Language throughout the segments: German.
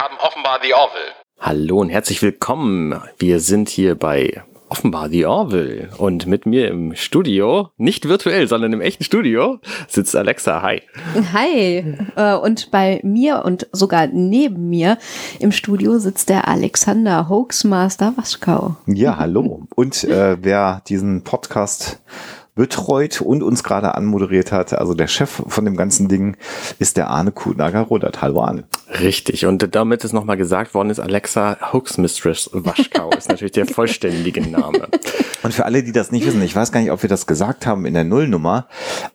haben offenbar The Orville. Hallo und herzlich willkommen. Wir sind hier bei offenbar The Orville und mit mir im Studio, nicht virtuell, sondern im echten Studio, sitzt Alexa. Hi. Hi. Äh, Und bei mir und sogar neben mir im Studio sitzt der Alexander Hoaxmaster Waschkau. Ja, hallo. Und äh, wer diesen Podcast betreut und uns gerade anmoderiert hat, also der Chef von dem ganzen Ding, ist der Arne Kutnager-Rodert. Hallo Arne. Richtig. Und damit es nochmal gesagt worden ist, Alexa Hoax Mistress Waschkau ist natürlich der vollständige Name. Und für alle, die das nicht wissen, ich weiß gar nicht, ob wir das gesagt haben in der Nullnummer.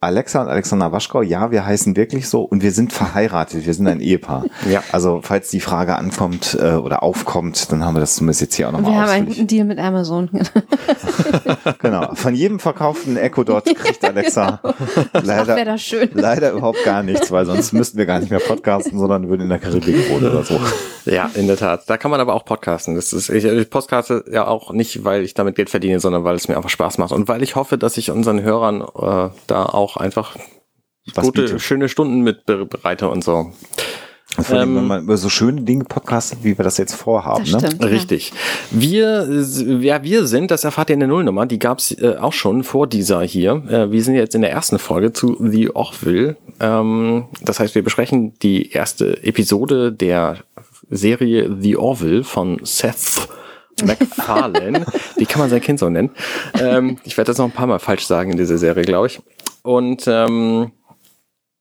Alexa und Alexander Waschkau, ja, wir heißen wirklich so und wir sind verheiratet. Wir sind ein Ehepaar. Ja. Also, falls die Frage ankommt äh, oder aufkommt, dann haben wir das zumindest jetzt hier auch Wir nochmal haben einen guten Deal mit Amazon. Genau. Von jedem verkauften Echo Dot kriegt Alexa Ach, leider, wäre das schön. leider überhaupt gar nichts, weil sonst müssten wir gar nicht mehr podcasten, sondern würden in der Karibik wohnen oder so. Ja, in der Tat. Da kann man aber auch podcasten. Das ist, ich, ich podcaste ja auch nicht, weil ich damit Geld verdiene, sondern weil es mir einfach Spaß macht und weil ich hoffe, dass ich unseren Hörern äh, da auch einfach Was gute, bietet. schöne Stunden mit bereite und so. Vor allem, Ähm, wenn man über so schöne Dinge podcastet, wie wir das jetzt vorhaben. Das Ne? stimmt. ja. Richtig. Wir, wer wir sind, das erfahrt ihr in der Nullnummer. Die gab's äh, auch schon vor dieser hier. Äh, wir sind jetzt in der ersten Folge zu The Orville. Ähm, das heißt, wir besprechen die erste Episode der Serie The Orville von Seth MacFarlane. Wie kann man sein Kind so nennen? Ähm, ich werde das noch ein paar Mal falsch sagen in dieser Serie, glaube ich. Und ähm,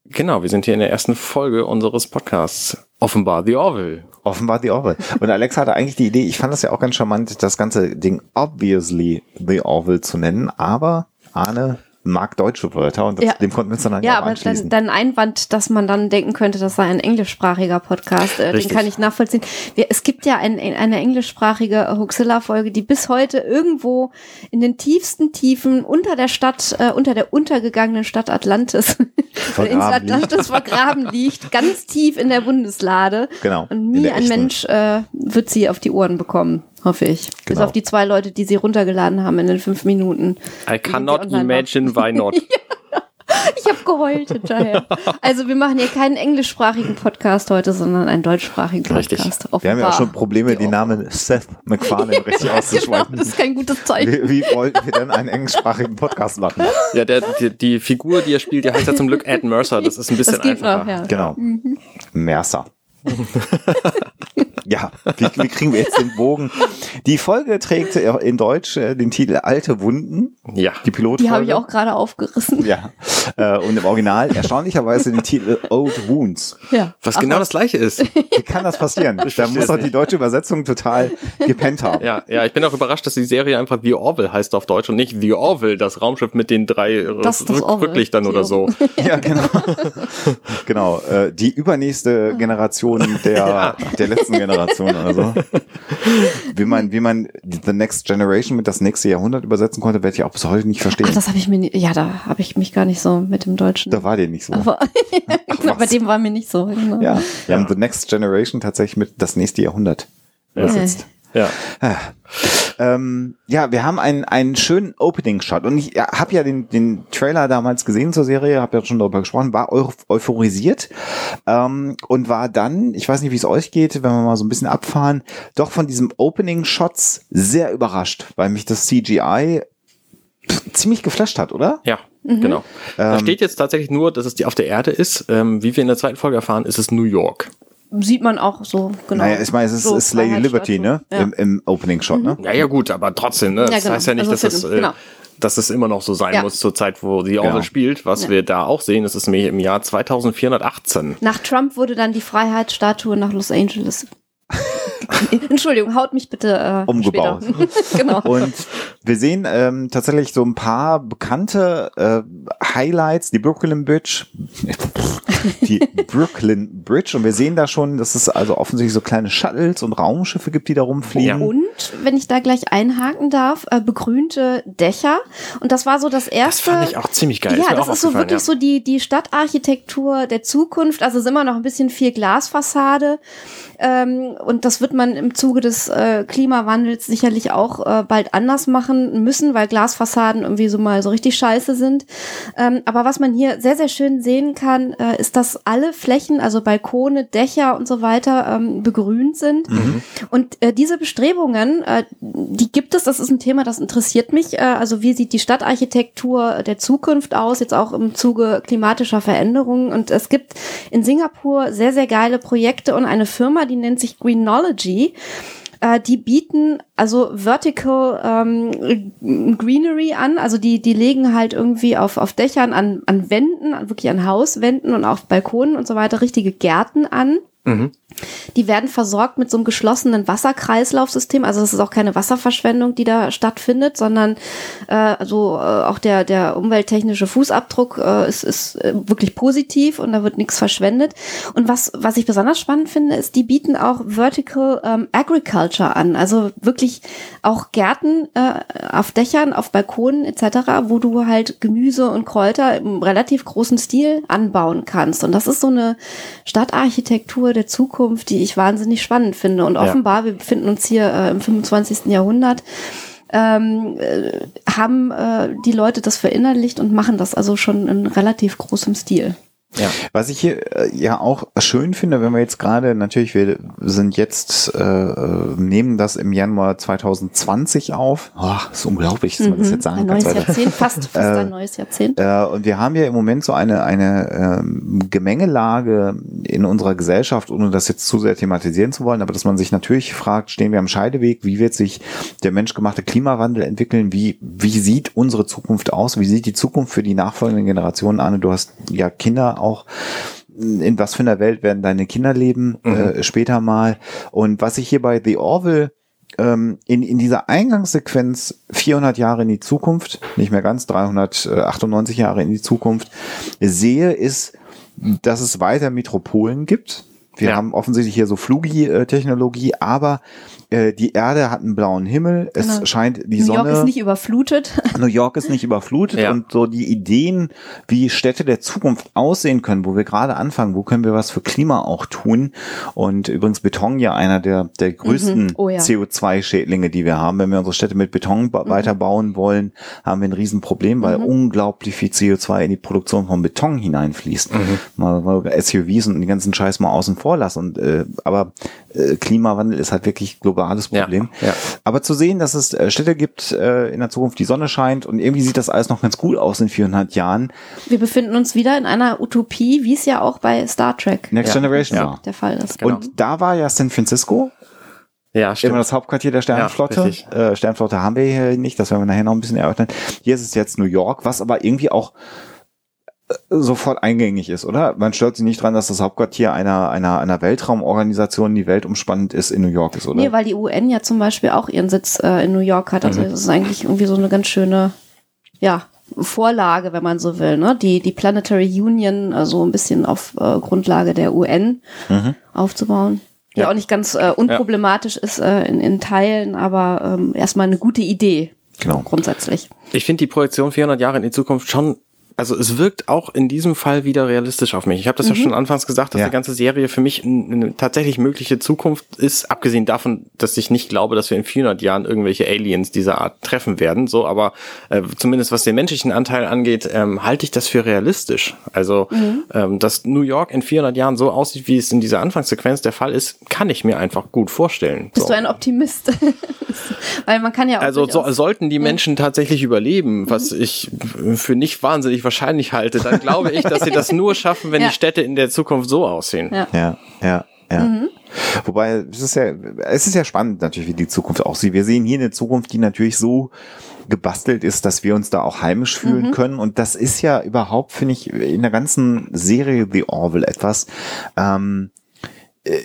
genau, wir sind hier in der ersten Folge unseres Podcasts. Offenbar The Orville. Offenbar The Orville. Und Alexa hatte eigentlich die Idee, ich fand das ja auch ganz charmant, das ganze Ding obviously The Orville zu nennen, aber Arne mag deutsche Wörter und das, Ja. dem konnten wir uns dann Ja, auch aber dann Einwand, dass man dann denken könnte, das sei ein englischsprachiger Podcast, äh, den kann ich nachvollziehen. Wir, es gibt ja ein, eine englischsprachige Hoaxilla-Folge, die bis heute irgendwo in den tiefsten Tiefen unter der Stadt, äh, unter der untergegangenen Stadt Atlantis, Vergraben ins Atlantis vergraben liegt, ganz tief in der Bundeslade. Genau, Und nie ein. Mensch äh, wird sie auf die Ohren bekommen, hoffe ich. Bis Genau. auf die zwei Leute, die sie runtergeladen haben in den fünf Minuten. I cannot imagine why not. Ich habe geheult hinterher. Also wir machen hier keinen englischsprachigen Podcast heute, sondern einen deutschsprachigen Richtig. Podcast. wir haben ja auch schon Offenbar. Probleme, den Namen Seth MacFarlane richtig Genau, auszusprechen. das ist kein gutes Zeichen. Wie, wie wollten wir denn einen englischsprachigen Podcast machen? Ja, der, die, die Figur, die er spielt, die heißt ja zum Glück Ed Mercer. Das ist ein bisschen Das geht einfacher. noch, ja. Genau. Mhm. Mercer. ja, wie, wie kriegen wir jetzt den Bogen? Die Folge trägt in Deutsch äh, den Titel Alte Wunden. Ja. Die Pilotfolge. Die habe ich auch gerade aufgerissen. Ja. Äh, und im Original erstaunlicherweise den Titel Old Wounds. Ja. Was Ach, genau das gleiche ist. Wie kann das passieren? Da muss doch die deutsche Übersetzung total gepennt haben. Ja, ja, ich bin auch überrascht, dass die Serie einfach The Orville heißt auf Deutsch und nicht The Orville, das Raumschiff mit den drei äh, Das ist das Rück Orville. Rücklichtern oder so. Ja, genau. genau. Die übernächste Generation der, der letzten Generation oder so. Wie man, wie man The Next Generation mit das nächste Jahrhundert übersetzen konnte, werde ich auch bis heute nicht verstehen. Ach, das habe ich mir nie, ja, da habe ich mich gar nicht so mit dem Deutschen. da war dir nicht so. aber bei dem war mir nicht so. Genau. Ja, wir haben The Next Generation tatsächlich mit das nächste Jahrhundert übersetzt. Ja. Ähm, ja, wir haben einen, einen schönen Opening-Shot und ich ja, habe ja den, den Trailer damals gesehen zur Serie, habe ja schon darüber gesprochen, war eu euphorisiert ähm, und war dann, ich weiß nicht, wie es euch geht, wenn wir mal so ein bisschen abfahren, doch von diesem Opening-Shots sehr überrascht, weil mich das CGI ziemlich geflasht hat, oder? Ja, Mhm. genau. da Ähm, steht jetzt tatsächlich nur, dass es die auf der Erde ist. Ähm, wie wir in der zweiten Folge erfahren, ist es New York. Sieht man auch so, genau. Naja, ich meine, es ist, So ist Lady Liberty, ne? Ja. Im, im Opening-Shot, ne? Ja, ja, gut, aber trotzdem, ne? Das Ja, genau. heißt ja nicht, Also dass, es, äh, genau. dass es immer noch so sein Ja. muss zur Zeit, wo The Orville Genau. spielt. Was Ja. wir da auch sehen, das ist nämlich im Jahr 2418. Nach Trump wurde dann die Freiheitsstatue nach Los Angeles. Entschuldigung, haut mich bitte äh, Umgebaut. Genau. Und wir sehen ähm, tatsächlich so ein paar bekannte äh, Highlights, die Brooklyn Bridge, die Brooklyn Bridge. Und wir sehen da schon, dass es also offensichtlich so kleine Shuttles und Raumschiffe gibt, die da rumfliegen. Ja. Und wenn ich da gleich einhaken darf, äh, begrünte Dächer. Und das war so das erste. Das fand ich auch ziemlich geil. Ja, das auch ist so wirklich so die, die Stadtarchitektur der Zukunft. Also es ist immer noch ein bisschen viel Glasfassade. Ähm, und das wird man im Zuge des äh, Klimawandels sicherlich auch äh, bald anders machen müssen, weil Glasfassaden irgendwie so mal so richtig scheiße sind. Ähm, aber was man hier sehr, sehr schön sehen kann, äh, ist, dass alle Flächen, also Balkone, Dächer und so weiter, ähm, begrünt sind. Und äh, diese Bestrebungen, äh, die gibt es, das ist ein Thema, das interessiert mich. Äh, also wie sieht die Stadtarchitektur der Zukunft aus, jetzt auch im Zuge klimatischer Veränderungen. Und es gibt in Singapur sehr, sehr geile Projekte und eine Firma, die nennt sich Greenology. Äh, die bieten also Vertical ähm, Greenery an, also die, die legen halt irgendwie auf, auf Dächern, an, an Wänden, wirklich an Hauswänden und auf Balkonen und so weiter richtige Gärten an. Die werden versorgt mit so einem geschlossenen Wasserkreislaufsystem. Also es ist auch keine Wasserverschwendung, die da stattfindet, sondern äh, also äh, auch der der umwelttechnische Fußabdruck äh, ist, ist äh, wirklich positiv und da wird nichts verschwendet. Und was was ich besonders spannend finde, ist, die bieten auch Vertical ähm, Agriculture an. Also wirklich auch Gärten äh, auf Dächern, auf Balkonen etc., wo du halt Gemüse und Kräuter im relativ großen Stil anbauen kannst. Und das ist so eine Stadtarchitektur der Zukunft, die ich wahnsinnig spannend finde. Und Ja. offenbar, wir befinden uns hier äh, im 25. Jahrhundert, ähm, äh, haben äh, die Leute das verinnerlicht und machen das also schon in relativ großem Stil. Ja. Was ich hier äh, ja auch schön finde, wenn wir jetzt gerade, natürlich, wir sind jetzt, äh, äh, nehmen das im Januar 2020 auf. Oh, ist unglaublich, dass man das jetzt Mhm. Ein sagen kann. neues Jahrzehnt, fast, fast Äh, ein neues Jahrzehnt. Äh, und wir haben ja im Moment so eine, eine ähm, Gemengelage in unserer Gesellschaft, ohne das jetzt zu sehr thematisieren zu wollen, aber dass man sich natürlich fragt, stehen wir am Scheideweg, wie wird sich der menschgemachte Klimawandel entwickeln, wie, wie sieht unsere Zukunft aus, wie sieht die Zukunft für die nachfolgenden Generationen an? Du hast ja Kinder auch in was für einer Welt werden deine Kinder leben äh, später mal. Und was ich hier bei The Orville ähm, in, in dieser Eingangssequenz 400 Jahre in die Zukunft, nicht mehr ganz, 398 Jahre in die Zukunft, sehe, ist, dass es weiter Metropolen gibt. Wir Ja. haben offensichtlich hier so Flugi-Technologie, aber äh, die Erde hat einen blauen Himmel. Es Genau. scheint die New Sonne. York ist nicht überflutet. New York ist nicht überflutet Ja. und so die Ideen, wie Städte der Zukunft aussehen können, wo wir gerade anfangen, wo können wir was für Klima auch tun. Und übrigens Beton ja einer der, der größten Oh ja. CO2-Schädlinge, die wir haben. Wenn wir unsere Städte mit Beton ba- weiterbauen wollen, haben wir ein Riesenproblem, weil unglaublich viel CO2 in die Produktion von Beton hineinfließt. Mal, mal SUVs und den ganzen Scheiß mal außen vor lassen. Und, äh, aber äh, Klimawandel ist halt wirklich globales Ja, Problem. ja. Aber zu sehen, dass es äh, Städte gibt äh, in der Zukunft, die Sonne scheint und irgendwie sieht das alles noch ganz gut aus in 400 Jahren. Wir befinden uns wieder in einer Utopie, wie es ja auch bei Star Trek Next Ja. Generation Ja. der Fall ist. Genau. Und da war ja San Francisco Ja, stimmt. immer das Hauptquartier der Sternenflotte. Ja, äh, Sternenflotte haben wir hier nicht, das werden wir nachher noch ein bisschen erörtern. Hier ist es jetzt New York, was aber irgendwie auch sofort eingängig ist, oder? Man stört sich nicht dran, dass das Hauptquartier einer, einer, einer Weltraumorganisation, die weltumspannend ist, in New York ist, oder? Nee, weil die UN ja zum Beispiel auch ihren Sitz äh, in New York hat. Mhm. Also das ist eigentlich irgendwie so eine ganz schöne, ja, Vorlage, wenn man so will. Ne? Die, die Planetary Union, also ein bisschen auf äh, Grundlage der UN Mhm. aufzubauen. Die Ja. auch nicht ganz äh, unproblematisch ist äh, in, in Teilen, aber ähm, erstmal eine gute Idee. Genau. Grundsätzlich. Ich finde die Projektion 400 Jahre in die Zukunft schon, also es wirkt auch in diesem Fall wieder realistisch auf mich. Ich habe das ja schon anfangs gesagt, dass Ja. die ganze Serie für mich eine tatsächlich mögliche Zukunft ist, abgesehen davon, dass ich nicht glaube, dass wir in 400 Jahren irgendwelche Aliens dieser Art treffen werden. So, aber äh, zumindest was den menschlichen Anteil angeht, ähm, halte ich das für realistisch. Also, ähm, dass New York in 400 Jahren so aussieht, wie es in dieser Anfangssequenz der Fall ist, kann ich mir einfach gut vorstellen. Bist so. du ein Optimist? Weil man kann ja auch. Also so, sollten die Menschen tatsächlich überleben, was ich für nicht wahnsinnig wahrscheinlich halte, dann glaube ich, dass sie das nur schaffen, wenn Ja. die Städte in der Zukunft so aussehen. Ja. Ja, ja, ja. Wobei, es ist ja, es ist ja spannend natürlich, wie die Zukunft aussieht. Wir sehen hier eine Zukunft, die natürlich so gebastelt ist, dass wir uns da auch heimisch fühlen können. Und das ist ja überhaupt, finde ich, in der ganzen Serie The Orville etwas, ähm, äh,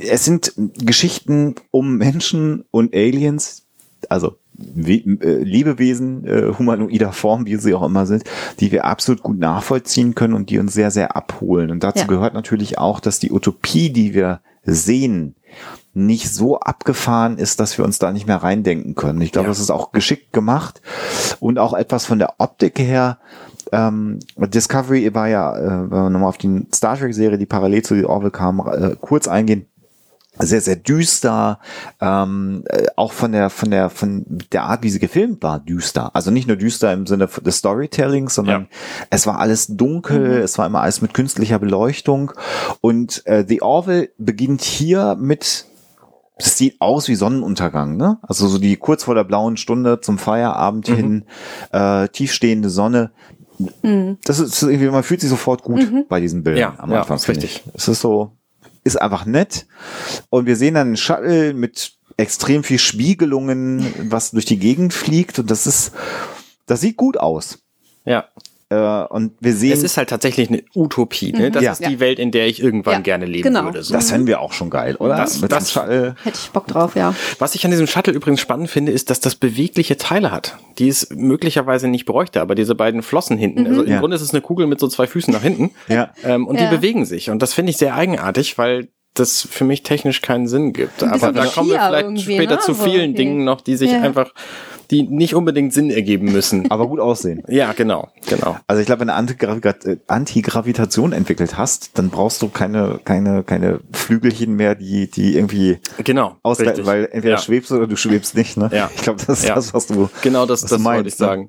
es sind Geschichten um Menschen und Aliens, also äh, Lebewesen äh, humanoider Form, wie sie auch immer sind, die wir absolut gut nachvollziehen können und die uns sehr, sehr abholen. Und dazu Ja. gehört natürlich auch, dass die Utopie, die wir sehen, nicht so abgefahren ist, dass wir uns da nicht mehr reindenken können. Ich glaube, Ja. das ist auch geschickt gemacht und auch etwas von der Optik her. Ähm, Discovery war ja, äh, wenn wir nochmal auf die Star Trek-Serie, die parallel zu Orville kam, äh, kurz eingehen, sehr, sehr düster, ähm, äh, auch von der, von der, von der Art, wie sie gefilmt war, düster. Also nicht nur düster im Sinne des Storytellings, sondern Ja. es war alles dunkel, es war immer alles mit künstlicher Beleuchtung. Und äh, The Orville beginnt hier mit es sieht aus wie Sonnenuntergang, ne? Also so die kurz vor der blauen Stunde zum Feierabend hin, äh, tiefstehende Sonne. Das ist irgendwie, man fühlt sich sofort gut bei diesen Bildern Ja, am ja, Anfang. ist finde richtig. ich. Es ist so, ist einfach nett. Und wir sehen dann einen Shuttle mit extrem viel Spiegelungen, was durch die Gegend fliegt. Und das ist, das sieht gut aus. Ja. Äh, und wir sehen, Es ist halt tatsächlich eine Utopie. Ne? Das Ja. ist die Welt, in der ich irgendwann Ja, gerne leben genau. würde. So. das fänden wir auch schon geil, oder? Das- Mit das- Shuttle. Hätte ich Bock drauf, ja. Was ich an diesem Shuttle übrigens spannend finde, ist, dass das bewegliche Teile hat, die es möglicherweise nicht bräuchte, aber diese beiden Flossen hinten. Also im Ja. Grunde ist es eine Kugel mit so zwei Füßen nach hinten. Ja. Ähm, und Ja. die bewegen sich. Und das finde ich sehr eigenartig, weil das für mich technisch keinen Sinn gibt. Aber da kommen wir vielleicht später ne? zu vielen okay. Dingen noch, die sich Ja. einfach, die nicht unbedingt Sinn ergeben müssen. Aber gut aussehen. ja, genau, genau. Also ich glaube, wenn du Antigravi- äh, Antigravitation entwickelt hast, dann brauchst du keine, keine, keine Flügelchen mehr, die, die irgendwie Genau. ausleiten, weil entweder ja. schwebst du oder du schwebst nicht. Ne? Ja. Ich glaube, das ist Ja. das, was du Genau das, das wollte ich sagen. Ne?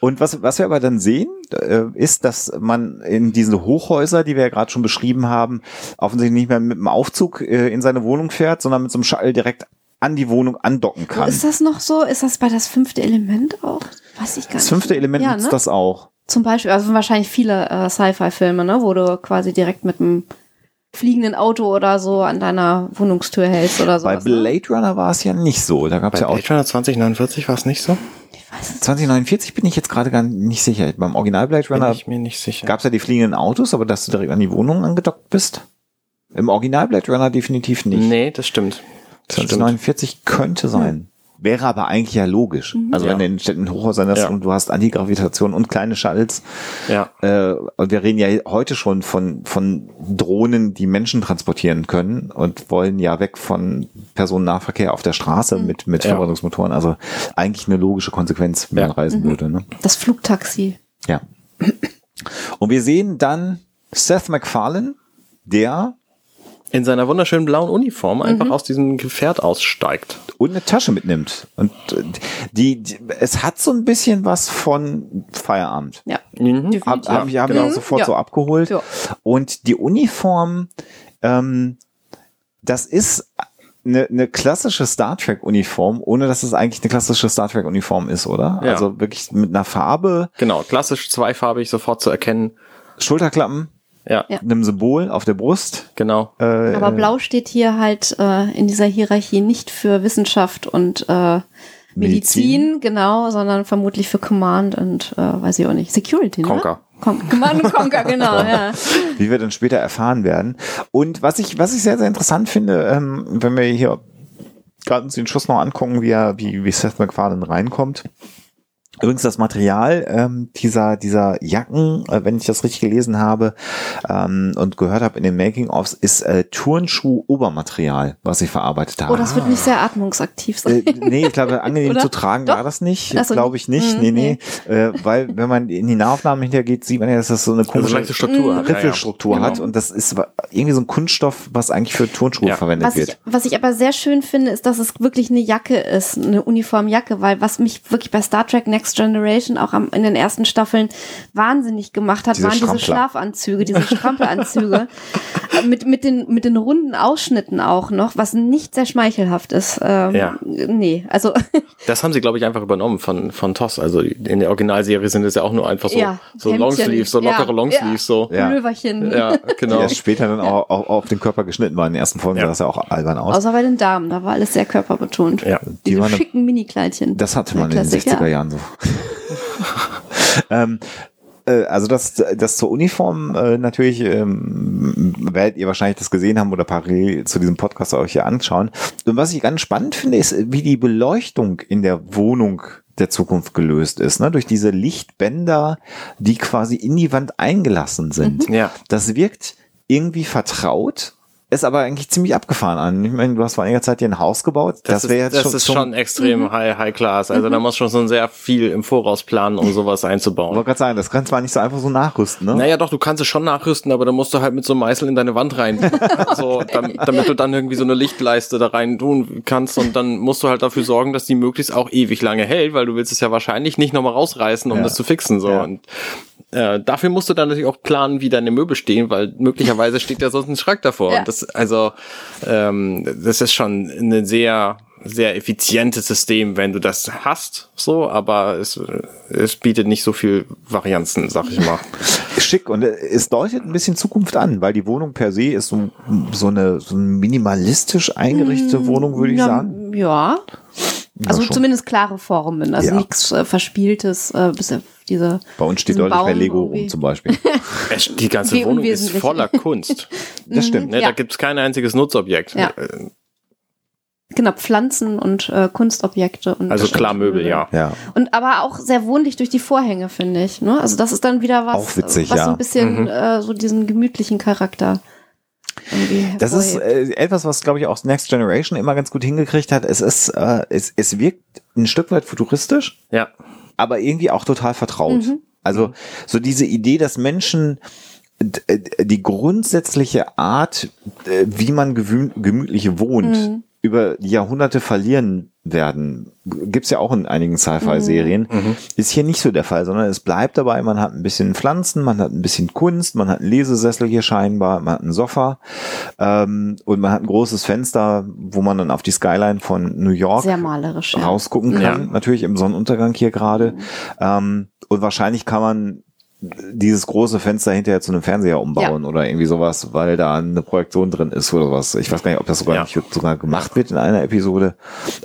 Und was, was wir aber dann sehen, äh, ist, dass man in diese Hochhäuser, die wir ja gerade schon beschrieben haben, offensichtlich nicht mehr mit dem Aufzug äh, in seine Wohnung fährt, sondern mit so einem Shuttle direkt an die Wohnung andocken kann. Ist das noch so? Ist das bei das fünfte Element auch? Weiß ich gar nicht. Das fünfte Element ja, nutzt ne? das auch. Zum Beispiel, also wahrscheinlich viele äh, Sci-Fi-Filme, ne, wo du quasi direkt mit einem fliegenden Auto oder so an deiner Wohnungstür hältst oder so. Bei Blade Runner war es ja nicht so. Da gab Bei es ja auch Blade Runner 2049 war es nicht so? Ich weiß es 2049 bin ich jetzt gerade gar nicht sicher. Beim Original Blade Bin Runner ich mir nicht sicher. gab es ja die fliegenden Autos, aber dass du direkt an die Wohnung angedockt bist. Im Original Blade Runner definitiv nicht. Nee, das stimmt. Das stimmt. 2049 könnte sein. Wäre aber eigentlich ja logisch. Also Ja. wenn du in Städten Hochhäusern hast Ja. und du hast Antigravitation und kleine Shuttles. Ja. Äh, und wir reden ja heute schon von, von Drohnen, die Menschen transportieren können und wollen ja weg von Personennahverkehr auf der Straße mit, mit Ja. Verbrennungsmotoren. Also eigentlich eine logische Konsequenz, wenn man Ja. reisen würde. Ne? Das Flugtaxi. Ja. Und wir sehen dann Seth MacFarlane, der In seiner wunderschönen blauen Uniform einfach aus diesem Gefährt aussteigt. und eine Tasche mitnimmt. Und äh, die, die es hat so ein bisschen was von Feierabend. Ja. Mhm. Hab, hab ich hab genau. mich auch sofort Ja. so abgeholt. Ja. Und die Uniform, ähm, das ist eine, eine klassische Star Trek Uniform, ohne dass es eigentlich eine klassische Star Trek Uniform ist, oder? Ja. Also wirklich mit einer Farbe, Genau, klassisch zweifarbig sofort zu erkennen. Schulterklappen, Ja, Ja. einem Symbol auf der Brust. genau. Äh, Aber blau steht hier halt äh, in dieser Hierarchie nicht für Wissenschaft und äh, Medizin, genau, sondern vermutlich für Command und äh, weiß ich auch nicht, Security. Conquer. Ne? Con Command und Conquer, genau, ja. wie wir dann später erfahren werden. Und was ich, was ich sehr, sehr interessant finde, ähm, wenn wir hier gerade uns den Schuss noch angucken, wie, er, wie, wie Seth MacFarlane reinkommt. Übrigens das Material ähm, dieser dieser Jacken, äh, wenn ich das richtig gelesen habe ähm, und gehört habe in den Making-ofs, ist äh, Turnschuh-Obermaterial, was sie verarbeitet haben. Oh, das wird nicht sehr atmungsaktiv sein. Äh, nee, ich glaube, angenehm zu tragen Doch? war das nicht. Ach so, glaube ich nicht. hm, nee, nee. Äh, weil, wenn man in die Nahaufnahmen hintergeht, sieht man ja, dass das so eine Also komische leichte Struktur hat. Riffelstruktur Ja, ja. hat. Und das ist irgendwie so ein Kunststoff, was eigentlich für Turnschuhe Ja. verwendet Was ich, wird. was ich aber sehr schön finde, ist, dass es wirklich eine Jacke ist, eine Uniformjacke, weil was mich wirklich bei Star Trek Next Generation auch am, in den ersten Staffeln wahnsinnig gemacht hat, Diese waren diese. Schlafanzüge, diese Strampelanzüge Äh, mit, mit, den, mit den runden Ausschnitten auch noch, was nicht sehr schmeichelhaft ist. Ähm, Ja. Nee, also Das haben sie, glaube ich, einfach übernommen von, von TOS. Also in der Originalserie sind es ja auch nur einfach so, Ja, so Hemdchen. Longsleeves, so lockere Ja, Longsleeves, so. Ja. Pulloverchen. Ja, Die genau. erst später dann auch, auch auf den Körper geschnitten war. In den ersten Folgen Ja. sah das ja auch albern aus. Außer bei den Damen, da war alles sehr körperbetont. Ja. Die Diese waren eine- schicken Minikleidchen. Das hatte man in den Klassiker. 60er Jahren so. ähm, äh, also das, das zur Uniform äh, natürlich ähm, werdet ihr wahrscheinlich das gesehen haben oder parallel zu diesem Podcast euch hier anschauen. Und was ich ganz spannend finde, ist, wie die Beleuchtung in der Wohnung der Zukunft gelöst ist, ne? durch diese Lichtbänder, die quasi in die Wand eingelassen sind. Ja. Das wirkt irgendwie vertraut, ist aber eigentlich ziemlich abgefahren an. Ich meine, du hast vor einiger Zeit dir ein Haus gebaut. Das, Das, wäre ist, jetzt das schon, ist schon extrem high, high class. Also da muss schon so sehr viel im Voraus planen, um sowas Ich einzubauen. wollte gerade sagen, das kannst du zwar nicht so einfach so nachrüsten, ne? Naja, doch, du kannst es schon nachrüsten, aber dann musst du halt mit so einem Meißel in deine Wand rein. so, damit, damit du dann irgendwie so eine Lichtleiste da rein tun kannst und dann musst du halt dafür sorgen, dass die möglichst auch ewig lange hält, weil du willst es ja wahrscheinlich nicht nochmal rausreißen, um Ja. das zu fixen. So. Ja. Und äh, dafür musst du dann natürlich auch planen, wie deine Möbel stehen, weil möglicherweise steht ja sonst ein Schrank davor. Ja. Und das, also, ähm, das ist schon eine sehr sehr effizientes System, wenn du das hast, so, aber es, es bietet nicht so viel Varianzen, sag ich mal. Schick und äh, es deutet ein bisschen Zukunft an, weil die Wohnung per se ist so, so eine so eine minimalistisch eingerichtete Wohnung, würde ich ja, sagen. Ja. Also schon. zumindest klare Formen, also Ja. nichts äh, Verspieltes, äh, bis auf diese. Bei uns steht deutlich mehr Lego rum irgendwie. zum Beispiel. Es, die ganze Wie Wohnung ist voller Kunst. Das stimmt. Ne, Ja. Da gibt's kein einziges Nutzobjekt. Ja. Äh, Genau, Pflanzen und äh, Kunstobjekte. Und Also klar Möbel, ja. Ja. Und aber auch sehr wohnlich durch die Vorhänge, finde ich. Ne? Also das ist dann wieder was, Auch witzig, was ja. so ein bisschen Mhm. äh, so diesen gemütlichen Charakter irgendwie Das ist äh, etwas, was, glaube ich, auch Next Generation immer ganz gut hingekriegt hat. Es ist, äh, es, es wirkt ein Stück weit futuristisch, Ja. aber irgendwie auch total vertraut. Also so diese Idee, dass Menschen äh, die grundsätzliche Art, äh, wie man gemütlich wohnt, über die Jahrhunderte verlieren werden. Gibt's ja auch in einigen Sci-Fi-Serien. Ist hier nicht so der Fall, sondern es bleibt dabei, man hat ein bisschen Pflanzen, man hat ein bisschen Kunst, man hat einen Lesesessel hier scheinbar, man hat ein Sofa ähm, und man hat ein großes Fenster, wo man dann auf die Skyline von New York sehr malerisch. Ja. rausgucken kann. Ja. Natürlich im Sonnenuntergang hier gerade. Ähm, und wahrscheinlich kann man dieses große Fenster hinterher zu einem Fernseher umbauen oder irgendwie sowas, weil da eine Projektion drin ist oder was. Ich weiß gar nicht, ob das sogar Ja. nicht sogar gemacht wird in einer Episode.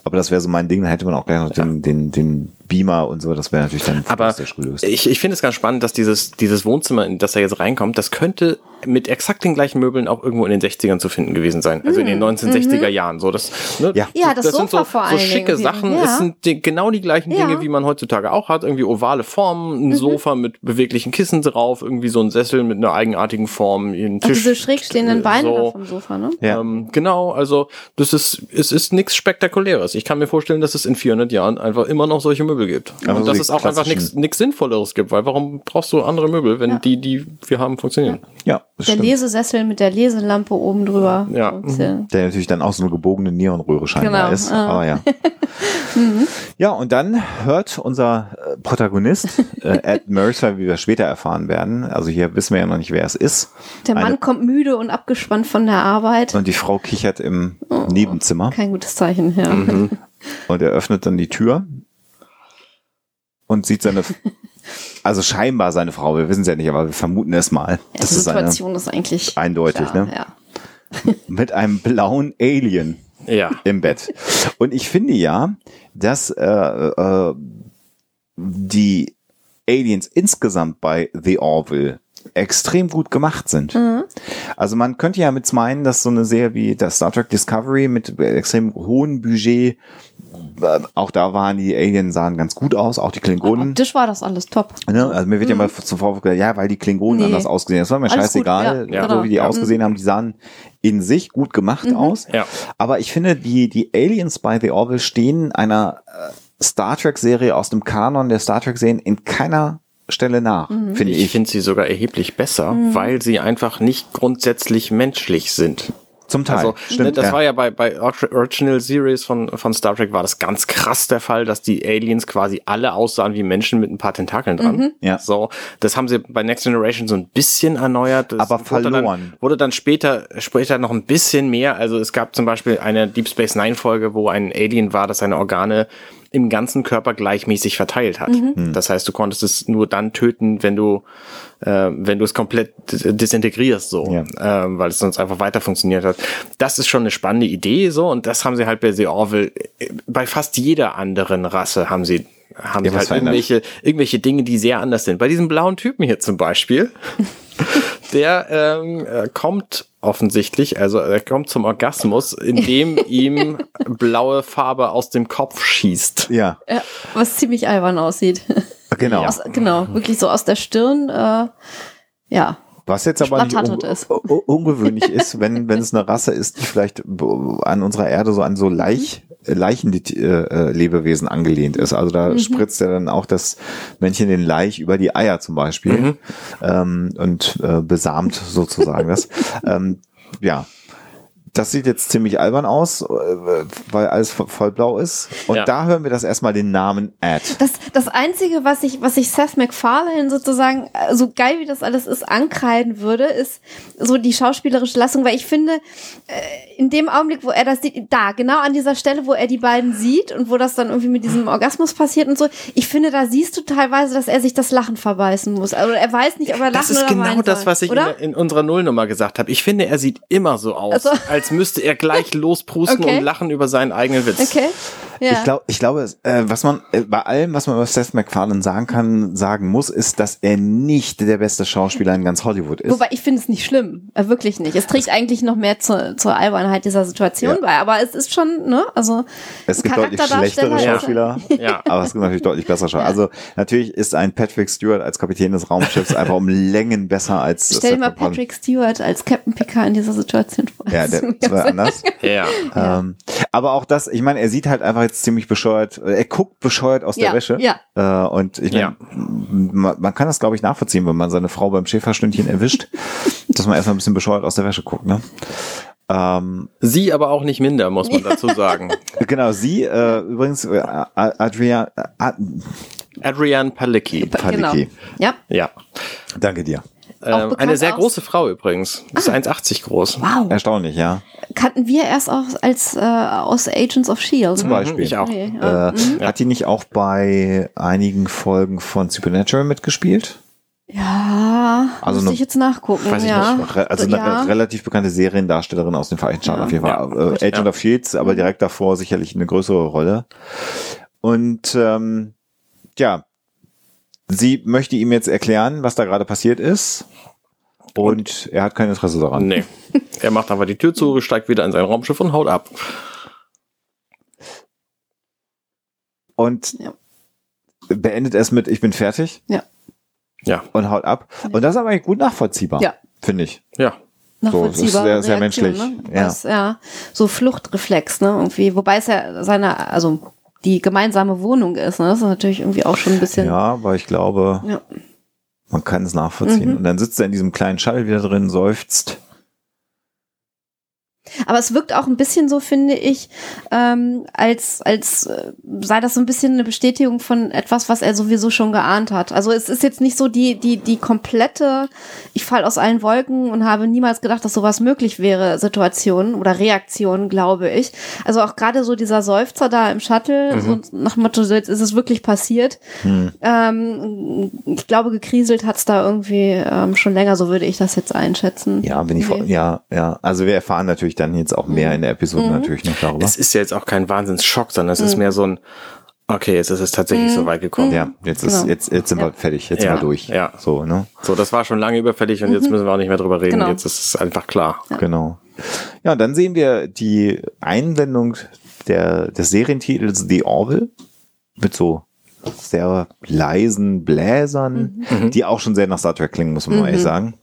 Aber das wäre so mein Ding. Dann hätte man auch gleich noch den, den, den Beamer und so. Das wäre natürlich dann Aber fantastisch gelöst. ich, ich finde es ganz spannend, dass dieses, dieses Wohnzimmer, in das er jetzt reinkommt, das könnte mit exakt den gleichen Möbeln auch irgendwo in den 60ern zu finden gewesen sein. Also in den 1960er Jahren. So, das, ne, Ja. Ja, das sind Sofa so, vor so allen schicke Dingen. Sachen. Ja. Es sind die, genau die gleichen Ja. Dinge, wie man heutzutage auch hat. Irgendwie ovale Formen, ein Sofa mit beweglichen Kissen drauf, irgendwie so ein Sessel mit einer eigenartigen Form, ein Auch Tisch. diese schräg stehenden Beine so. da vom Sofa, ne? Ja. Ähm, genau, also das ist, es ist nichts Spektakuläres. Ich kann mir vorstellen, dass es in 400 Jahren einfach immer noch solche Möbel gibt. Aber und so dass es auch einfach nichts Sinnvolleres gibt, weil warum brauchst du andere Möbel, wenn die, die wir haben, funktionieren? ja, das Der stimmt. Lesesessel mit der Leselampe oben drüber. Ja. Bisschen. Der natürlich dann auch so eine gebogene Neonröhre scheinbar Genau, ist. ah. Aber ja. ja, und dann hört unser äh, Protagonist, äh, Ed Mercer, wie wir später erfahren werden, also hier wissen wir ja noch nicht, wer es ist. Der Mann Eine- kommt müde und abgespannt von der Arbeit. Und die Frau kichert im Nebenzimmer Kein gutes Zeichen, ja. Mhm. und er öffnet dann die Tür und sieht seine, also scheinbar seine Frau, wir wissen es ja nicht, aber wir vermuten es mal. Die Das ist eine, Situation ist eigentlich eindeutig, klar, ne? Ja. mit einem blauen Alien. Ja. im Bett. Und ich finde ja, dass äh, äh, die Aliens insgesamt bei The Orville extrem gut gemacht sind. Also man könnte ja mit meinen, dass so eine Serie wie das Star Trek Discovery mit extrem hohem Budget, auch da waren die Aliens sahen ganz gut aus, auch die Klingonen. Optisch war das alles top. Ne? Also mir wird ja mal zuvor gesagt, ja, weil die Klingonen Nee. anders ausgesehen haben. Das war mir Alles scheißegal, gut, ja, so genau. wie die Ja. ausgesehen haben. Die sahen in sich gut gemacht aus. Ja. Aber ich finde, die, die Aliens bei The Orville stehen einer äh, Star Trek-Serie aus dem Kanon der Star Trek-Serien in keiner Stelle nach, Mhm. finde Ich ich. finde sie sogar erheblich besser, weil sie einfach nicht grundsätzlich menschlich sind. Zum Teil. Also, Stimmt, ne, das ja. war ja bei, bei Or- Original Series von, von Star Trek war das ganz krass der Fall, dass die Aliens quasi alle aussahen wie Menschen mit ein paar Tentakeln dran. Ja. So, das haben sie bei Next Generation so ein bisschen erneuert. Das Aber wurde verloren. Dann, wurde dann später, später noch ein bisschen mehr. Also es gab zum Beispiel eine Deep Space Nine Folge, wo ein Alien war, das seine Organe im ganzen Körper gleichmäßig verteilt hat. Das heißt, du konntest es nur dann töten, wenn du, äh, wenn du es komplett dis- disintegrierst, so, Ja. ähm, weil es sonst einfach weiter funktioniert hat. Das ist schon eine spannende Idee, so, und das haben sie halt bei The Orville, äh, bei fast jeder anderen Rasse haben sie haben Ja, sie halt irgendwelche, irgendwelche Dinge, die sehr anders sind. Bei diesem blauen Typen hier zum Beispiel, der ähm, äh, kommt offensichtlich, also er kommt zum Orgasmus, indem ihm blaue Farbe aus dem Kopf schießt. Ja, Ja, was ziemlich albern aussieht. Genau. Aus, genau, wirklich so aus der Stirn. Äh, ja, Was jetzt aber nicht un u- ungewöhnlich ist, wenn, wenn es eine Rasse ist, die vielleicht an unserer Erde so an so Leich, äh, Leichen äh, äh, Lebewesen angelehnt ist. Also da spritzt ja dann auch das Männchen den Laich über die Eier zum Beispiel ähm, und äh, besamt sozusagen das. ähm, ja. Das sieht jetzt ziemlich albern aus, äh, weil alles vo- voll blau ist. Und Ja. da hören wir das erstmal den Namen Ad. Das, das Einzige, was ich, was ich Seth MacFarlane sozusagen, äh, so geil wie das alles ist, ankreiden würde, ist so die schauspielerische Leistung, weil ich finde, äh, in dem Augenblick, wo er das sieht, da, genau an dieser Stelle, wo er die beiden sieht und wo das dann irgendwie mit diesem Orgasmus passiert und so, ich finde, da siehst du teilweise, dass er sich das Lachen verbeißen muss. Also er weiß nicht, ob er lachen Das ist oder genau das, was ich in, oder? in unserer Nullnummer gesagt habe. Ich finde, er sieht immer so aus, Also- als müsste er gleich losprusten Okay. und lachen über seinen eigenen Witz. Okay. Ja. Ich glaube, ich glaube, äh, was man äh, bei allem, was man über Seth MacFarlane sagen kann, sagen muss, ist, dass er nicht der beste Schauspieler in ganz Hollywood ist. Wobei ich finde es nicht schlimm, äh, wirklich nicht. Es trägt eigentlich noch mehr zur, zur Albernheit dieser Situation Ja. bei, aber es ist schon, ne, also es gibt deutlich schlechtere Schauspieler, Ja. aber es gibt natürlich deutlich bessere Schauspieler. Also natürlich ist ein Patrick Stewart als Kapitän des Raumschiffs einfach um Längen besser als Stell dir mal. Patrick Stewart als Captain Picard in dieser Situation vor. Ja, der, ist das war anders. Ja. Ähm, aber auch das, ich meine, er sieht halt einfach jetzt ziemlich bescheuert, er guckt bescheuert aus der Ja, Wäsche. ja. Äh, und ich meine, Ja. man, man kann das, glaube ich, nachvollziehen, wenn man seine Frau beim Schäferstündchen erwischt, dass man erstmal ein bisschen bescheuert aus der Wäsche guckt, ne? Ähm, Sie aber auch nicht minder, muss man dazu sagen. genau, sie, äh, übrigens, äh, Adrian, äh, Adrienne Palicki. Genau. Palicki. Ja, Ja. danke dir. Ähm, eine sehr aus- große Frau übrigens. Ist 1,80 groß. wow. Erstaunlich, ja. Kannten wir erst auch als äh, aus Agents of S.H.I.E.L.D. Zum Beispiel. Ich auch. Okay, ja. Äh, Hat die nicht auch bei einigen Folgen von Supernatural mitgespielt? ja, Also eine- ich jetzt nachgucken. Weiß ich ja. nicht. Also eine ja. re- relativ bekannte Seriendarstellerin aus den Vereinigten Staaten Ja. auf jeden Fall. Ja. Äh, Agent Ja. of Shields, aber direkt davor sicherlich eine größere Rolle. Und ähm, ja, sie möchte ihm jetzt erklären, was da gerade passiert ist. Und, er hat kein Interesse daran. Nee. Er macht einfach die Tür zu, steigt wieder in sein Raumschiff und haut ab. Und Ja. beendet es mit Ich bin fertig Ja. Ja. und haut ab. Und das ist aber eigentlich gut nachvollziehbar, Ja. finde ich. Ja. So, das ist sehr- sehr menschlich. Ne? Ja. Das, ja. So Fluchtreflex, ne? Irgendwie, wobei es ja seine, also die gemeinsame Wohnung ist, ne? Das ist natürlich irgendwie auch schon ein bisschen. Ja, aber ich glaube, Ja. man kann es nachvollziehen. Mhm. Und dann sitzt er in diesem kleinen Shuttle wieder drin, seufzt. Aber es wirkt auch ein bisschen so, finde ich, ähm, als, als äh, sei das so ein bisschen eine Bestätigung von etwas, was er sowieso schon geahnt hat. Also es ist jetzt nicht so die, die, die komplette, ich fall aus allen Wolken und habe niemals gedacht, dass sowas möglich wäre, Situation oder Reaktion, glaube ich. Also auch gerade so dieser Seufzer da im Shuttle, so nach dem Motto, jetzt ist es wirklich passiert. Hm. Ähm, ich glaube, gekriselt hat's da irgendwie ähm, schon länger, so würde ich das jetzt einschätzen. Ja, wenn ich Nee. ja, ja. Also wir erfahren natürlich dann jetzt auch mehr in der Episode Mhm. natürlich noch darüber. Es ist ja jetzt auch kein Wahnsinnsschock, sondern es ist mehr so ein, okay, jetzt ist es tatsächlich so weit gekommen. ja, jetzt ist, Genau. jetzt, jetzt sind wir Ja. fertig, jetzt Ja, sind wir durch. ja. So, ne? So, das war schon lange überfällig und jetzt müssen wir auch nicht mehr drüber reden. Genau. Jetzt ist es einfach klar. Genau. Ja, und dann sehen wir die Einblendung der, des Serientitels The Orville mit so sehr leisen Bläsern, Mhm. die auch schon sehr nach Star Trek klingen, muss man mal ehrlich sagen.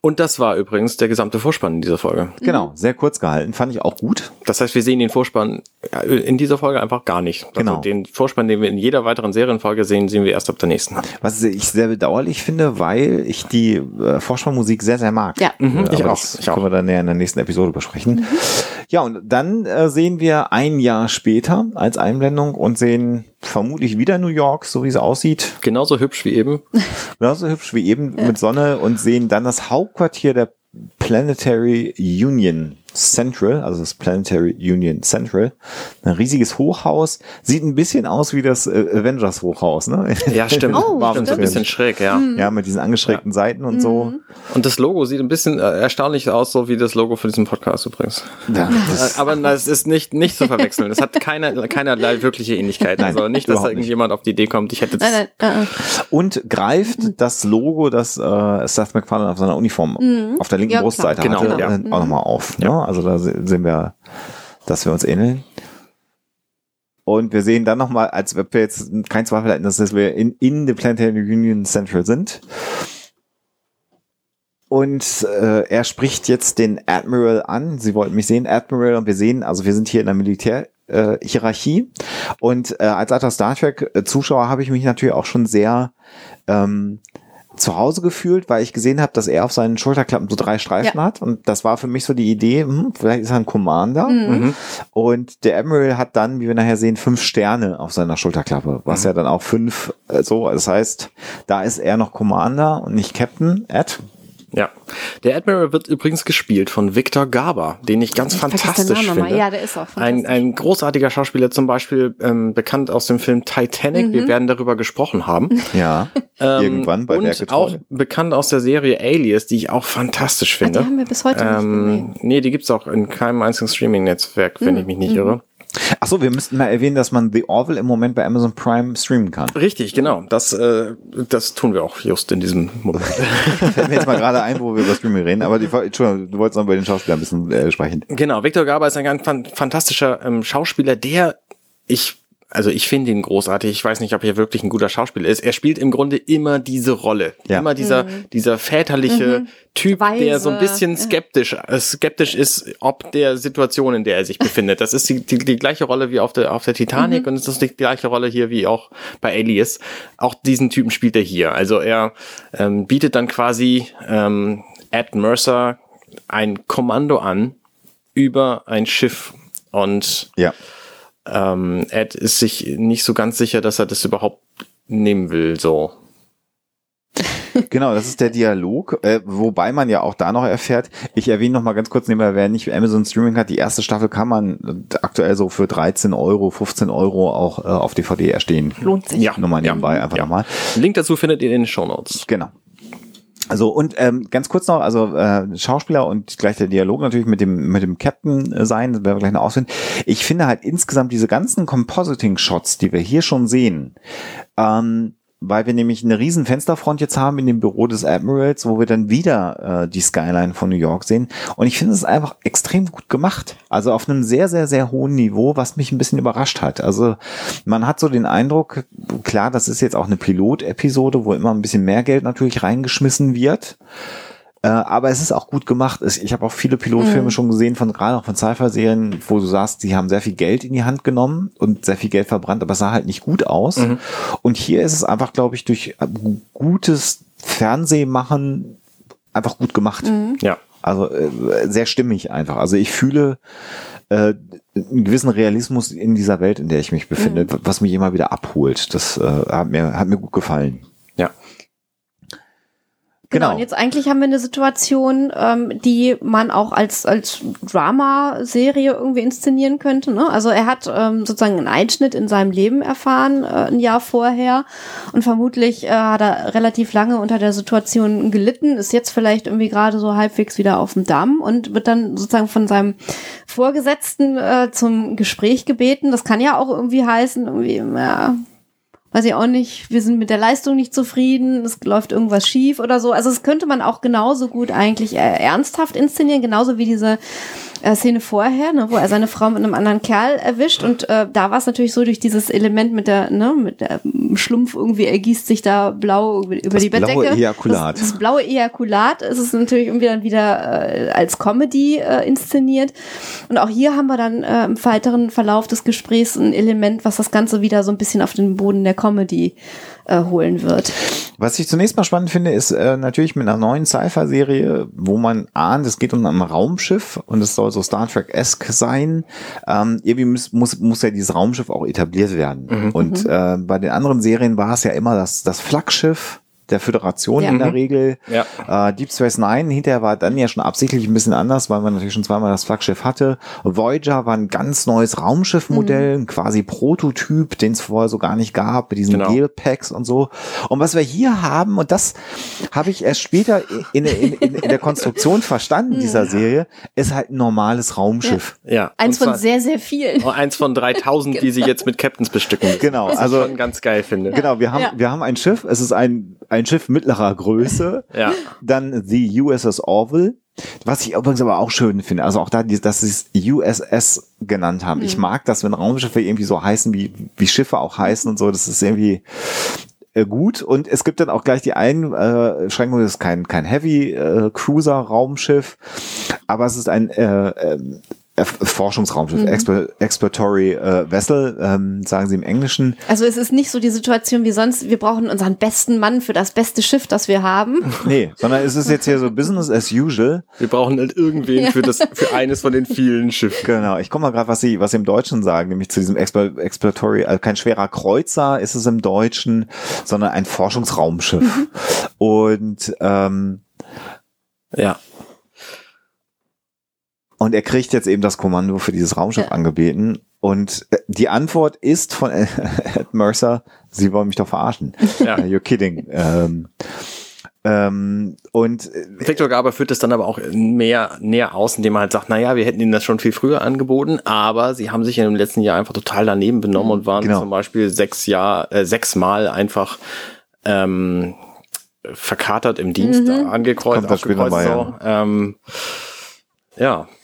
Und das war übrigens der gesamte Vorspann in dieser Folge. Genau, sehr kurz gehalten, fand ich auch gut. Das heißt, wir sehen den Vorspann in dieser Folge einfach gar nicht. Also Genau. den Vorspann, den wir in jeder weiteren Serienfolge sehen, sehen wir erst ab der nächsten. Was ich sehr bedauerlich finde, weil ich die äh, Vorspannmusik sehr, sehr mag. Ja. Mhm, ich aber auch, Das ich auch. können wir dann näher in der nächsten Episode besprechen. Ja, und dann äh, sehen wir ein Jahr später als Einblendung und sehen vermutlich wieder New York, so wie es aussieht. Genauso hübsch wie eben. Genauso hübsch wie eben mit Sonne und sehen dann das Hauptquartier der Planetary Union Central, also das Planetary Union Central. Ein riesiges Hochhaus. Sieht ein bisschen aus wie das äh, Avengers Hochhaus, ne? Ja, stimmt. Oh, War stimmt. ein bisschen schräg, ja. Ja, mit diesen angeschrägten Seiten und so. Und das Logo sieht ein bisschen äh, erstaunlich aus, so wie das Logo für diesen Podcast übrigens. Ja, Äh, Aber das ist nicht, nicht zu verwechseln. Es hat keine, keinerlei wirkliche Ähnlichkeit. Nein, also nicht, dass da überhaupt nicht. irgendjemand auf die Idee kommt, ich hätte das. Nein, nein. Und greift das Logo, das äh, Seth MacFarlane auf seiner Uniform auf der linken Ja, klar. Brustseite Genau, hatte, ja. auch nochmal auf. Ne? Also da se- sehen wir, dass wir uns ähneln. Und wir sehen dann nochmal, als ob wir jetzt kein Zweifel hätten, dass wir in, in the Planetary Union Central sind. Und äh, er spricht jetzt den Admiral an. Sie wollten mich sehen, Admiral, und wir sehen, also wir sind hier in der Militär. Äh, und äh, als alter Star Trek äh, habe ich mich natürlich auch schon sehr ähm, zu Hause gefühlt, weil ich gesehen habe, dass er auf seinen Schulterklappen so drei Streifen Ja. hat und das war für mich so die Idee, hm, vielleicht ist er ein Commander Mhm. und der Admiral hat dann, wie wir nachher sehen, fünf Sterne auf seiner Schulterklappe, was ja dann auch fünf äh, so, das heißt, da ist er noch Commander und nicht Captain Ed. Ja. Der Admiral wird übrigens gespielt von Victor Garber, den ich ganz den fantastisch finde. Ja, der ist auch ein, fantastisch. ein großartiger Schauspieler, zum Beispiel ähm, bekannt aus dem Film Titanic. Mhm. Wir werden darüber gesprochen haben. Ja, Ähm, irgendwann bei und Werke auch bekannt aus der Serie Alias, die ich auch fantastisch Ah, finde. die haben wir bis heute nicht ähm, gesehen. nee, die gibt's auch in keinem einzigen Streaming-Netzwerk, wenn ich mich nicht irre. Ach so, wir müssten mal erwähnen, dass man The Orville im Moment bei Amazon Prime streamen kann. Richtig, genau. Das, äh, das tun wir auch just in diesem Moment. Fällt mir jetzt mal gerade ein, wo wir über Streaming reden, aber die, Entschuldigung, du wolltest noch über den Schauspieler ein bisschen äh, sprechen. genau, Victor Garber ist ein ganz fan fantastischer ähm, Schauspieler, der ich also ich finde ihn großartig. Ich weiß nicht, ob er wirklich ein guter Schauspieler ist. Er spielt im Grunde immer diese Rolle. Ja. Immer dieser, dieser väterliche Typ, der so ein Weise, bisschen skeptisch, äh, skeptisch ist, ob der Situation, in der er sich befindet. Das ist die, die, die gleiche Rolle wie auf der, auf der Titanic und es ist die gleiche Rolle hier wie auch bei Alias. Auch diesen Typen spielt er hier. Also er ähm, bietet dann quasi ähm, Ed Mercer ein Kommando an über ein Schiff und Ja. Ähm, Ed ist sich nicht so ganz sicher, dass er das überhaupt nehmen will, so. Genau, das ist der Dialog, äh, wobei man ja auch da noch erfährt, ich erwähne noch mal ganz kurz nebenbei, wer nicht Amazon Streaming hat, die erste Staffel kann man aktuell so für 13 Euro, 15 Euro auch äh, auf DVD erstehen. Lohnt sich. Ja. Nochmal nebenbei, einfach Ja. nochmal. Link dazu findet ihr in den Shownotes. Genau. Also und ähm, ganz kurz noch, also äh, Schauspieler und gleich der Dialog natürlich mit dem mit dem Captain äh, sein, das werden wir gleich noch ausfinden. Ich finde halt insgesamt diese ganzen Compositing-Shots, die wir hier schon sehen, ähm, weil wir nämlich eine riesen Fensterfront jetzt haben in dem Büro des Admirals, wo wir dann wieder äh, die Skyline von New York sehen. Und ich finde es einfach extrem gut gemacht. Also auf einem sehr, sehr, sehr hohen Niveau, was mich ein bisschen überrascht hat. Also man hat so den Eindruck, klar, das ist jetzt auch eine Pilot-Episode, wo immer ein bisschen mehr Geld natürlich reingeschmissen wird. Äh, aber es ist auch gut gemacht. Ich habe auch viele Pilotfilme schon gesehen, von gerade auch von Sci-Fi-Serien, wo du sagst, die haben sehr viel Geld in die Hand genommen und sehr viel Geld verbrannt, aber es sah halt nicht gut aus. Und hier ist es einfach, glaube ich, durch äh, gu- gutes Fernsehmachen einfach gut gemacht. Ja. Also äh, sehr stimmig einfach. Also ich fühle äh, einen gewissen Realismus in dieser Welt, in der ich mich befinde, was mich immer wieder abholt. Das äh, hat mir hat mir gut gefallen. Genau. Genau. Und jetzt eigentlich haben wir eine Situation, ähm, die man auch als, als Drama-Serie irgendwie inszenieren könnte. Ne? Also er hat ähm, sozusagen einen Einschnitt in seinem Leben erfahren, äh, ein Jahr vorher. Und vermutlich äh, hat er relativ lange unter der Situation gelitten, ist jetzt vielleicht irgendwie gerade so halbwegs wieder auf dem Damm und wird dann sozusagen von seinem Vorgesetzten äh, zum Gespräch gebeten. Das kann ja auch irgendwie heißen, irgendwie, ja, weiß ich auch nicht, wir sind mit der Leistung nicht zufrieden, es läuft irgendwas schief oder so. Also das könnte man auch genauso gut eigentlich äh, ernsthaft inszenieren, genauso wie diese äh, Szene vorher, ne, wo er seine Frau mit einem anderen Kerl erwischt und äh, da war es natürlich so durch dieses Element mit der, ne, mit der ähm, Schlumpf irgendwie ergießt sich da blau über, Das die blaue Bettdecke. Ejakulat. Das, das blaue Ejakulat ist es natürlich irgendwie dann wieder äh, als Comedy äh, inszeniert und auch hier haben wir dann äh, im weiteren Verlauf des Gesprächs ein Element, was das Ganze wieder so ein bisschen auf den Boden der Comedy äh, holen wird. Was ich zunächst mal spannend finde, ist äh, natürlich mit einer neuen Sci-Fi-Serie, wo man ahnt, es geht um ein Raumschiff und es soll so Star Trek-esque sein. Ähm, irgendwie muss, muss, muss ja dieses Raumschiff auch etabliert werden. Und äh, bei den anderen Serien war es ja immer das, das Flaggschiff der Föderation Ja. in der Mhm. Regel. Ja. Äh, Deep Space Nine hinterher war dann ja schon absichtlich ein bisschen anders, weil man natürlich schon zweimal das Flaggschiff hatte. Voyager war ein ganz neues Raumschiffmodell, ein quasi Prototyp, den es vorher so gar nicht gab, mit diesen Genau. Gel-Packs und so. Und was wir hier haben, und das habe ich erst später in, in, in, in der Konstruktion verstanden dieser Serie, ist halt ein normales Raumschiff. Ja. Eins Und von sehr, sehr vielen. Oh, eins von 3000, die sie jetzt mit Captains bestücken. Genau, Was also- ich schon ganz geil finde. Genau, wir haben, Ja. wir haben ein Schiff, es ist ein, ein Schiff mittlerer Größe. Ja. Dann die USS Orville. Was ich übrigens aber auch schön finde, also auch da, dass sie es USS genannt haben. Ich mag das, wenn Raumschiffe irgendwie so heißen, wie, wie Schiffe auch heißen und so. Das ist irgendwie äh, gut. Und es gibt dann auch gleich die Einschränkung, es ist kein, kein Heavy äh, Cruiser Raumschiff, aber es ist ein äh, äh, Forschungsraumschiff, Explor Exploratory äh, Vessel, ähm, sagen sie im Englischen. Also es ist nicht so die Situation wie sonst, wir brauchen unseren besten Mann für das beste Schiff, das wir haben. Nee, sondern es ist jetzt hier so Business as usual. Wir brauchen halt irgendwen für das, für eines von den vielen Schiffen. Genau, ich guck mal gerade, was sie, was sie im Deutschen sagen, nämlich zu diesem Explo Exploratory, also kein schwerer Kreuzer ist es im Deutschen, sondern ein Forschungsraumschiff. Und ähm, Ja. Und er kriegt jetzt eben das Kommando für dieses Raumschiff Ja. angebeten. Und äh, die Antwort ist von Ed Mercer, Sie wollen mich doch verarschen. Ja. You're kidding. Ähm, ähm, und äh, Victor Garber führt es dann aber auch mehr näher aus, indem er halt sagt, naja, wir hätten ihnen das schon viel früher angeboten, aber sie haben sich in dem letzten Jahr einfach total daneben benommen und waren Genau. zum Beispiel sechs Jahr, äh, sechsmal einfach ähm, verkatert im Dienst angekreuzt, Kommt das später aufgekreuzt. so. ähm, ja,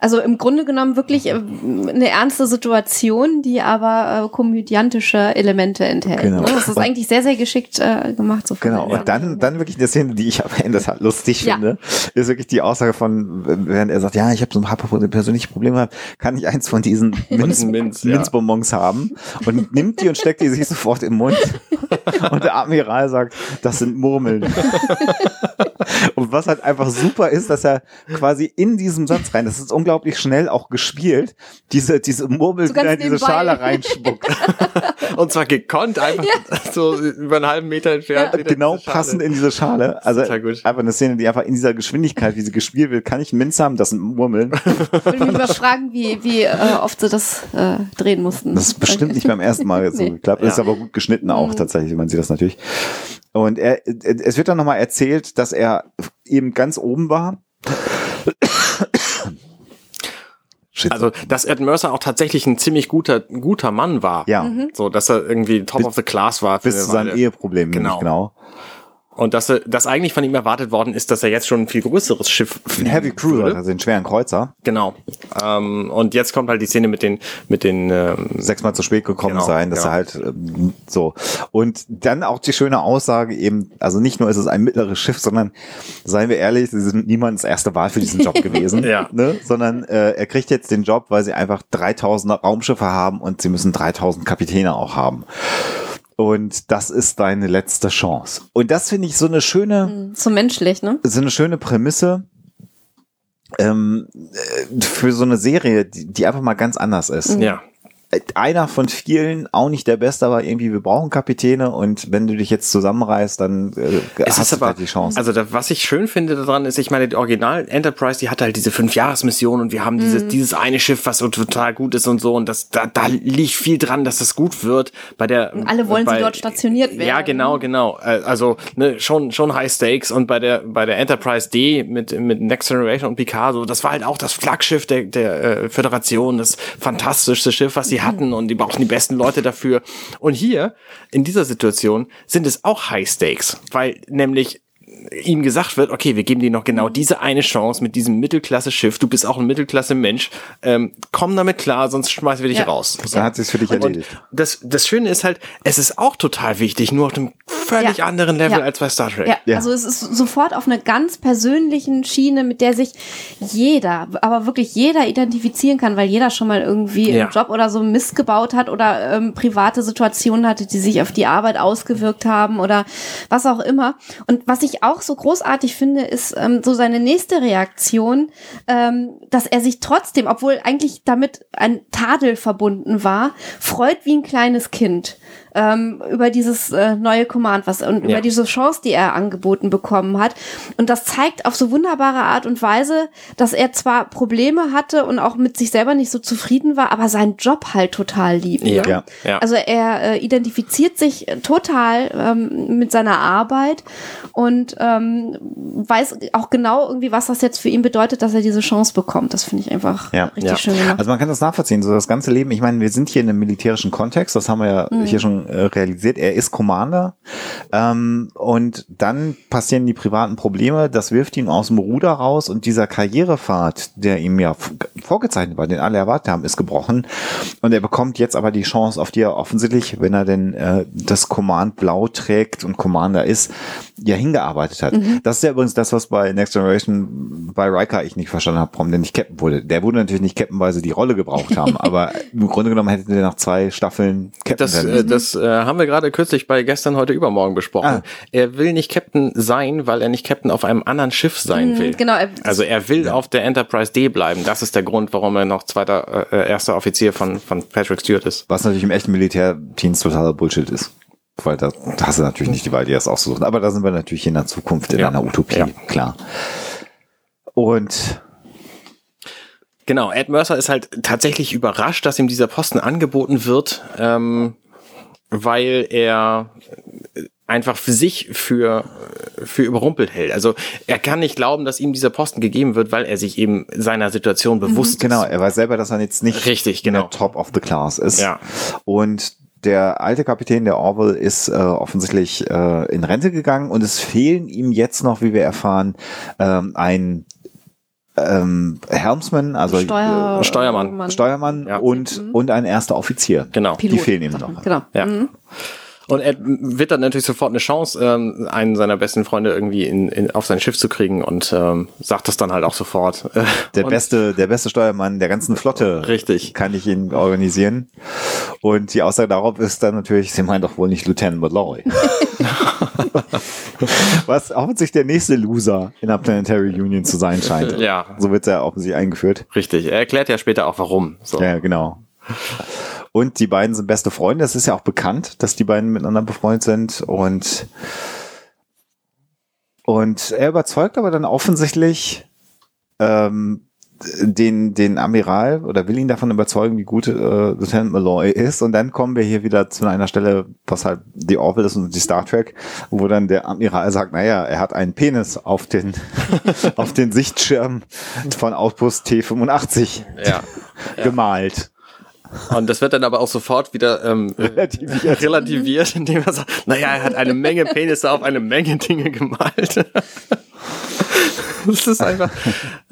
Also im Grunde genommen wirklich äh, eine ernste Situation, die aber äh, komödiantische Elemente enthält. Genau. Ne? Das ist Und- eigentlich sehr, sehr geschickt äh, gemacht. So Genau, und dann, dann wirklich eine Szene, die ich am Ende halt lustig Ja. finde, ist wirklich die Aussage von, während er sagt, ja, ich habe so ein paar persönliche Probleme, kann ich eins von diesen Minz, Minz, ja. Minzbonbons haben und nimmt die und steckt die sich sofort im Mund und der Admiral sagt, das sind Murmeln. und was halt einfach super ist, dass er quasi in diesem Satz rein, das ist unglaublich schnell auch gespielt, diese, diese So ganz wieder in diese. Schale reinspuckt. und zwar gekonnt, einfach so über einen halben Meter entfernt. wieder genau passend in diese Schale. Also einfach eine Szene, die einfach in dieser Geschwindigkeit, wie sie gespielt wird, kann ich einen Minz haben, das sind Murmeln. Ich würde mich mal fragen, wie, wie äh, oft sie das äh, drehen mussten. Das ist bestimmt nicht beim ersten Mal so Nee. geklappt. Das ist Ja. aber gut geschnitten auch tatsächlich, man sieht das natürlich. Und er, es wird dann nochmal erzählt, dass er eben ganz oben war. Also, dass Ed Mercer auch tatsächlich ein ziemlich guter, guter Mann war. ja, So, dass er irgendwie top of the class war. bis zu seinem. Eheproblem. Genau. Genau. Und dass, er, dass eigentlich von ihm erwartet worden ist, dass er jetzt schon ein viel größeres Schiff Ein Heavy Cruiser, würde. also den schweren Kreuzer. Genau. Ähm, und jetzt kommt halt die Szene mit den, mit den ähm, sechsmal zu spät gekommen Genau, sein, dass genau. er halt ähm, so. Und dann auch die schöne Aussage eben, also nicht nur ist es ein mittleres Schiff, sondern seien wir ehrlich, sie sind niemands erste Wahl für diesen Job gewesen, Ja. ne? sondern äh, er kriegt jetzt den Job, weil sie einfach 3000 Raumschiffe haben und sie müssen 3000 Kapitäne auch haben. Und das ist deine letzte Chance. Und das finde ich so eine schöne, So menschlich, ne? so eine schöne Prämisse ähm, äh, für so eine Serie, die, die einfach mal ganz anders ist ja. Einer von vielen, auch nicht der Beste, aber irgendwie, wir brauchen Kapitäne und wenn du dich jetzt zusammenreißt, dann äh, Es hast du aber, vielleicht die Chance. also da, was ich schön finde daran ist, ich meine, die Original Enterprise, die hatte halt diese Fünf-Jahres-Mission und wir haben dieses, Mhm. dieses eine Schiff, was so total gut ist und so und das, da, da liegt viel dran, dass das gut wird. Bei der, Und alle wollen sie bei, dort stationiert werden. Ja, genau, genau. Äh, Also ne, schon, schon High Stakes und bei der, bei der Enterprise D mit, mit Next Generation und Picasso, das war halt auch das Flaggschiff der, der äh, Föderation, das fantastischste Schiff, was sie hatten und die brauchten die besten Leute dafür. Und hier, in dieser Situation, sind es auch High Stakes, weil nämlich ihm gesagt wird, okay, wir geben dir noch genau diese eine Chance mit diesem Mittelklasse-Schiff. Du bist auch ein Mittelklasse-Mensch. Ähm, komm damit klar, sonst schmeißen wir dich Ja. raus. Dann hat sich's für dich Und erledigt. das, das Schöne ist halt, es ist auch total wichtig, nur auf einem völlig Ja. anderen Level Ja. als bei Star Trek. Ja, Ja. also es ist sofort auf einer ganz persönlichen Schiene, mit der sich jeder, aber wirklich jeder identifizieren kann, weil jeder schon mal irgendwie Ja. im Job oder so Mist gebaut hat oder ähm, private Situationen hatte, die sich auf die Arbeit ausgewirkt haben oder was auch immer. Und was ich auch so großartig finde, ist ähm, so seine nächste Reaktion, ähm, dass er sich trotzdem, obwohl eigentlich damit ein Tadel verbunden war, freut wie ein kleines Kind ähm, über dieses äh, neue Command was und Ja. über diese Chance, die er angeboten bekommen hat. Und das zeigt auf so wunderbare Art und Weise, dass er zwar Probleme hatte und auch mit sich selber nicht so zufrieden war, aber seinen Job halt total liebt. Ja. Ne? Ja. Also er äh, identifiziert sich äh, total ähm, mit seiner Arbeit und ähm, weiß auch genau irgendwie, was das jetzt für ihn bedeutet, dass er diese Chance bekommt. Das finde ich einfach richtig schön gemacht. Also man kann das nachvollziehen, so das ganze Leben. Ich meine, wir sind hier in einem militärischen Kontext, das haben wir ja Mhm. hier schon realisiert. Er ist Commander ähm, und dann passieren die privaten Probleme, das wirft ihn aus dem Ruder raus und dieser Karrierepfad, der ihm ja vorgezeichnet war, den alle erwartet haben, ist gebrochen und er bekommt jetzt aber die Chance, auf die er offensichtlich, wenn er denn äh, das Command Blau trägt und Commander ist, ja hingearbeitet hat. Mhm. Das ist ja übrigens das, was bei Next Generation bei Riker ich nicht verstanden habe, warum der nicht Captain wurde. Der wurde natürlich nicht Captain, weil sie die Rolle gebraucht haben, aber im Grunde genommen hätte der nach zwei Staffeln Captain Das, äh, müssen. das äh, haben wir gerade kürzlich bei gestern, heute, übermorgen besprochen. Ah. Er will nicht Captain sein, weil er nicht Captain auf einem anderen Schiff sein will. genau, er- Also er will auf der Enterprise D bleiben. Das ist der Grund, warum er noch zweiter, äh, erster Offizier von, von Patrick Stewart ist. Was natürlich im echten Militärdienst totaler Bullshit ist. Weil da, da hast du natürlich nicht die Wahl, dir das auszusuchen. Aber da sind wir natürlich in der Zukunft, in Ja. einer Utopie, Ja. klar. Und Genau, Ed Mercer ist halt tatsächlich überrascht, dass ihm dieser Posten angeboten wird, ähm, weil er einfach für sich für, für überrumpelt hält. Also er kann nicht glauben, dass ihm dieser Posten gegeben wird, weil er sich eben seiner Situation bewusst genau, ist. er weiß selber, dass er jetzt nicht Richtig, genau. der Top of the Class ist. Ja. Und der alte Kapitän, der Orwell, ist äh, offensichtlich äh, in Rente gegangen und es fehlen ihm jetzt noch, wie wir erfahren, ähm, ein ähm, Helmsman, also Steuer Äh, Steuermann. Mann. äh, Steuermann Ja. und, Mhm. und ein erster Offizier. Genau. Die Pilot, fehlen ihm noch. Genau. Ja. Mhm. Und er wittert natürlich sofort eine Chance, ähm, einen seiner besten Freunde irgendwie in, in, auf sein Schiff zu kriegen und ähm, sagt das dann halt auch sofort. Der und, beste, der beste Steuermann der ganzen Flotte. Richtig. Kann ich ihn organisieren. Und die Aussage darauf ist dann natürlich, sie meinen doch wohl nicht Lieutenant Malloy. Was offensichtlich der nächste Loser in der Planetary Union zu sein scheint. Ja. So wird er offensichtlich eingeführt. Richtig. Er erklärt ja später auch warum. So. Ja, genau. Und die beiden sind beste Freunde. Das ist ja auch bekannt, dass die beiden miteinander befreundet sind. Und, und er überzeugt aber dann offensichtlich ähm, den, den Amiral oder will ihn davon überzeugen, wie gut äh, Lieutenant Malloy ist. Und dann kommen wir hier wieder zu einer Stelle, was halt die Orville ist und die Star Trek, wo dann der Amiral sagt, naja, er hat einen Penis auf den, auf den Sichtschirm von Outpost T85 Ja. gemalt. Und das wird dann aber auch sofort wieder ähm, Relativiert. relativiert, indem er sagt, naja, er hat eine Menge Penisse auf eine Menge Dinge gemalt. Das ist einfach.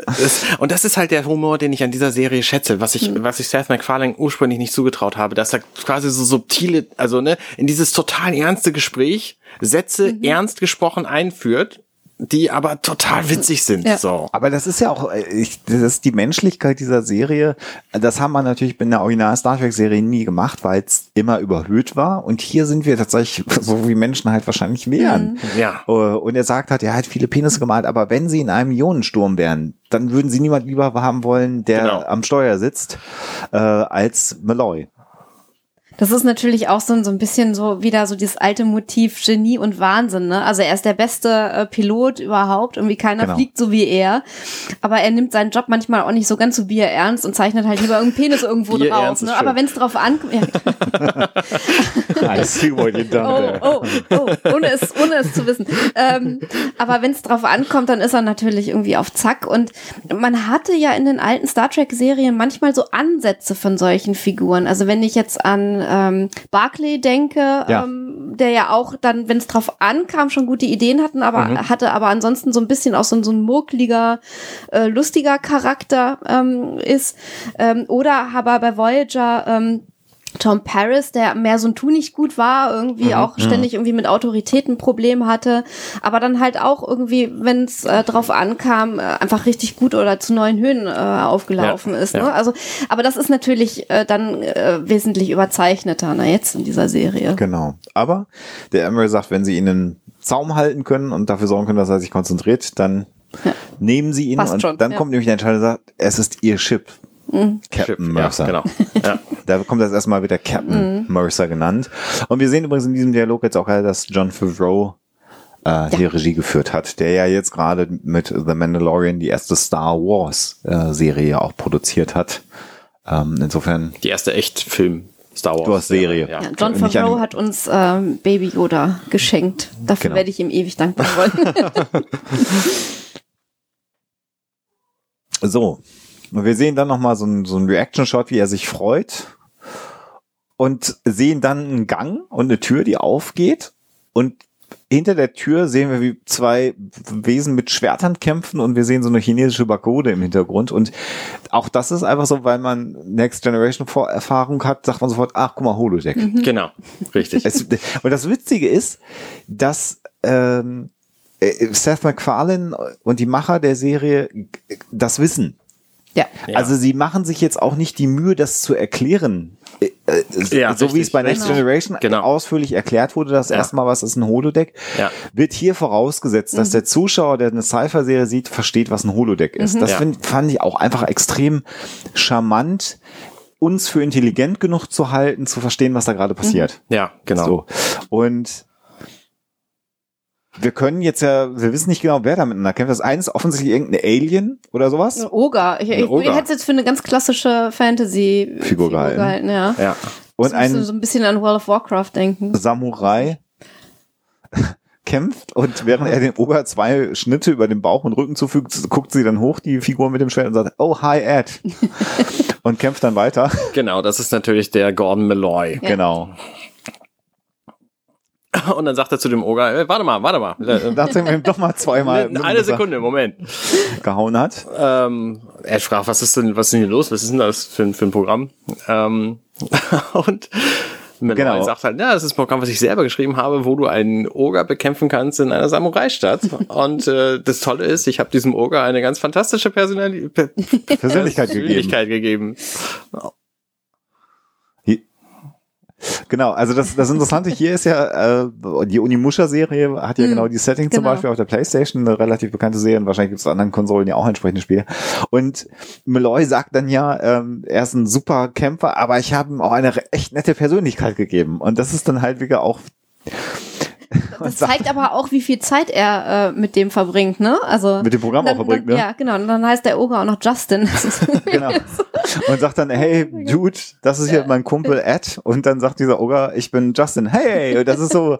Das, und das ist halt der Humor, den ich an dieser Serie schätze, was ich, was ich Seth MacFarlane ursprünglich nicht zugetraut habe, dass er quasi so subtile, also ne, in dieses total ernste Gespräch Sätze ernst gesprochen einführt, die aber total witzig sind. Ja. So. Aber das ist ja auch, äh, ich, das ist die Menschlichkeit dieser Serie. Das haben wir natürlich in der Original Star Trek Serie nie gemacht, weil es immer überhöht war. Und hier sind wir tatsächlich so wie Menschen halt wahrscheinlich wären. Ja. Äh, Und er sagt hat, er hat viele Penisse gemalt, aber wenn sie in einem Ionensturm wären, dann würden sie niemand lieber haben wollen, der Genau. am Steuer sitzt, äh, als Malloy. Das ist natürlich auch so, ein- so ein bisschen so wieder so dieses alte Motiv Genie und Wahnsinn. Ne? Also er ist der beste äh, Pilot überhaupt. Irgendwie keiner Genau. fliegt so wie er. Aber er nimmt seinen Job manchmal auch nicht so ganz so Bier ernst und zeichnet halt lieber irgendeinen Penis irgendwo Bier drauf. Ne? Aber wenn es drauf ankommt, ja, I see what you've done oh, there. oh, oh, ohne es, ohne es zu wissen. Ähm, aber wenn es drauf ankommt, dann ist er natürlich irgendwie auf Zack. Und man hatte ja in den alten Star Trek-Serien manchmal so Ansätze von solchen Figuren. Also wenn ich jetzt an ähm, Barclay denke, Ja. ähm, der ja auch dann, wenn es drauf ankam, schon gute Ideen hatten, aber hatte aber ansonsten so ein bisschen auch so, so ein muckliger, äh, lustiger Charakter ähm, ist. Ähm, oder aber bei Voyager ähm, Tom Paris, der mehr so ein Tu nicht gut war, irgendwie auch ständig irgendwie mit Autoritäten Probleme hatte, aber dann halt auch irgendwie, wenn es äh, drauf ankam, äh, einfach richtig gut oder zu neuen Höhen äh, aufgelaufen Ja, ist. ja. Ne? Also, aber das ist natürlich äh, dann äh, wesentlich überzeichneter, ne, jetzt in dieser Serie. Genau. Aber der Emery sagt, wenn sie ihn in Zaum halten können und dafür sorgen können, dass er sich konzentriert, dann Ja. nehmen sie ihn Passt und schon, dann ja. kommt nämlich der Entscheider und sagt, es ist ihr Chip. Captain Ja, Mercer. genau. Ja. Da kommt das erstmal wieder Captain Mercer genannt. Und wir sehen übrigens in diesem Dialog jetzt auch, dass John Favreau äh, die Regie geführt hat, der ja jetzt gerade mit The Mandalorian die erste Star Wars äh, Serie auch produziert hat. Ähm, insofern, Die erste echt Film Star Wars. Du hast Serie. Ja. Ja, John Favreau hat uns ähm, Baby Yoda geschenkt. Dafür Genau. werde ich ihm ewig dankbar sein. so. Und wir sehen dann nochmal so ein, so ein Reaction-Shot, wie er sich freut. Und sehen dann einen Gang und eine Tür, die aufgeht. Und hinter der Tür sehen wir, wie zwei Wesen mit Schwertern kämpfen und wir sehen so eine chinesische Pagode im Hintergrund. Und auch das ist einfach so, weil man Next Generation Erfahrung hat, sagt man sofort, ach, guck mal, Holodeck. Genau, richtig. Es, und das Witzige ist, dass ähm, äh, Seth MacFarlane und die Macher der Serie das wissen. Ja. Also sie machen sich jetzt auch nicht die Mühe, das zu erklären. Äh, äh, Ja, so wie es richtig, bei Next genau. Generation Genau. ausführlich erklärt wurde, das Ja. erste Mal, was ist ein Holodeck, Ja. wird hier vorausgesetzt, dass der Zuschauer, der eine Cypher-Serie sieht, versteht, was ein Holodeck ist. Das Ja. find, fand ich auch einfach extrem charmant, uns für intelligent genug zu halten, zu verstehen, was da gerade passiert. Ja, genau. So. Und wir können jetzt ja, wir wissen nicht genau, wer da miteinander kämpft. Das eine ist offensichtlich irgendein Alien oder sowas. Ein Oger. Ich, ich, ich hätte es jetzt für eine ganz klassische Fantasy-Figur gehalten. ja. Ja. Und ein so ein bisschen an World of Warcraft denken. Samurai kämpft und während er den Oger zwei Schnitte über den Bauch und Rücken zufügt, guckt sie dann hoch, die Figur mit dem Schwert und sagt, oh, hi Ed. und kämpft dann weiter. Genau, das ist natürlich der Gordon Malloy. Ja. Genau. Und dann sagt er zu dem Oger, äh, warte mal, warte mal. Nachdem er ihm doch mal zweimal Eine Sekunde, Moment. gehauen hat. Ähm, er fragt, was ist denn, was ist denn hier los? Was ist denn das für, ein- für ein Programm? Ähm, und Malloy Genau. sagt halt, ja, das ist ein Programm, was ich selber geschrieben habe, wo du einen Oger bekämpfen kannst in einer Samurai-Stadt. Und äh, das Tolle ist, ich habe diesem Oger eine ganz fantastische Personali Per- Persönlichkeit gegeben. Persönlichkeit gegeben. Genau, also das, das Interessante hier ist ja, äh, die Unimusha-Serie hat ja Mhm, genau die Setting zum genau. Beispiel auf der Playstation, eine relativ bekannte Serie und wahrscheinlich gibt es anderen Konsolen ja auch entsprechende Spiele. Und Malloy sagt dann ja, ähm, er ist ein super Kämpfer, aber ich habe ihm auch eine echt nette Persönlichkeit gegeben. Und das ist dann halt wieder auch Das zeigt aber auch, wie viel Zeit er äh, mit dem verbringt, ne? Also Mit dem Programm dann, auch verbringt, dann, ne? Ja, genau. Und dann heißt der Oger auch noch Justin. Genau. Und sagt dann, hey, Dude, das ist hier mein Kumpel Ed. Und dann sagt dieser Ogre, ich bin Justin. Hey, und das ist so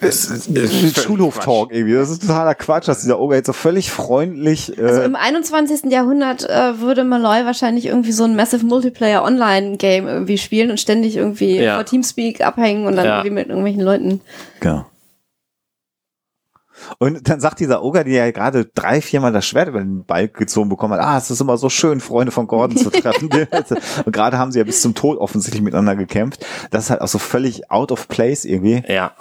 Es ist- es ist Schulhof-Talk irgendwie. Das ist totaler Quatsch, dass dieser Ogre jetzt so völlig freundlich. Also Äh, im 21. Jahrhundert äh, würde Malloy wahrscheinlich irgendwie so ein Massive Multiplayer Online-Game irgendwie spielen und ständig irgendwie Ja. vor Teamspeak abhängen und dann Ja. irgendwie mit irgendwelchen Leuten. genau. Und dann sagt dieser Ogre, der ja gerade drei, viermal das Schwert über den Balk gezogen bekommen hat, ah, es ist immer so schön, Freunde von Gordon zu treffen. und gerade haben sie ja bis zum Tod offensichtlich miteinander gekämpft. Das ist halt auch so völlig out of place irgendwie. Ja,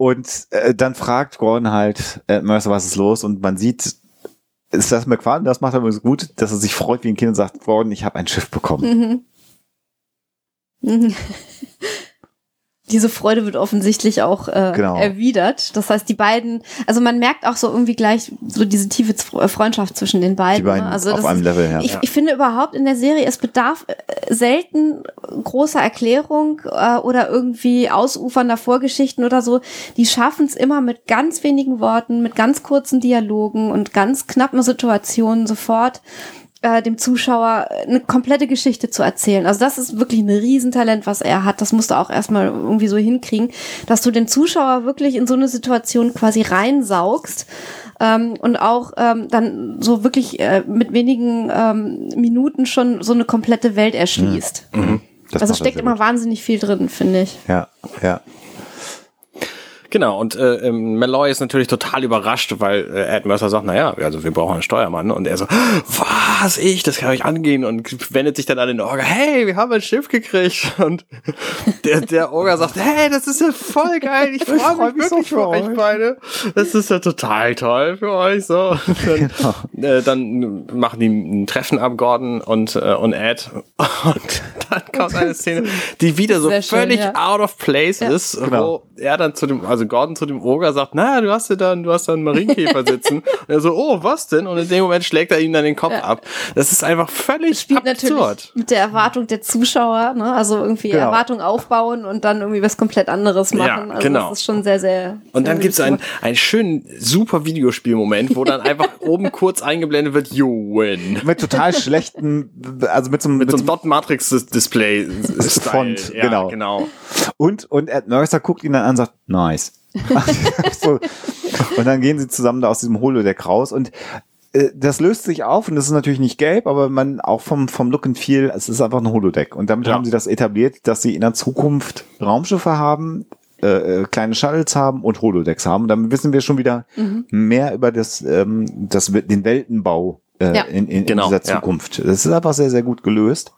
Und äh, dann fragt Gordon halt, äh, Mercer, was ist los? Und man sieht, ist das McFarlane, das macht er übrigens gut, dass er sich freut wie ein Kind und sagt, Gordon, ich habe ein Schiff bekommen. Mhm. Diese Freude wird offensichtlich auch äh, Genau. erwidert. Das heißt, die beiden, also man merkt auch so irgendwie gleich so diese tiefe Z- Freundschaft zwischen den beiden. Die beiden ne? also auf einem ist, Level, ja. Ich, ich finde überhaupt in der Serie, es bedarf äh, selten großer Erklärung äh, oder irgendwie ausufernder Vorgeschichten oder so. Die schaffen es immer mit ganz wenigen Worten, mit ganz kurzen Dialogen und ganz knappen Situationen sofort äh, dem Zuschauer eine komplette Geschichte zu erzählen. Also das ist wirklich ein Riesentalent, was er hat. Das musst du auch erstmal irgendwie so hinkriegen, dass du den Zuschauer wirklich in so eine Situation quasi reinsaugst ähm, und auch ähm, dann so wirklich äh, mit wenigen ähm, Minuten schon so eine komplette Welt erschließt. Das Also macht er steckt immer gut. wahnsinnig viel drin, finde ich. Ja, ja. Genau, und äh, ähm, Malloy ist natürlich total überrascht, weil äh, Ed Mercer sagt, naja, also wir brauchen einen Steuermann. Und er so, was, ich, das kann ich angehen. Und wendet sich dann an den Orga, hey, wir haben ein Schiff gekriegt. Und der, der Orga sagt, hey, das ist ja voll geil, ich freue freu mich mich so wirklich für euch euch." beide. Das ist ja total toll für euch. so. Dann, äh, dann machen die ein Treffen ab, Gordon und, äh, und Ed. Und dann kommt eine Szene, die wieder so schön, völlig ja. out of place ist, Genau. wo er dann zu dem, also Gordon zu dem Oger sagt, na, du hast ja dann, du hast da einen Marienkäfer sitzen. Und er so, oh, was denn? Und in dem Moment schlägt er ihm dann den Kopf ab. Das ist einfach völlig spielt absurd. natürlich mit der Erwartung der Zuschauer, ne? also irgendwie Genau. Erwartung aufbauen und dann irgendwie was komplett anderes machen. Ja, also genau. Das ist schon sehr, sehr. Und dann gibt's gut einen, einen schönen, super Videospielmoment, wo dann einfach oben kurz eingeblendet wird, you win. Mit total schlechten, also mit so, einem- Mit so so einem Dot Matrix Display Font, ja, genau. genau. Und, und Ed Mercer guckt ihn dann an und sagt, nice. so. Und dann gehen sie zusammen da aus diesem Holodeck raus und äh, das löst sich auf und das ist natürlich nicht gelb, aber man auch vom, vom Look and Feel, es ist einfach ein Holodeck. Und damit Ja. haben sie das etabliert, dass sie in der Zukunft Raumschiffe haben, äh, äh, kleine Shuttles haben und Holodecks haben. Und damit wissen wir schon wieder mehr über das, ähm, das, den Weltenbau äh, Ja. in, in, Genau, in dieser ja. Zukunft. Das ist einfach sehr, sehr gut gelöst.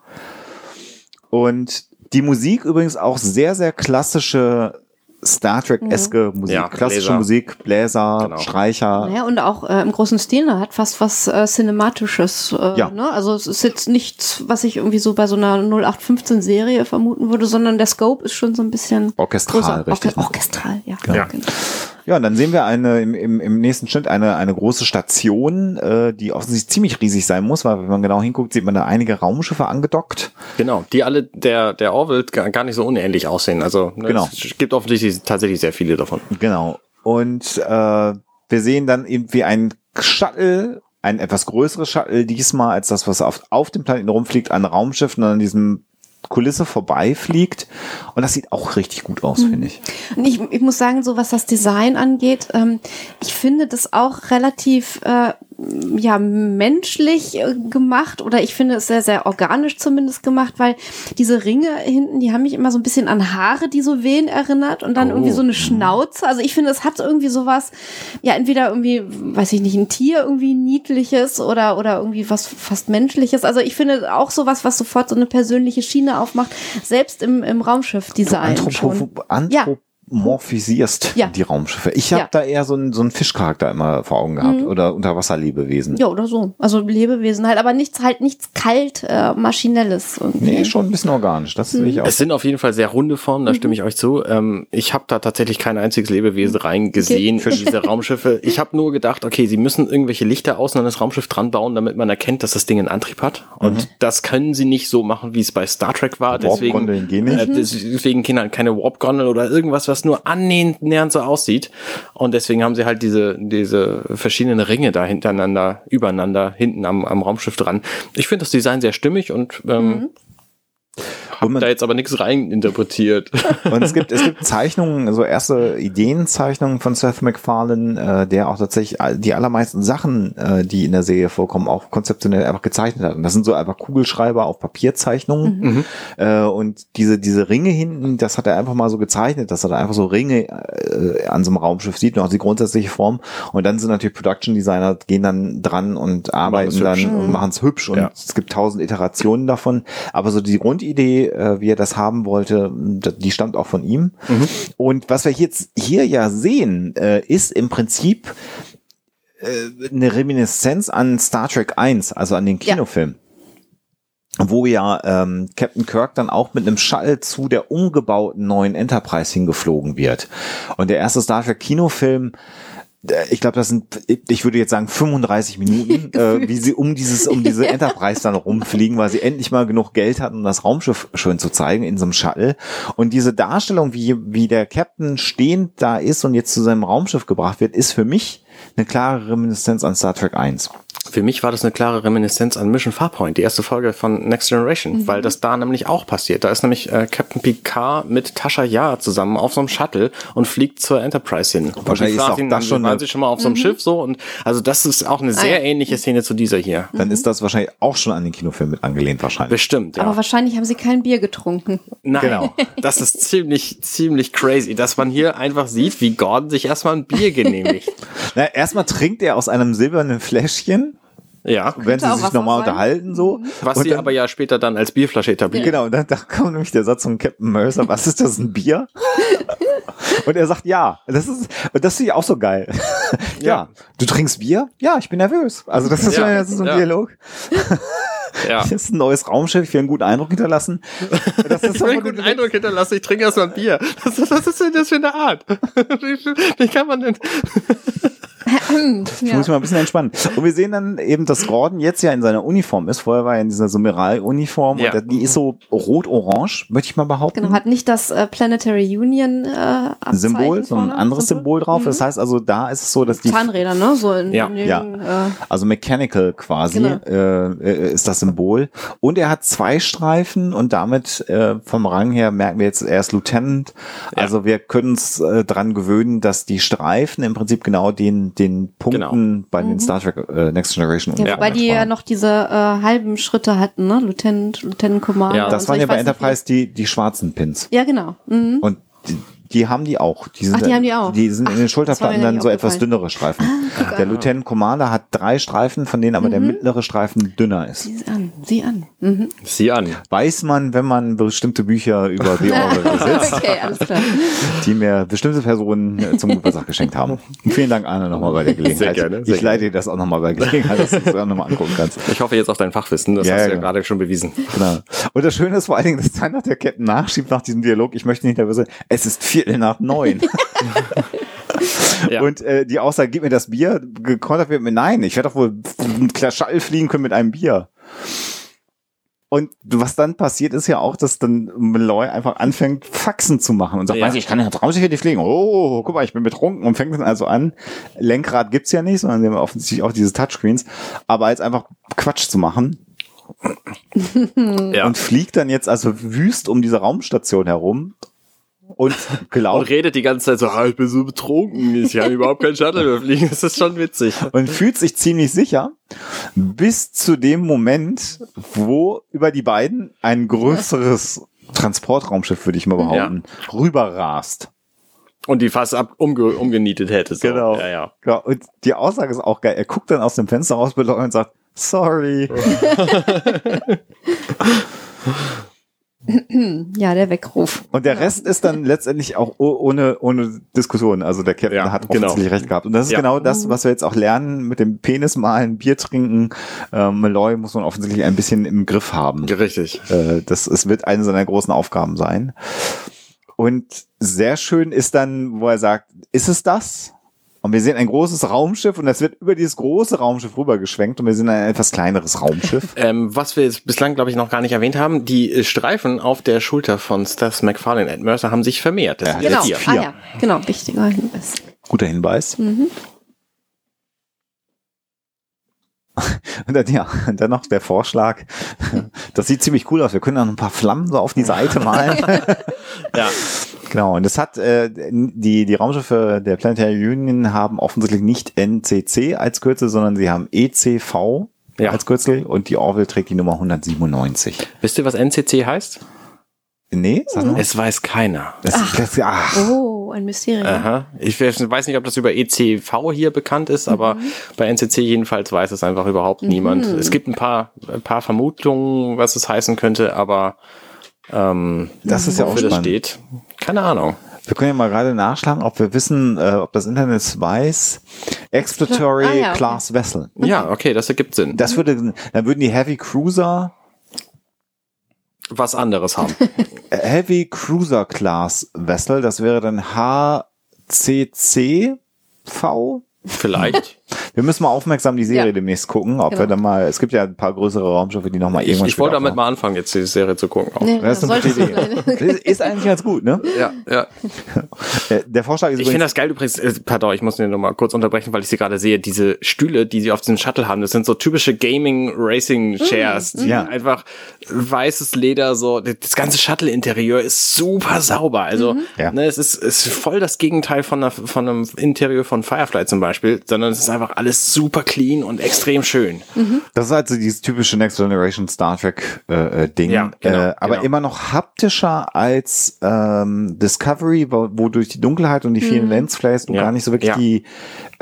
Und die Musik übrigens auch sehr, sehr klassische Star Trek-eske Musik. Ja, Klassische Bläser. Musik, Bläser, Genau. Streicher. Ja, und auch äh, im großen Stil ne, hat fast was äh, Cinematisches. Äh, Ja. ne? Also es ist jetzt nichts, was ich irgendwie so bei so einer 0815-Serie vermuten würde, sondern der Scope ist schon so ein bisschen Orchestral, größer. richtig. Orche orchestral, ja. Ja. Genau. Ja, und dann sehen wir eine im, im, im nächsten Schnitt eine, eine große Station, äh, die offensichtlich ziemlich riesig sein muss, weil wenn man genau hinguckt, sieht man da einige Raumschiffe angedockt. Genau, die alle der, der Orville gar, nicht so unähnlich aussehen. Also ne, Genau. es gibt offensichtlich tatsächlich sehr viele davon. Genau. Und äh, wir sehen dann irgendwie ein Shuttle, ein etwas größeres Shuttle, diesmal als das, was auf, auf dem Planeten rumfliegt, ein Raumschiff und an diesem Kulisse vorbeifliegt. Und das sieht auch richtig gut aus, finde ich. Und ich, ich muss sagen, so was das Design angeht, ähm, ich finde das auch relativ äh, ja menschlich äh, gemacht oder ich finde es sehr, sehr organisch zumindest gemacht, weil diese Ringe hinten, die haben mich immer so ein bisschen an Haare, die so wehen erinnert und dann Oh. irgendwie so eine Schnauze. Also ich finde, es hat irgendwie sowas, ja, entweder irgendwie, weiß ich nicht, ein Tier irgendwie niedliches oder, oder irgendwie was fast menschliches. Also ich finde auch sowas, was sofort so eine persönliche Schiene aufmacht, selbst im, im Raumschiff-Design schon. Anthropo anthropomorphisierst Ja. die Raumschiffe. Ich habe Ja. Mhm. da eher so einen, so einen Fischcharakter immer vor Augen gehabt oder Unterwasserlebewesen. Ja, oder so. Also Lebewesen halt, aber nichts halt nichts kalt äh, maschinelles irgendwie. Nee, schon ein bisschen organisch. Das sehe ich auch. Es sind auf jeden Fall sehr runde Formen, da stimme ich euch zu. Ähm, ich habe da tatsächlich kein einziges Lebewesen reingesehen für diese Raumschiffe. Ich habe nur gedacht, okay, sie müssen irgendwelche Lichter außen an das Raumschiff dran bauen, damit man erkennt, dass das Ding einen Antrieb hat. Und das können sie nicht so machen, wie es bei Star Trek war. Deswegen, gehen nicht. äh, deswegen gehen halt keine Warp-Gondel oder irgendwas, was nur annähernd so aussieht. Und deswegen haben sie halt diese, diese verschiedenen Ringe da hintereinander, übereinander, hinten am, am Raumschiff dran. Ich finde das Design sehr stimmig und ähm, Und man- da jetzt aber nichts rein interpretiert. Und es gibt, es gibt Zeichnungen, so erste Ideenzeichnungen von Seth MacFarlane, äh, der auch tatsächlich die allermeisten Sachen, äh, die in der Serie vorkommen, auch konzeptionell einfach gezeichnet hat. Und das sind so einfach Kugelschreiber auf Papierzeichnungen. Äh, und diese, diese Ringe hinten, das hat er einfach mal so gezeichnet, dass er da einfach so Ringe äh, an so einem Raumschiff sieht, noch die grundsätzliche Form. Und dann sind natürlich Production Designer, gehen dann dran und arbeiten dann hübsch. und machen es hübsch. Und Ja. es gibt tausend Iterationen davon. Aber so die Grundidee, äh, wie er das haben wollte, d- die stammt auch von ihm. Und was wir jetzt hier ja sehen, äh, ist im Prinzip äh, eine Reminiszenz an Star Trek 1, also an den Ja. Kinofilm. Wo ja ähm, Captain Kirk dann auch mit einem Shuttle zu der umgebauten neuen Enterprise hingeflogen wird. Und der erste Star Trek Kinofilm äh, ich glaube, das sind, ich würde jetzt sagen, 35 Minuten, äh, wie sie um dieses, um diese Enterprise dann rumfliegen, weil sie endlich mal genug Geld hatten, um das Raumschiff schön zu zeigen in so einem Shuttle. Und diese Darstellung, wie, wie der Captain stehend da ist und jetzt zu seinem Raumschiff gebracht wird, ist für mich eine klare Reminiszenz an Star Trek 1. Für mich war das eine klare Reminiszenz an Mission Farpoint, die erste Folge von Next Generation, Mhm. weil das da nämlich auch passiert. Da ist nämlich äh, Captain Picard mit Tasha Yar zusammen auf so einem Shuttle und fliegt zur Enterprise hin. Und Wahrscheinlich ist auch ihn das schon waren sie schon mal auf so einem Schiff so und also das ist auch eine sehr Mhm. Ah, ja. ähnliche Szene zu dieser hier. Dann ist das wahrscheinlich auch schon an den Kinofilm mit angelehnt, wahrscheinlich. Bestimmt, ja. Aber wahrscheinlich haben sie kein Bier getrunken. Nein, Genau. das ist ziemlich, ziemlich crazy, dass man hier einfach sieht, wie Gordon sich erstmal ein Bier genehmigt. Na, erstmal trinkt er aus einem silbernen Fläschchen, ja. wenn sie sich normal sein. unterhalten, so. Was Und sie dann- aber ja später dann als Bierflasche etablieren. Genau, und dann da kommt nämlich der Satz von Captain Mercer, was ist das, ein Bier? und er sagt, ja. Das ist, und das finde ich auch so geil. ja. Du trinkst Bier? Ja, ich bin nervös. Also das ist, Ja, das ist so ein ja. Dialog. Ja. Das ist ein neues Raumschiff, ich will einen guten Eindruck hinterlassen. Das ist Ich will einen guten Eindruck hinterlassen, ich trinke erstmal ein Bier. Was, was ist denn das für eine Art? Wie kann man denn? Ich muss mich mal ein bisschen entspannen. Und wir sehen dann eben, dass Gordon jetzt ja in seiner Uniform ist. Vorher war er in dieser Sumeral-Uniform Ja. und die ist so rot-orange, möchte ich mal behaupten. Genau, hat nicht das äh, Planetary Union äh, Symbol, sondern ein anderes Symbol drauf. Das heißt also, da ist es so, dass die Zahnräder, ne? So in, Ja. in den, Ja. Äh, Also mechanical quasi Genau. äh, äh, ist das Symbol. Und er hat zwei Streifen und damit äh, vom Rang her merken wir jetzt, er ist Lieutenant. Also wir können uns äh, dran gewöhnen, dass die Streifen im Prinzip genau den, den Punkten bei den Star Trek äh, Next Generation Mhm. ja, wobei die ja noch diese äh, halben Schritte hatten, ne? Lieutenant, Lieutenant Commander. Ja, Das so. waren Ich ja bei Enterprise die, die schwarzen Pins. Ja, genau. Mhm. Und die, die haben die auch. Die sind, Ach, die haben die auch. Die sind in Ach, den das war Schulterplatten dann so etwas dünnere Streifen. guck Der an. Lieutenant Commander hat drei Streifen, von denen aber der mittlere Streifen dünner ist. Sieh an, sieh an. Mhm. Sieh an. Weiß man, wenn man bestimmte Bücher über The Orville besitzt, okay, alles klar. die mir bestimmte Personen äh, zum Geburtstag geschenkt haben. Vielen Dank, Anna, nochmal bei der Gelegenheit. Sehr gerne, sehr ich leite dir das auch nochmal bei Gelegenheit, dass du es auch nochmal angucken kannst. Ich hoffe jetzt auf dein Fachwissen, das Ja, hast du ja genau. gerade schon bewiesen. Genau. Und das Schöne ist vor allen Dingen, dass dann der Captain nachschiebt nach diesem Dialog. Ich möchte nicht nervös sein. Es ist Viertel nach neun. Ja. Und äh, die Aussage, gib mir das Bier, gekontert wird mit Nein, ich werde doch wohl ein Klaschall fliegen können mit einem Bier. Und was dann passiert, ist ja auch, dass dann Malloy einfach anfängt, Faxen zu machen und sagt, Ja. weiß ich, ich kann ja draußen nicht fliegen. Oh, guck mal, ich bin betrunken und fängt dann also an. Lenkrad gibt's ja nicht, sondern sie haben offensichtlich auch diese Touchscreens. Aber als einfach Quatsch zu machen, Ja. und fliegt dann jetzt also wüst um diese Raumstation herum und Und glaubt redet die ganze Zeit so, ah, ich bin so betrunken, ich kann überhaupt kein Shuttle mehr fliegen. Das ist schon witzig. und fühlt sich ziemlich sicher bis zu dem Moment, wo über die beiden ein größeres Transportraumschiff, würde ich mal behaupten, rüberrast. Und die fast ab, umge, umgenietet hätte. So. Genau. Ja, ja. Ja, und die Aussage ist auch geil. Er guckt dann aus dem Fenster raus und sagt, sorry. Ja, der Weckruf. Und der Rest ist dann letztendlich auch oh- ohne, ohne Diskussion. Also der Captain Ja, hat genau. offensichtlich recht gehabt. Und das ist Ja. genau das, was wir jetzt auch lernen mit dem Penis malen, Bier trinken. Ähm, Malloy muss man offensichtlich ein bisschen im Griff haben. Richtig. Äh, das es wird eine seiner großen Aufgaben sein. Und sehr schön ist dann, wo er sagt, ist es das? Und wir sehen ein großes Raumschiff und es wird über dieses große Raumschiff rübergeschwenkt und wir sehen ein etwas kleineres Raumschiff. Ähm, was wir jetzt bislang, glaube ich, noch gar nicht erwähnt haben, die äh, Streifen auf der Schulter von Stas MacFarlane Ed Mercer haben sich vermehrt. Das Ja, sind Genau. jetzt vier. Ah ja, genau, wichtiger Hinweis. Guter Hinweis. Mhm. Und dann, ja, und dann noch der Vorschlag. Das sieht ziemlich cool aus. Wir können da noch ein paar Flammen so auf die Seite malen. Ja. Genau. Und das hat, äh, die, die Raumschiffe der Planetary Union haben offensichtlich nicht NCC als Kürzel, sondern sie haben ECV Ja. als Kürzel und die Orville trägt die Nummer 197. Wisst ihr, was NCC heißt? Nee, sag mal. Es weiß keiner. Das, das, ach, Oh, ein Mysterium. Aha. Ich weiß nicht, ob das über ECV hier bekannt ist, aber bei NCC jedenfalls weiß es einfach überhaupt niemand. Es gibt ein paar, ein paar Vermutungen, was es heißen könnte, aber ähm, das ist ja auch wofür das spannend. steht, keine Ahnung. Wir können ja mal gerade nachschlagen, ob wir wissen, äh, ob das Internet es weiß. Exploratory Ah, ja, okay. Class Vessel. Ja, okay, das ergibt Sinn. Das würde, dann würden die Heavy Cruiser was anderes haben. Heavy Cruiser Class Vessel, das wäre dann HCCV. Vielleicht. Wir müssen mal aufmerksam die Serie Ja. demnächst gucken, ob Genau. wir dann mal, es gibt ja ein paar größere Raumschiffe, die nochmal Ich, irgendwann ich wollte später damit mal anfangen, jetzt die Serie zu gucken. Auch. Nee, Das ist eine gute Idee. Das ist eigentlich ganz gut, ne? Ja, ja. Äh, Der Vorschlag ist Ich finde das geil übrigens, äh, pardon, ich muss mir noch mal kurz unterbrechen, weil ich sie gerade sehe, diese Stühle, die sie auf diesem Shuttle haben, das sind so typische Gaming Racing Chairs, die Ja. einfach weißes Leder, so, das ganze Shuttle-Interieur ist super sauber, also, Ja. ne, es ist, es ist voll das Gegenteil von, einer, von einem Interieur von Firefly zum Beispiel, sondern es ist einfach alles super clean und extrem schön. das ist also dieses typische Next Generation Star Trek äh, äh, Ding, Ja, genau, äh, aber genau. immer noch haptischer als ähm, Discovery, wo, wo durch die Dunkelheit und die vielen Lensflares du Ja. gar nicht so wirklich Ja. die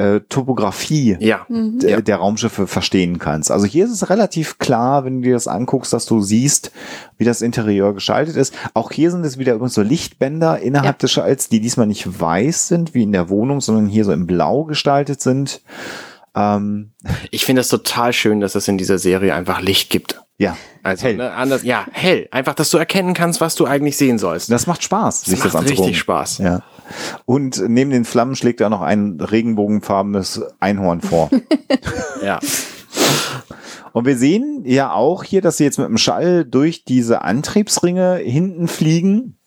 äh, Topografie Ja, der, ja. der Raumschiffe verstehen kannst. Also hier ist es relativ klar, wenn du dir das anguckst, dass du siehst, wie das Interieur gestaltet ist. Auch hier sind es wieder übrigens so Lichtbänder innerhalb Ja. des Schalls, die diesmal nicht weiß sind, wie in der Wohnung, sondern hier so in blau gestaltet sind. Ähm, Ich finde es total schön, dass es in dieser Serie einfach Licht gibt. ja, Also, hell. Ne, anders, ja, hell. Einfach, dass du erkennen kannst, was du eigentlich sehen sollst. Das macht Spaß, sich das macht anzugucken. richtig Spaß. Ja. Und neben den Flammen schlägt er noch ein regenbogenfarbenes Einhorn vor. Ja. Und wir sehen ja auch hier, dass sie jetzt mit dem Schall durch diese Antriebsringe hinten fliegen.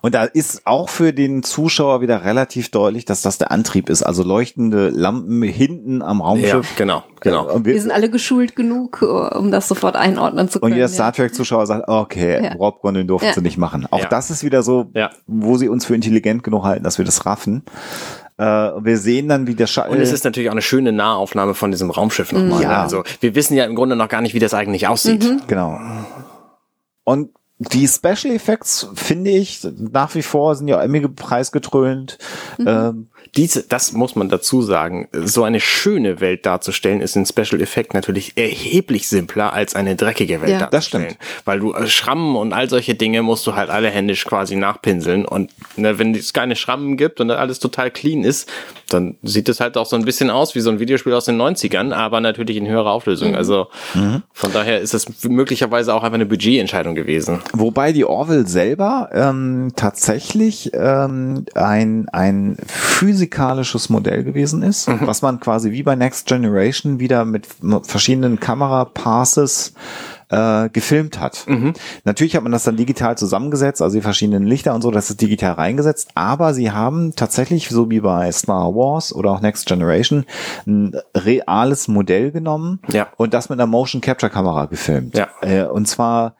Und da ist auch für den Zuschauer wieder relativ deutlich, dass das der Antrieb ist. Also leuchtende Lampen hinten am ja, Raumschiff. genau, genau. Und Wir wir, sind alle geschult genug, äh, um das sofort einordnen zu und können. jeder ja. Star Trek-Zuschauer sagt, okay, Ja. Gun, den durften Ja. sie nicht machen. Auch Ja. das ist wieder so, Ja. wo sie uns für intelligent genug halten, dass wir das raffen. Äh, wir sehen dann, wie der Schall... Und es ist natürlich auch eine schöne Nahaufnahme von diesem Raumschiff nochmal. Ja. Also wir wissen ja im Grunde noch gar nicht, wie das eigentlich aussieht. Genau. Und die Special Effects, finde ich, nach wie vor sind ja Emmy preisgetrönt. Ähm, Diese, das muss man dazu sagen, so eine schöne Welt darzustellen, ist in Special Effect natürlich erheblich simpler als eine dreckige Welt Ja. Das darzustellen. stimmt. Weil du äh, Schrammen und all solche Dinge musst du halt alle händisch quasi nachpinseln. Und ne, wenn es keine Schrammen gibt und alles total clean ist, dann sieht es halt auch so ein bisschen aus wie so ein Videospiel aus den 90ern, aber natürlich in höherer Auflösung. Also von daher ist es möglicherweise auch einfach eine Budgetentscheidung gewesen. Wobei die Orville selber ähm, tatsächlich ähm, ein, ein physikalisches Modell gewesen ist, was man quasi wie bei Next Generation wieder mit verschiedenen Kamerapasses äh, gefilmt hat. Natürlich hat man das dann digital zusammengesetzt, also die verschiedenen Lichter und so, das ist digital reingesetzt, aber sie haben tatsächlich, so wie bei Star Wars oder auch Next Generation, ein reales Modell genommen Ja. und das mit einer Motion Capture Kamera gefilmt. Ja. Äh, und zwar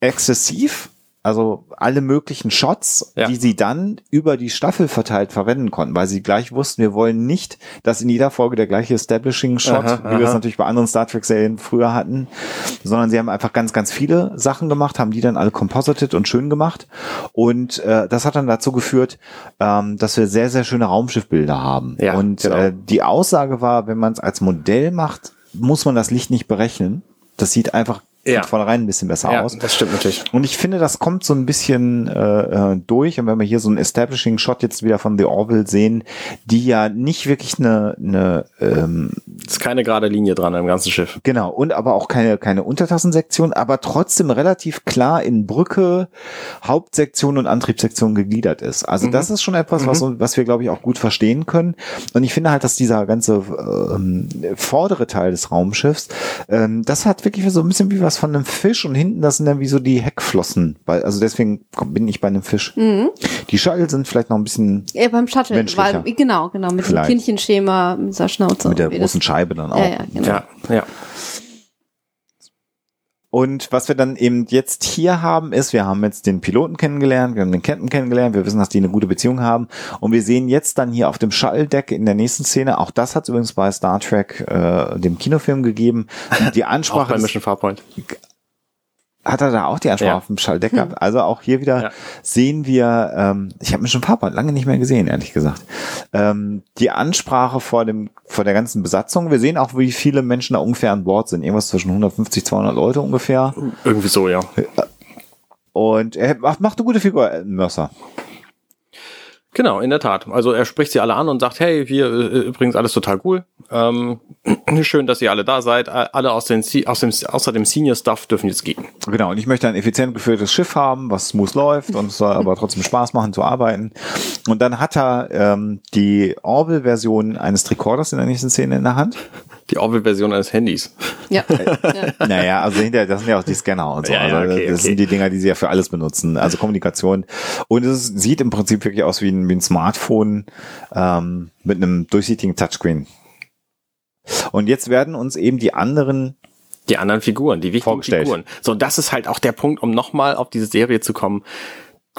exzessiv, also alle möglichen Shots, Ja. die sie dann über die Staffel verteilt verwenden konnten, weil sie gleich wussten, wir wollen nicht, dass in jeder Folge der gleiche Establishing-Shot, Aha, wie wir es natürlich bei anderen Star Trek-Serien früher hatten, sondern sie haben einfach ganz, ganz viele Sachen gemacht, haben die dann alle composited und schön gemacht. Und äh, das hat dann dazu geführt, ähm, dass wir sehr, sehr schöne Raumschiffbilder haben. Ja, und genau. äh, die Aussage war, wenn man es als Modell macht, muss man das Licht nicht berechnen. Das sieht einfach Ja. von vornherein ein bisschen besser Ja, aus. das stimmt natürlich. Und ich finde, das kommt so ein bisschen äh, äh, durch. Und wenn wir hier so einen Establishing-Shot jetzt wieder von The Orville sehen, die ja nicht wirklich eine, eine ähm, ist keine gerade Linie dran am ganzen Schiff. genau, und aber auch keine, keine Untertassensektion, aber trotzdem relativ klar in Brücke, Hauptsektion und Antriebssektion gegliedert ist. Also das ist schon etwas, was, was wir, glaube ich, auch gut verstehen können. Und ich finde halt, dass dieser ganze ähm, vordere Teil des Raumschiffs, ähm, das hat wirklich so ein bisschen wie was von einem Fisch und hinten, das sind dann wie so die Heckflossen. Weil, also deswegen bin ich bei einem Fisch. Die Shuttle sind vielleicht noch ein bisschen Ja, beim Shuttle, Menschlicher. weil, genau, genau, mit Vielleicht. dem Kindchenschema, mit dieser Schnauze. mit der großen das, Scheibe dann auch. Ja, ja, genau. Ja, ja. Und was wir dann eben jetzt hier haben, ist, wir haben jetzt den Piloten kennengelernt, wir haben den Captain kennengelernt, wir wissen, dass die eine gute Beziehung haben. Und wir sehen jetzt dann hier auf dem Shuttle-Deck in der nächsten Szene, auch das hat es übrigens bei Star Trek, äh, dem Kinofilm gegeben, die Auch Ansprache bei des, Mission Farpoint. Hat er da auch die Ansprache Ja. auf dem Shuttle-Deck gehabt. Also auch hier wieder Ja. sehen wir, ähm, ich habe mich schon ein paar Mal lange nicht mehr gesehen, ehrlich gesagt, ähm, die Ansprache vor dem vor der ganzen Besatzung. Wir sehen auch, wie viele Menschen da ungefähr an Bord sind. Irgendwas zwischen 150, 200 Leute ungefähr. Irgendwie so, ja. Und er macht, macht eine gute Figur, äh, Mercer. Genau, in der Tat. Also er spricht sie alle an und sagt, hey, wir äh, übrigens alles total cool. Ähm, schön, dass ihr alle da seid. Alle aus, den, aus dem, außer dem Senior Stuff dürfen jetzt gehen. Genau, und ich möchte ein effizient geführtes Schiff haben, was smooth läuft und es soll aber trotzdem Spaß machen zu arbeiten. Und dann hat er ähm, die Orville-Version eines Tricorders in der nächsten Szene in der Hand. Die Orville-Version eines Handys. Ja. ja. Naja, also hinterher, das sind ja auch die Scanner und so. Ja, ja, also okay, das okay. sind die Dinger, die sie ja für alles benutzen. Also Kommunikation. Und es sieht im Prinzip wirklich aus wie ein, wie ein Smartphone ähm, mit einem durchsichtigen Touchscreen. Und jetzt werden uns eben die anderen Die anderen Figuren, die wichtigen Vorgestellt. Figuren. So, und das ist halt auch der Punkt, um nochmal auf diese Serie zu kommen,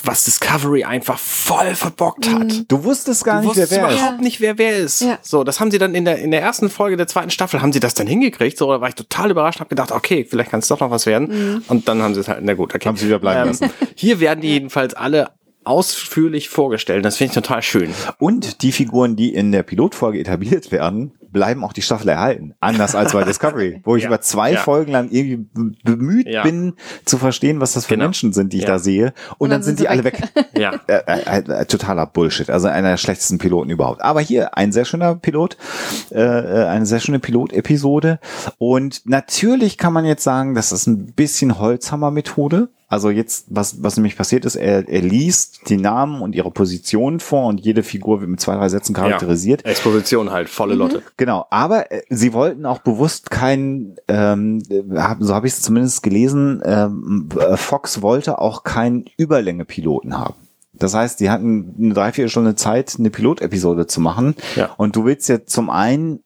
was Discovery einfach voll verbockt hat. Du wusstest gar Du nicht, wer wusstest wer ist. überhaupt nicht, wer wer ist. Ja. So, das haben sie dann in der, in der ersten Folge der zweiten Staffel, haben sie das dann hingekriegt. So, da war ich total überrascht, habe gedacht, okay, vielleicht kann es doch noch was werden. Und dann haben sie es halt, na gut, okay. Haben sie wieder bleiben lassen. Hier werden die jedenfalls alle ausführlich vorgestellt. Das finde ich total schön. Und die Figuren, die in der Pilotfolge etabliert werden, bleiben auch die Staffel erhalten. Anders als bei Discovery, wo ich Ja. über zwei Ja. Folgen lang irgendwie bemüht Ja. bin, zu verstehen, was das für Genau. Menschen sind, die ich Ja. da sehe. Und, dann, sind sie alle weg. Ja. Äh, äh, äh, totaler Bullshit. Also einer der schlechtesten Piloten überhaupt. Aber hier ein sehr schöner Pilot, äh, äh, eine sehr schöne Pilotepisode. Und natürlich kann man jetzt sagen, das ist ein bisschen Holzhammer-Methode. Also jetzt, was, was nämlich passiert ist, er, er liest die Namen und ihre Positionen vor und jede Figur wird mit zwei, drei Sätzen charakterisiert. Ja. Exposition halt, volle Lotte. Genau, aber äh, sie wollten auch bewusst keinen, ähm, äh, hab, so habe ich es zumindest gelesen, ähm, äh, Fox wollte auch keinen Überlänge-Piloten haben. Das heißt, die hatten eine Dreiviertelstunde Zeit, eine Pilotepisode zu machen. Ja. Und du willst jetzt zum einen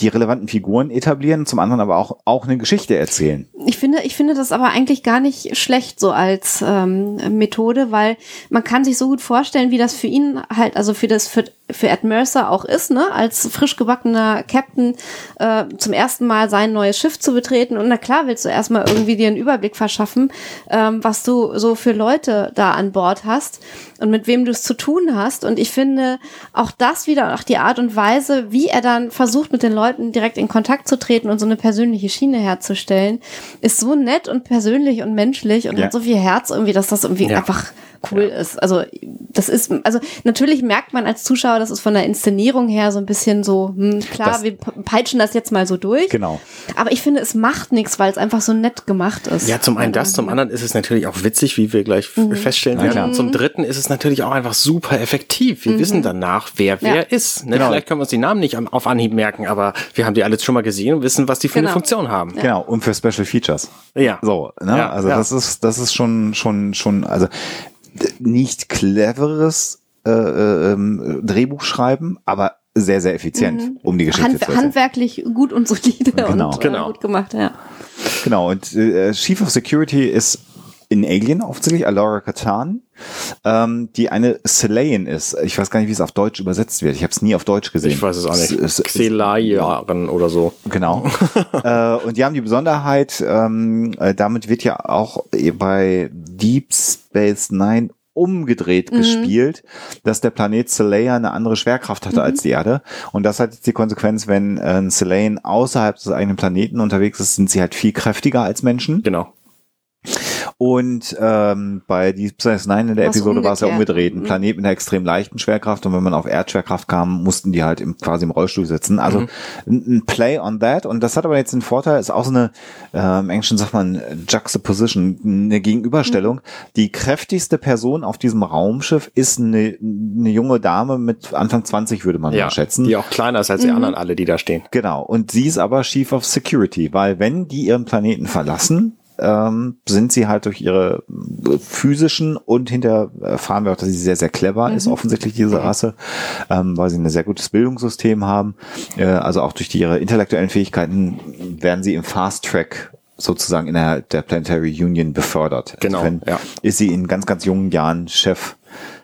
die relevanten Figuren etablieren, zum anderen aber auch, auch eine Geschichte erzählen. Ich finde, ich finde das aber eigentlich gar nicht schlecht so als ähm, Methode, weil man kann sich so gut vorstellen, wie das für ihn halt, also für das für, für Ed Mercer auch ist, ne, als frisch gebackener Captain äh, zum ersten Mal sein neues Schiff zu betreten. Und na klar, willst du erstmal irgendwie dir einen Überblick verschaffen, ähm, was du so für Leute da an Bord hast und mit wem du es zu tun hast. Und ich finde auch das wieder, auch die Art und Weise, wie er dann versucht, mit den Leuten direkt in Kontakt zu treten und so eine persönliche Schiene herzustellen, ist so nett und persönlich und menschlich und Ja. hat so viel Herz irgendwie, dass das irgendwie Ja. einfach cool ist. Also das ist, also natürlich merkt man als Zuschauer, das ist von der Inszenierung her so ein bisschen so, hm, klar, Das- wir peitschen das jetzt mal so durch. Genau. Aber ich finde, es macht nichts, weil es einfach so nett gemacht ist. Ja, zum einen das, zum anderen ist es natürlich auch witzig, wie wir gleich f- feststellen werden. klar. Und zum dritten ist es natürlich auch einfach super effektiv. Wir wissen danach, wer wer Ja. ist. Ne? Genau. Vielleicht können wir uns die Namen nicht auf Anhieb merken, aber wir haben die alle schon mal gesehen und wissen, was die für eine Genau. Funktion haben. Genau, und für Special Features. Ja. So, ne? Ja, also ja. das ist, das ist schon, schon, schon, also nicht cleveres äh, äh, ähm, Drehbuch schreiben, aber sehr, sehr effizient, um die Geschichte Hand, zu erzählen. handwerklich gut und solide Genau. und äh, Genau. gut gemacht, ja. Genau, und äh, Chief of Security ist in Alien offensichtlich, Alora Katan, ähm, die eine Selayan ist. Ich weiß gar nicht, wie es auf Deutsch übersetzt wird. Ich habe es nie auf Deutsch gesehen. Ich weiß es auch nicht. Xelaiaren oder so. Genau. äh, und die haben die Besonderheit, ähm, äh, damit wird ja auch bei Deep Space Nine umgedreht gespielt, dass der Planet Seleia eine andere Schwerkraft hatte als die Erde. Und das hat jetzt die Konsequenz, wenn äh, Selayan außerhalb des eigenen Planeten unterwegs ist, sind sie halt viel kräftiger als Menschen. Genau. Und ähm, bei Deep Space Nine in der War's Episode war es ja umgedreht. Ein Mhm. Planet mit einer extrem leichten Schwerkraft und wenn man auf Erdschwerkraft kam, mussten die halt im, quasi im Rollstuhl sitzen. Also Mhm. ein, ein Play on that. Und das hat aber jetzt den Vorteil, ist auch so eine, äh, im Englischen sagt man Juxtaposition, eine Gegenüberstellung. Mhm. Die kräftigste Person auf diesem Raumschiff ist eine, eine junge Dame mit Anfang 20, würde man Ja. mal schätzen. Die auch kleiner ist als Mhm. die anderen alle, die da stehen. Genau. Und sie ist aber Chief of Security, weil wenn die ihren Planeten verlassen, ähm, sind sie halt durch ihre äh, physischen und hinter erfahren wir auch, dass sie sehr, sehr clever ist, offensichtlich diese Rasse, ähm, weil sie ein sehr gutes Bildungssystem haben. Äh, also auch durch die, ihre intellektuellen Fähigkeiten werden sie im Fast Track sozusagen innerhalb der Planetary Union befördert. Genau, Insofern ja. Ist sie in ganz, ganz jungen Jahren Chef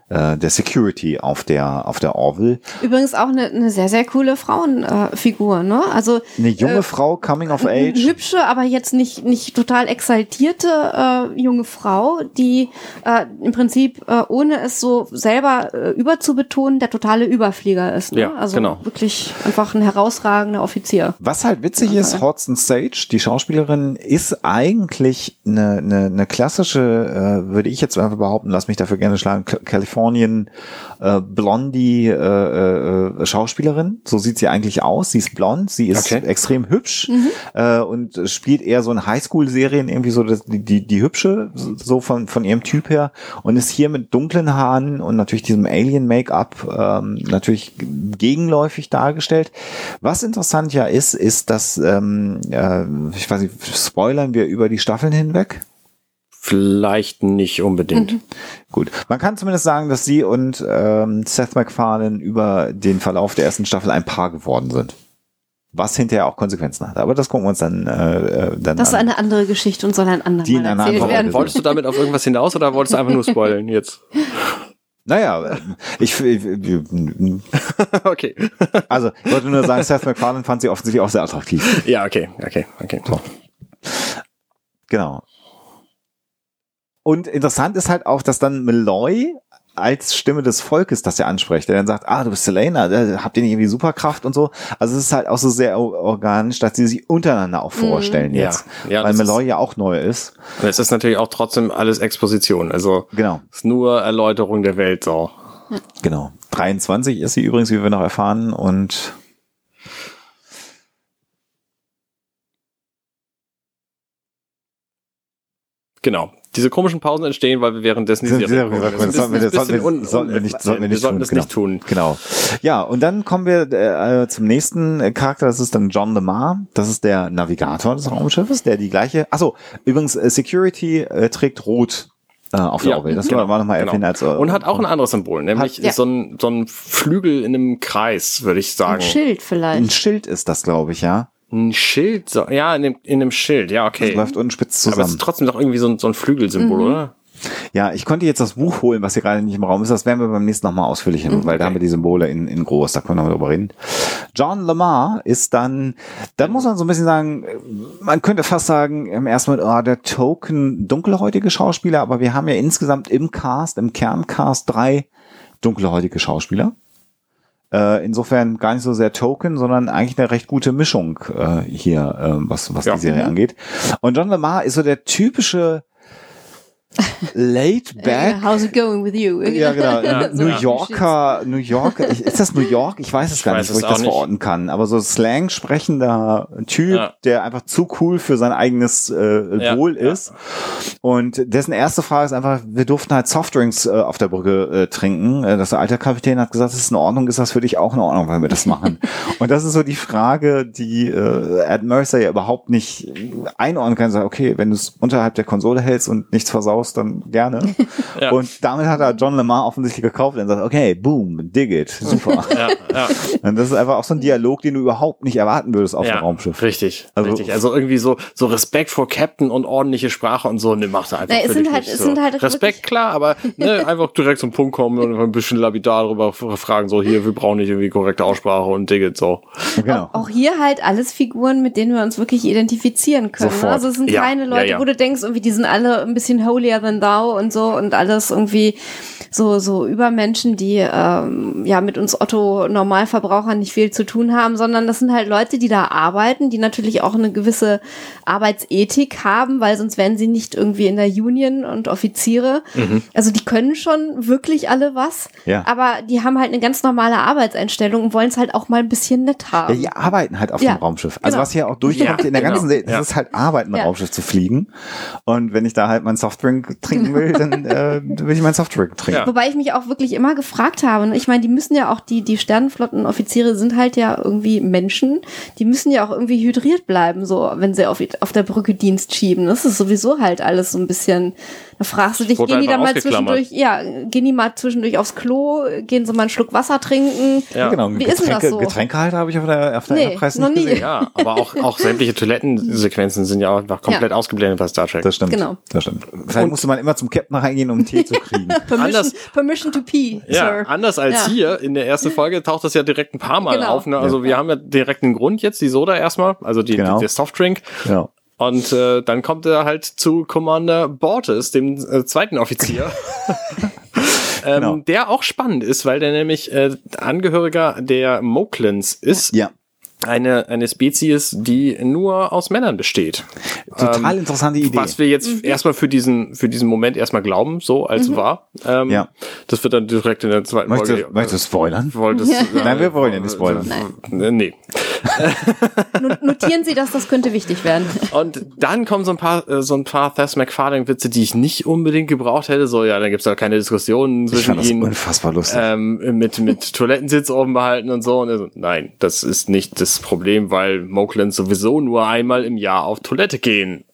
äh, der Security auf der, auf der Orville. Übrigens auch eine, eine sehr, sehr coole Frauenfigur, äh, ne? Also Eine junge äh, Frau, coming of eine age. hübsche, aber jetzt nicht, nicht total exaltierte äh, junge Frau, die äh, im Prinzip, äh, ohne es so selber äh, überzubetonen, der totale Überflieger ist. Ne? Ja, also genau. wirklich einfach ein herausragender Offizier. Was halt witzig ist, Hodson Sage, die Schauspielerin, ist eigentlich eine, eine, eine klassische, äh, würde ich jetzt einfach behaupten, lass mich dafür gerne schlagen, K- Californian äh, Blondie äh, äh, Schauspielerin. So sieht sie eigentlich aus. Sie ist blond, sie ist Okay. extrem hübsch äh, und spielt eher so in Highschool-Serien irgendwie so das, die, die, die hübsche, so von, von ihrem Typ her und ist hier mit dunklen Haaren und natürlich diesem Alien-Make-up ähm, natürlich gegenläufig dargestellt. Was interessant ja ist, ist, dass, ähm, äh, ich weiß nicht, spoilern wir über die Staffeln hinweg? Vielleicht nicht unbedingt. Gut. Man kann zumindest sagen, dass sie und ähm, Seth MacFarlane über den Verlauf der ersten Staffel ein Paar geworden sind. Was hinterher auch Konsequenzen hat. Aber das gucken wir uns dann, äh, äh, dann Das ist an. eine andere Geschichte und soll ein andermal Die in einer erzählt anderen werden. Folge. Wolltest du damit auf irgendwas hinaus oder wolltest du einfach nur spoilern jetzt? Naja, äh, ich, ich okay. also ich wollte nur sagen, Seth MacFarlane fand sie offensichtlich auch sehr attraktiv. Ja, okay, okay, okay. So. Genau. Und interessant ist halt auch, dass dann Malloy als Stimme des Volkes, das er anspricht, der dann sagt, ah, du bist Selena, da habt ihr nicht irgendwie Superkraft und so. Also es ist halt auch so sehr organisch, dass sie sich untereinander auch vorstellen Ja. jetzt. Ja, weil das ist- Malloy ja auch neu ist. Und es ist natürlich auch trotzdem alles Exposition. Also Genau, es ist nur Erläuterung der Welt so. genau. 23 ist sie übrigens, wie wir noch erfahren und Genau. Diese komischen Pausen entstehen, weil wir währenddessen die Sind Serie sehr- gucken. sollten wir- ein sollten wir- un- sollten wir nicht- sollten wir nicht tun, das genau. nicht tun. Genau. Ja, und dann kommen wir äh, zum nächsten Charakter, das ist dann John Lemar. Das ist der Navigator des Raumschiffes, der die gleiche. Achso, übrigens, äh, Security äh, trägt rot äh, auf der Ja, Orbit. Das genau, war nochmal genau. erwähnt als. Äh, Und hat auch ein anderes Symbol, nämlich Hat- ja. so, ein, so ein Flügel in einem Kreis, würde ich Ein sagen. Schild ein vielleicht. Schild ist das, glaube ich, ja. Ein Schild, so, ja, in dem, in dem Schild, ja, Das okay. läuft unten spitz Aber es zusammen. ist trotzdem doch irgendwie so ein, so ein Flügelsymbol, Mhm. oder? Ja, ich konnte jetzt das Buch holen, was hier gerade nicht im Raum ist. Das werden wir beim nächsten nochmal ausführlich hin, weil da haben wir die Symbole in, in groß, da können wir drüber reden. John Lamar ist dann, da muss man so ein bisschen sagen, man könnte fast sagen, im ersten Moment, oh, der Token dunkelhäutige Schauspieler, aber wir haben ja insgesamt im Cast, im Kerncast drei dunkelhäutige Schauspieler. Äh, insofern gar nicht so sehr Token, sondern eigentlich eine recht gute Mischung äh, hier, äh, was, was Ja. die Serie angeht. Und John Lamar ist so der typische laid back How's it going with you? ja, genau. Ja, New ja. Yorker, New Yorker, ist das New York? Ich weiß es Ich gar weiß nicht, wo ich das nicht. verorten kann. Aber so Slang sprechender Typ, Ja. der einfach zu cool für sein eigenes äh, Wohl ja. ist. Und dessen erste Frage ist einfach, wir durften halt Softdrinks äh, auf der Brücke äh, trinken. Äh, das der alte Kapitän hat gesagt, das ist in Ordnung, ist das für dich auch in Ordnung, wenn wir das machen? Und das ist so die Frage, die äh, Ed Mercer ja überhaupt nicht einordnen kann. Sagt, okay, wenn du es unterhalb der Konsole hältst und nichts versaust, dann gerne. Ja. Und damit hat er John Lemar offensichtlich gekauft und sagt, okay, boom, dig it, super. Ja, ja. und das ist einfach auch so ein Dialog, den du überhaupt nicht erwarten würdest auf ja, dem Raumschiff. Richtig, Also- richtig. Also irgendwie so, so Respekt vor Captain und ordentliche Sprache und so, ne, macht er einfach Nee, es sind halt- nicht es so. sind halt Respekt, klar, aber ne, einfach direkt zum Punkt kommen und ein bisschen lapidar darüber fragen, so hier, wir brauchen nicht irgendwie korrekte Aussprache und Digget, so. Genau. Auch hier halt alles Figuren, mit denen wir uns wirklich identifizieren können. Sofort. Ne? Also es sind Ja, keine ja, Leute, ja. wo du denkst, irgendwie, die sind alle ein bisschen holier than thou und so und alles irgendwie so, so Übermenschen, die ähm, ja mit uns Otto Normalverbrauchern nicht viel zu tun haben, sondern das sind halt Leute, die da arbeiten, die natürlich auch eine gewisse Arbeitsethik haben, weil sonst wären sie nicht irgendwie in der Union und Offiziere. Also die können schon wirklich alle was, Ja. aber die haben halt eine ganz normale Arbeitseinstellung und wollen es halt auch mal ein bisschen nett haben. Ja, die arbeiten halt auf Ja, dem Raumschiff. Also genau. was hier auch durchkommt Ja, in der genau. ganzen Serie, das ist halt Arbeiten, ein Ja. Raumschiff zu fliegen. Und wenn ich da halt meinen Softdrink trinken will, dann äh, will ich meinen Softdrink trinken. Wobei ich mich auch wirklich immer gefragt habe, ne, ich meine, die müssen ja auch, die, die Sternenflottenoffiziere sind halt ja irgendwie Menschen, die müssen ja auch irgendwie hydriert bleiben, so, wenn sie auf, auf der Brücke Dienst schieben. Das ist sowieso halt alles so ein bisschen, da fragst du dich, Wurde gehen die dann mal zwischendurch, ja, gehen die mal zwischendurch aufs Klo, gehen sie mal einen Schluck Wasser trinken. Ja. Genau, Wie ist denn das Getränke, so? Getränkehalter habe ich auf der, auf der Nee, Enterprise noch nicht nie. gesehen. Ja, aber auch, auch sämtliche Toilettensequenzen sind ja auch einfach komplett Ja. ausgeblendet bei Star Trek. Das stimmt. Genau. Das stimmt. Vielleicht musste man immer zum Captain reingehen, um einen Tee zu kriegen. Permission, Anders- permission to pee, Ja, sir. anders als Ja. hier in der ersten Folge taucht das ja direkt ein paar Mal Genau. auf. Ne? Also wir haben ja direkt einen Grund jetzt, die Soda erstmal, also die, Genau. die, der Softdrink. ja. Und äh, dann kommt er halt zu Commander Bortes, dem äh, zweiten Offizier. ähm, Genau. Der auch spannend ist, weil der nämlich äh, Angehöriger der Moklins ist. Ja. Eine, eine Spezies, die nur aus Männern besteht. Total interessante Idee. Was wir jetzt erstmal für diesen, für diesen Moment erstmal glauben, so als wahr. Ähm, Ja. Das wird dann direkt in der zweiten Möchtest, Folge. du- möchtest du spoilern? Wolltest, äh, Nein, wir wollen ja nicht spoilern. Äh, Nee. Not- Notieren Sie das, das könnte wichtig werden. Und dann kommen so ein paar, äh, so ein paar Thess MacFarlane-Witze, die ich nicht unbedingt gebraucht hätte. So, ja, dann gibt's da keine Diskussionen Ich zwischen fand das ihnen. unfassbar lustig. Ähm, mit, mit Toilettensitz oben behalten und so. Und so, nein, das ist nicht das Problem, weil Moklins sowieso nur einmal im Jahr auf Toilette gehen.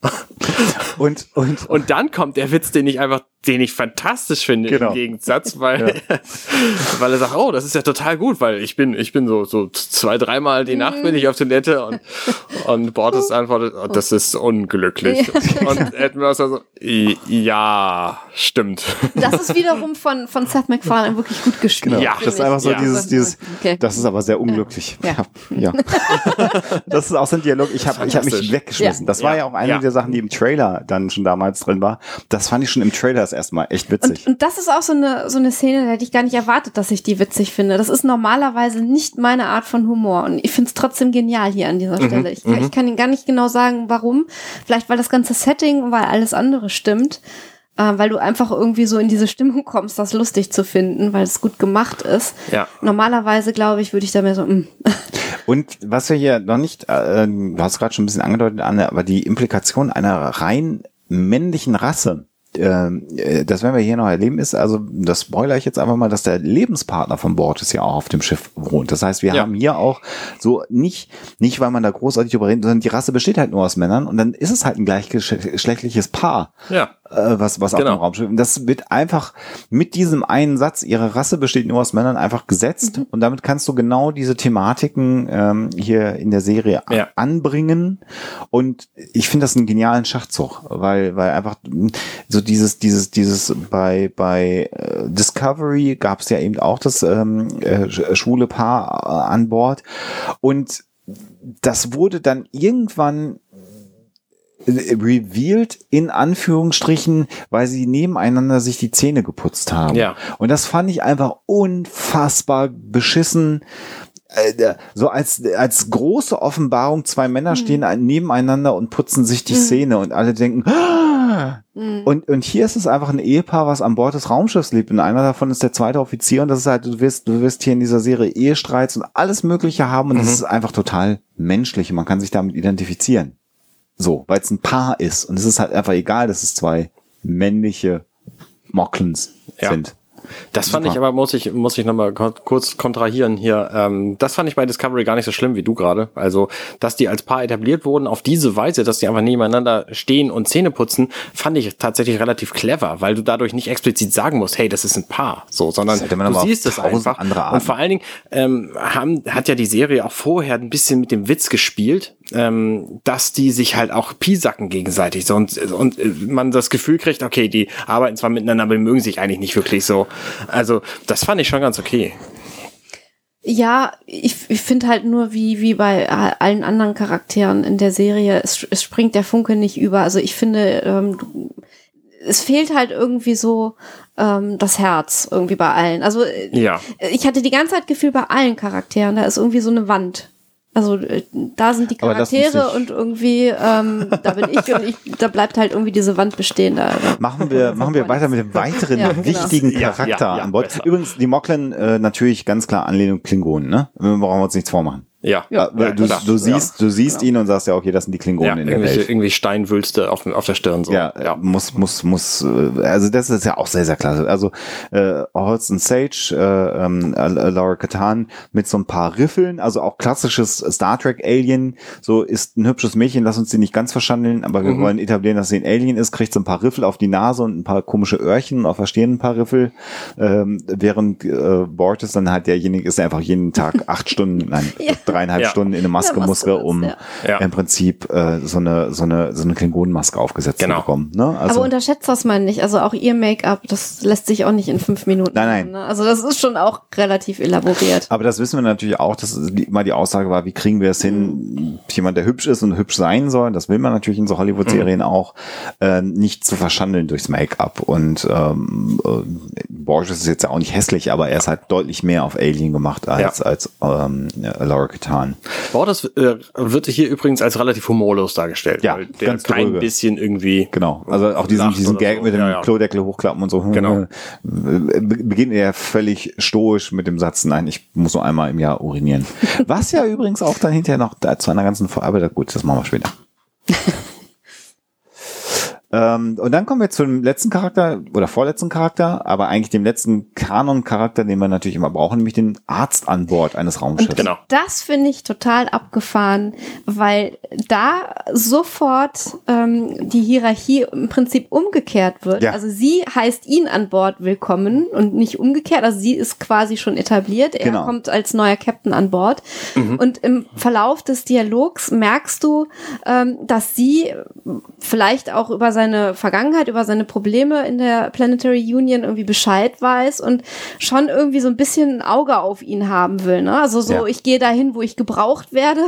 Und, und, Und dann kommt der Witz, den ich einfach, den ich fantastisch finde Genau. im Gegensatz, weil, weil er sagt, oh, das ist ja total gut, weil ich bin, ich bin so, so zwei, dreimal die Nacht bin ich auf Toilette und, und Bortes antwortet, oh, das ist unglücklich. Und Ed Mercer so, "I- ja, stimmt. Das ist wiederum von, von Seth MacFarlane wirklich gut gespielt. Genau, Ja. das ist einfach so Ja. dieses, dieses, Okay. das ist aber sehr unglücklich. Ja. ja. das ist auch so ein Dialog. Ich habe ich hab mich weggeschmissen. Ja. Das war Ja. ja auch eine Ja. der Sachen, die im Trailer dann schon damals drin war. Das fand ich schon im Trailer das erstmal echt witzig. Und, und das ist auch so eine, so eine Szene, da hätte ich gar nicht erwartet, dass ich die witzig finde. Das ist normalerweise nicht meine Art von Humor. Und ich finde es trotzdem genial hier an dieser Mhm, Stelle. Ich, ich kann Ihnen gar nicht genau sagen, warum. Vielleicht, weil das ganze Setting, weil alles andere stimmt. Äh, weil du einfach irgendwie so in diese Stimmung kommst, das lustig zu finden, weil es gut gemacht ist. Ja. Normalerweise, glaube ich, würde ich da mehr so, mm. Und was wir hier noch nicht, äh, du hast gerade schon ein bisschen angedeutet, Anne, aber die Implikation einer rein männlichen Rasse, äh, das werden wir hier noch erleben, ist, also das spoiler ich jetzt einfach mal, dass der Lebenspartner von Borges ja auch auf dem Schiff wohnt. Das heißt, wir Ja. haben hier auch so nicht, nicht weil man da großartig drüber redet, sondern die Rasse besteht halt nur aus Männern und dann ist es halt ein gleichgeschlechtliches Paar Ja. Äh, was, was auf Genau. dem Raumschiff. Und das wird einfach mit diesem einen Satz, ihre Rasse besteht nur aus Männern, einfach gesetzt. Und damit kannst du genau diese Thematiken ähm, hier in der Serie Ja. anbringen. Und ich finde das einen genialen Schachzug, weil, weil einfach mh, so dieses, dieses, dieses bei, bei äh, Discovery gab es ja eben auch das ähm, äh, sch- schwule Paar äh, an Bord. Und das wurde dann irgendwann revealed in Anführungsstrichen, weil sie nebeneinander sich die Zähne geputzt haben. Ja. Und das fand ich einfach unfassbar beschissen. Äh, So als, als große Offenbarung, zwei Männer stehen ein- nebeneinander und putzen sich die Zähne und alle denken, "Ah!" und, und hier ist es einfach ein Ehepaar, was an Bord des Raumschiffs lebt und einer davon ist der zweite Offizier und das ist halt, du wirst, du wirst hier in dieser Serie Ehestreits und alles Mögliche haben und das ist einfach total menschlich und man kann sich damit identifizieren. So, weil es ein Paar ist. Und es ist halt einfach egal, dass es zwei männliche Mocklins Ja. sind. Das fand Super. ich aber, muss ich, muss ich nochmal kurz kontrahieren hier. Ähm, das fand ich bei Discovery gar nicht so schlimm wie du gerade. Also, dass die als Paar etabliert wurden auf diese Weise, dass die einfach nebeneinander stehen und Zähne putzen, fand ich tatsächlich relativ clever, weil du dadurch nicht explizit sagen musst, hey, das ist ein Paar, so, sondern du siehst es einfach. Und vor allen Dingen ähm, haben, hat ja die Serie auch vorher ein bisschen mit dem Witz gespielt, ähm, dass die sich halt auch piesacken gegenseitig so und, und äh, man das Gefühl kriegt, okay, die arbeiten zwar miteinander, aber mögen sich eigentlich nicht wirklich so. Also das fand ich schon ganz okay. Ja, ich, ich finde halt nur, wie, wie bei allen anderen Charakteren in der Serie, es, es springt der Funke nicht über. Also ich finde, ähm, es fehlt halt irgendwie so ähm, das Herz irgendwie bei allen. Also äh, Ja. ich hatte die ganze Zeit Gefühl bei allen Charakteren, da ist irgendwie so eine Wand. Also äh, da sind die Charaktere und irgendwie, ähm, da bin ich und ich, da bleibt halt irgendwie diese Wand bestehen. Da, Machen wir, machen wir weiter mit dem weiteren Ja, genau. wichtigen Ja, Charakter ja, ja, an Bord. besser. Übrigens, die Mocklin äh, natürlich ganz klar Anlehnung Klingonen, ne? Wir brauchen uns nichts vormachen. Ja. Ja. Äh, du, du siehst, du siehst Genau. ihn und sagst ja, okay, das sind die ja, Klingonen in der Welt. irgendwie Steinwülste auf, auf der Stirn so. Ja, ja, muss, muss, muss, äh, also das ist ja auch sehr, sehr klasse. Also äh, Holston Sage, äh, ähm, äh, Laura Katan mit so ein paar Riffeln, also auch klassisches Star Trek Alien, so ist ein hübsches Mädchen, lass uns die nicht ganz verschandeln, aber wir wollen etablieren, dass sie ein Alien ist, kriegt so ein paar Riffel auf die Nase und ein paar komische Öhrchen, auf der Stirn ein paar Riffel, ähm, während äh, Borges dann halt derjenige ist, der einfach jeden Tag acht Stunden, nein, Ja. Ja. dreieinhalb Stunden in eine Maske Ja, musste, um ja. im Prinzip äh, so eine so eine so eine Klingonenmaske aufgesetzt Genau. zu bekommen. Ne? Also, aber unterschätzt das mal nicht. Also auch ihr Make-up, das lässt sich auch nicht in fünf Minuten Nein, nein. machen, Ne? Also das ist schon auch relativ elaboriert. aber das wissen wir natürlich auch, dass immer die Aussage war, wie kriegen wir es hin, jemand, der hübsch ist und hübsch sein soll, das will man natürlich in so Hollywood-Serien auch, äh, nicht zu verschandeln durchs Make-up. Und ähm, äh, Borges ist jetzt ja auch nicht hässlich, aber er ist halt deutlich mehr auf Alien gemacht als, Ja. als ähm, ja, Laura Katan. Bordes äh, wird hier übrigens als relativ humorlos dargestellt. Ja, der ganz kein drüber. bisschen irgendwie. Genau, also auch diesen, diesen Gag so. mit dem Ja, ja. Klodeckel hochklappen und so. Genau. Be- Beginnt er völlig stoisch mit dem Satz, nein, ich muss nur einmal im Jahr urinieren. Was ja übrigens auch dann hinterher noch zu einer ganzen Vorarbeit, gut, das machen wir später. Ähm, und dann kommen wir zum letzten Charakter oder vorletzten Charakter, aber eigentlich dem letzten Kanon-Charakter, den wir natürlich immer brauchen, nämlich den Arzt an Bord eines Raumschiffs. Genau. Das finde ich total abgefahren, weil da sofort ähm, die Hierarchie im Prinzip umgekehrt wird. Ja. Also sie heißt ihn an Bord willkommen und nicht umgekehrt. Also sie ist quasi schon etabliert. Er Genau. kommt als neuer Captain an Bord. Und im Verlauf des Dialogs merkst du, ähm, dass sie vielleicht auch über seine seine Vergangenheit, über seine Probleme in der Planetary Union irgendwie Bescheid weiß und schon irgendwie so ein bisschen ein Auge auf ihn haben will. Ne? Also so, Ja. ich gehe dahin, wo ich gebraucht werde.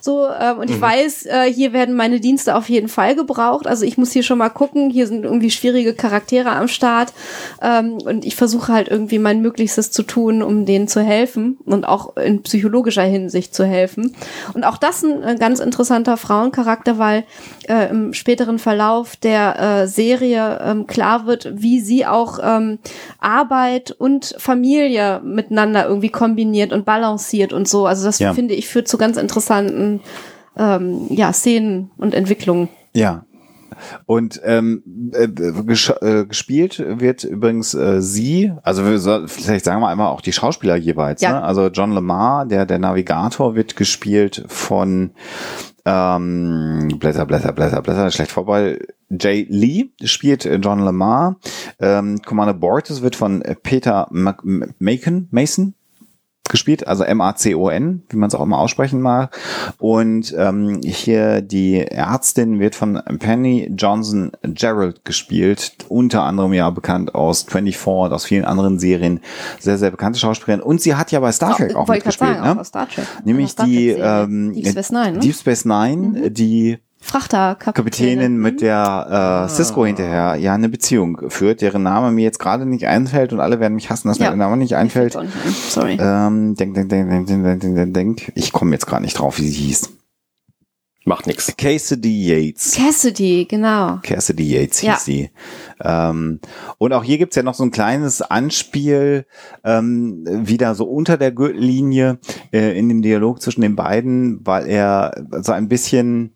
So, ähm, und ich weiß, äh, hier werden meine Dienste auf jeden Fall gebraucht. Also ich muss hier schon mal gucken, hier sind irgendwie schwierige Charaktere am Start. Ähm, und ich versuche halt irgendwie mein Möglichstes zu tun, um denen zu helfen und auch in psychologischer Hinsicht zu helfen. Und auch das ein, ganz interessanter Frauencharakter, weil äh, im späteren Verlauf der äh, Serie ähm, klar wird, wie sie auch ähm, Arbeit und Familie miteinander irgendwie kombiniert und balanciert und so. Also das Ja. finde ich führt zu ganz interessanten ähm, ja, Szenen und Entwicklungen. Ja. Und ähm, äh, ges äh, gespielt wird übrigens äh, sie, also vielleicht sagen wir einmal auch die Schauspieler jeweils. Ja. Ne? Also John Lemar, der der Navigator, wird gespielt von ähm, Blätter, Blätter, Blätter, Blätter, schlecht vorbei. Jay Lee spielt äh, John Lemar. Ähm, Commander Bortis wird von äh, Peter Mac Macon, Mason gespielt, also M-A-C-O-N, wie man es auch immer aussprechen mag. Und ähm, hier die Ärztin wird von Penny Johnson Gerald gespielt, unter anderem ja bekannt aus 24 und aus vielen anderen Serien, sehr, sehr bekannte Schauspielerin. Und sie hat ja bei Star Trek auch grad mitgespielt, sagen, auch ne? Nämlich die ähm, Deep Space Nine, ne? Deep Space Nine, die Frachterkapitänin. Kapitänin mit der äh, Cisco hinterher ja eine Beziehung führt, deren Name mir jetzt gerade nicht einfällt und alle werden mich hassen, dass Ja. mir der Name nicht einfällt. nicht ein. Sorry. Ähm, denk, denk, denk, denk, denk, denk, denk, denk, denk. Ich komme jetzt gerade nicht drauf, wie sie hieß. Macht nix. Cassidy Yates. Cassidy, genau. Cassidy Yates hieß Ja. sie. Ähm, und auch hier gibt's ja noch so ein kleines Anspiel, ähm, wieder so unter der Gürtellinie äh, in dem Dialog zwischen den beiden, weil er so ein bisschen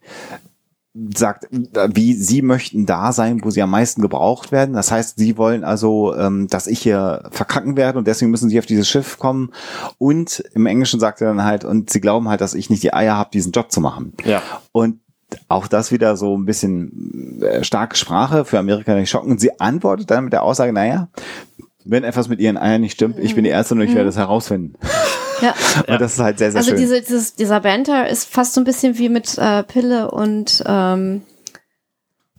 sagt, wie sie möchten da sein, wo sie am meisten gebraucht werden. Das heißt, sie wollen also, ähm, dass ich hier verkacken werde und deswegen müssen sie auf dieses Schiff kommen. Und im Englischen sagt er dann halt, und sie glauben halt, dass ich nicht die Eier habe, diesen Job zu machen. Ja. Und auch das wieder so ein bisschen äh, starke Sprache für Amerika nicht schocken. Und sie antwortet dann mit der Aussage, naja, wenn etwas mit ihren Eiern nicht stimmt, ich bin die Erste und ich werde es herausfinden. Ja. Und das ist halt sehr, sehr Also schön. diese, dieses, dieser Banter ist fast so ein bisschen wie mit äh, Pille und ähm,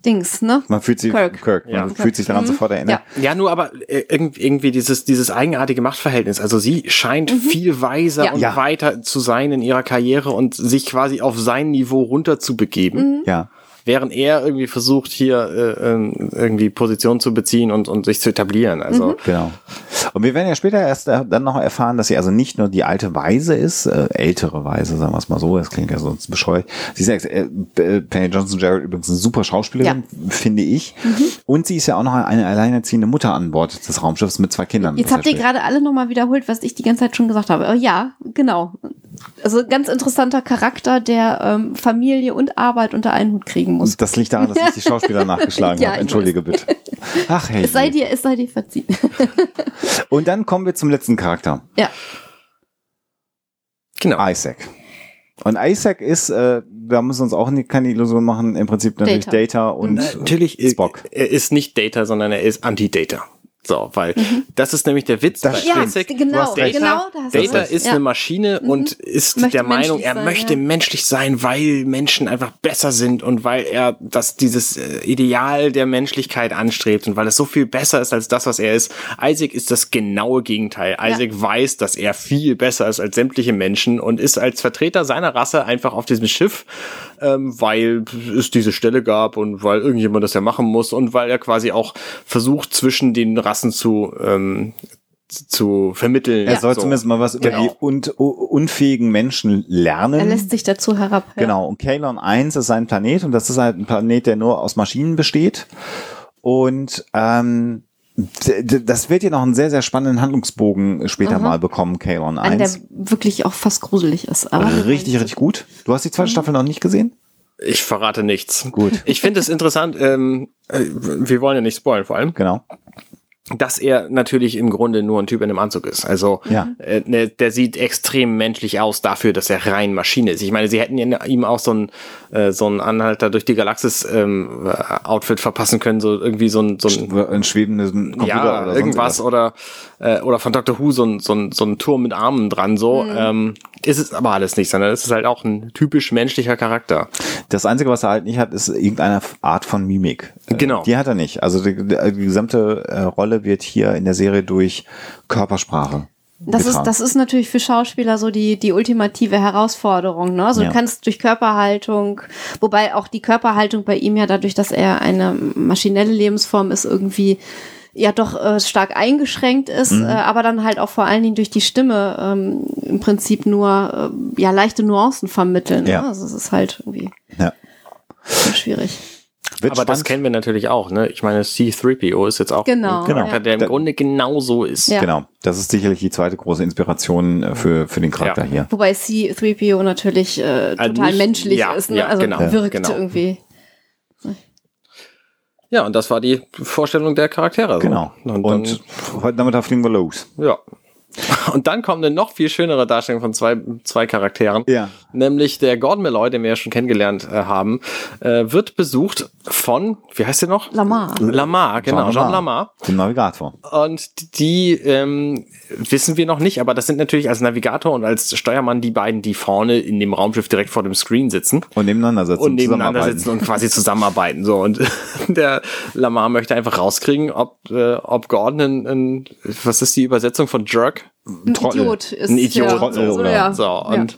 Dings, ne? man fühlt sich, Kirk. Kirk, man Ja. fühlt sich daran Mhm. sofort erinnert. Ja, nur aber äh, irgendwie, dieses, dieses eigenartige Machtverhältnis. Also sie scheint viel weiser Ja. und Ja. weiter zu sein in ihrer Karriere und sich quasi auf sein Niveau runter zu begeben. Ja. Während er irgendwie versucht, hier äh, ähm, irgendwie Position zu beziehen und, und sich zu etablieren. Also Genau. Und wir werden ja später erst äh, dann noch erfahren, dass sie also nicht nur die alte Weise ist, äh, ältere Weise, sagen wir es mal so, das klingt ja sonst bescheuert. Sie ist ja, äh, äh, Penny Johnson Jarrett übrigens eine super Schauspielerin, finde ich. Und sie ist ja auch noch eine alleinerziehende Mutter an Bord des Raumschiffs mit zwei Kindern. Jetzt habt ihr ja gerade alle nochmal wiederholt, was ich die ganze Zeit schon gesagt habe. Oh, ja, genau. Also ganz interessanter Charakter, der ähm, Familie und Arbeit unter einen Hut kriegen muss. Das liegt daran, dass ich die Schauspieler nachgeschlagen Ja, habe. Entschuldige bitte. Ach hey. Es sei dir, es sei dir verziehen. Und dann kommen wir zum letzten Charakter. ja. genau. Isaac. Und Isaac ist, äh, da müssen wir uns auch nie- keine Illusion machen, im Prinzip natürlich Data, Data. und Natürlich äh, Spock. Er ist nicht Data, sondern er ist Anti-Data. So, weil das ist nämlich der Witz Das bei. Mhm. Ja, genau, Du hast recht. genau. Da hast du Data ist ja. eine Maschine und ist Möchte der Meinung, er sein, möchte ja. menschlich sein, weil Menschen einfach besser sind und weil er das dieses äh, Ideal der Menschlichkeit anstrebt und weil es so viel besser ist als das, was er ist. Isaac ist das genaue Gegenteil. Isaac weiß, dass er viel besser ist als sämtliche Menschen und ist als Vertreter seiner Rasse einfach auf diesem Schiff, ähm, weil es diese Stelle gab und weil irgendjemand das ja machen muss und weil er quasi auch versucht, zwischen den Rassen zu ähm, zu vermitteln. Er soll So. zumindest mal was über Genau. die un unfähigen Menschen lernen. Er lässt sich dazu herab. Ja. Genau, und Kalon 1 ist sein Planet und das ist halt ein Planet, der nur aus Maschinen besteht. Und ähm, das wird ja noch einen sehr, sehr spannenden Handlungsbogen später mal bekommen, Kalon An der 1. wirklich auch fast gruselig ist. Aber Richtig, richtig gut. Du hast die zweite Staffel noch nicht gesehen? Ich verrate nichts. Gut. Ich finde es interessant, ähm, äh, wir wollen ja nicht spoilen vor allem, Genau. Dass er natürlich im Grunde nur ein Typ in einem Anzug ist. Also Ja. äh, ne, der sieht extrem menschlich aus dafür, dass er rein Maschine ist. Ich meine, sie hätten ja ihm auch so ein äh, so ein Anhalter durch die Galaxis ähm, äh, Outfit verpassen können, so irgendwie so ein so ein Ein schwebenden Computer ja, oder sonst irgendwas oder äh, oder von Dr. Who so ein, so, ein, so ein Turm mit Armen dran so. Ähm, ist es aber alles nicht, sondern es ist halt auch ein typisch menschlicher Charakter. Das Einzige, was er halt nicht hat, ist irgendeine Art von Mimik. Äh, Genau. Die hat er nicht. Also die, die gesamte äh, Rolle wird hier in der Serie durch Körpersprache. Das ist, das ist natürlich für Schauspieler so die, die ultimative Herausforderung. Ne? Also Ja. du kannst durch Körperhaltung, wobei auch die Körperhaltung bei ihm ja dadurch, dass er eine maschinelle Lebensform ist, irgendwie ja doch äh, stark eingeschränkt ist, Mhm. äh, aber dann halt auch vor allen Dingen durch die Stimme ähm, im Prinzip nur äh, ja leichte Nuancen vermitteln. Ja. Ne? Also es ist halt irgendwie Ja. schwierig. Wird Aber das spannend. kennen wir natürlich auch, ne? Ich meine, C3PO ist jetzt auch Genau, ein Charakter, ja. der im Da- Grunde genauso ist. Ja. Genau. Das ist sicherlich die zweite große Inspiration äh, für, für den Charakter Ja. hier. Wobei C3PO natürlich äh, Also total nicht- menschlich ja, ist, ne? ja, also genau, wirkt genau. irgendwie. Ja, und das war die Vorstellung der Charaktere. so. Genau. Und, Und, heute Nachmittag fliegen wir los. ja. Und dann kommt eine noch viel schönere Darstellung von zwei, zwei Charakteren. Ja. Nämlich der Gordon Malloy, den wir ja schon kennengelernt äh, haben, äh, wird besucht von, wie heißt der noch? Lamar. Lamar, genau, Jean Jean Lamar. Dem Navigator. Und die ähm, wissen wir noch nicht, aber das sind natürlich als Navigator und als Steuermann die beiden, die vorne in dem Raumschiff direkt vor dem Screen sitzen Und nebeneinander sitzen. und nebeneinander sitzen und quasi zusammenarbeiten. So und der Lamar möchte einfach rauskriegen, ob äh, ob Gordon ein, ein was ist die Übersetzung von Jerk? Ein Trottel. Idiot ist Ein Idiot ja, Trottel so, oder ja. So Ja. und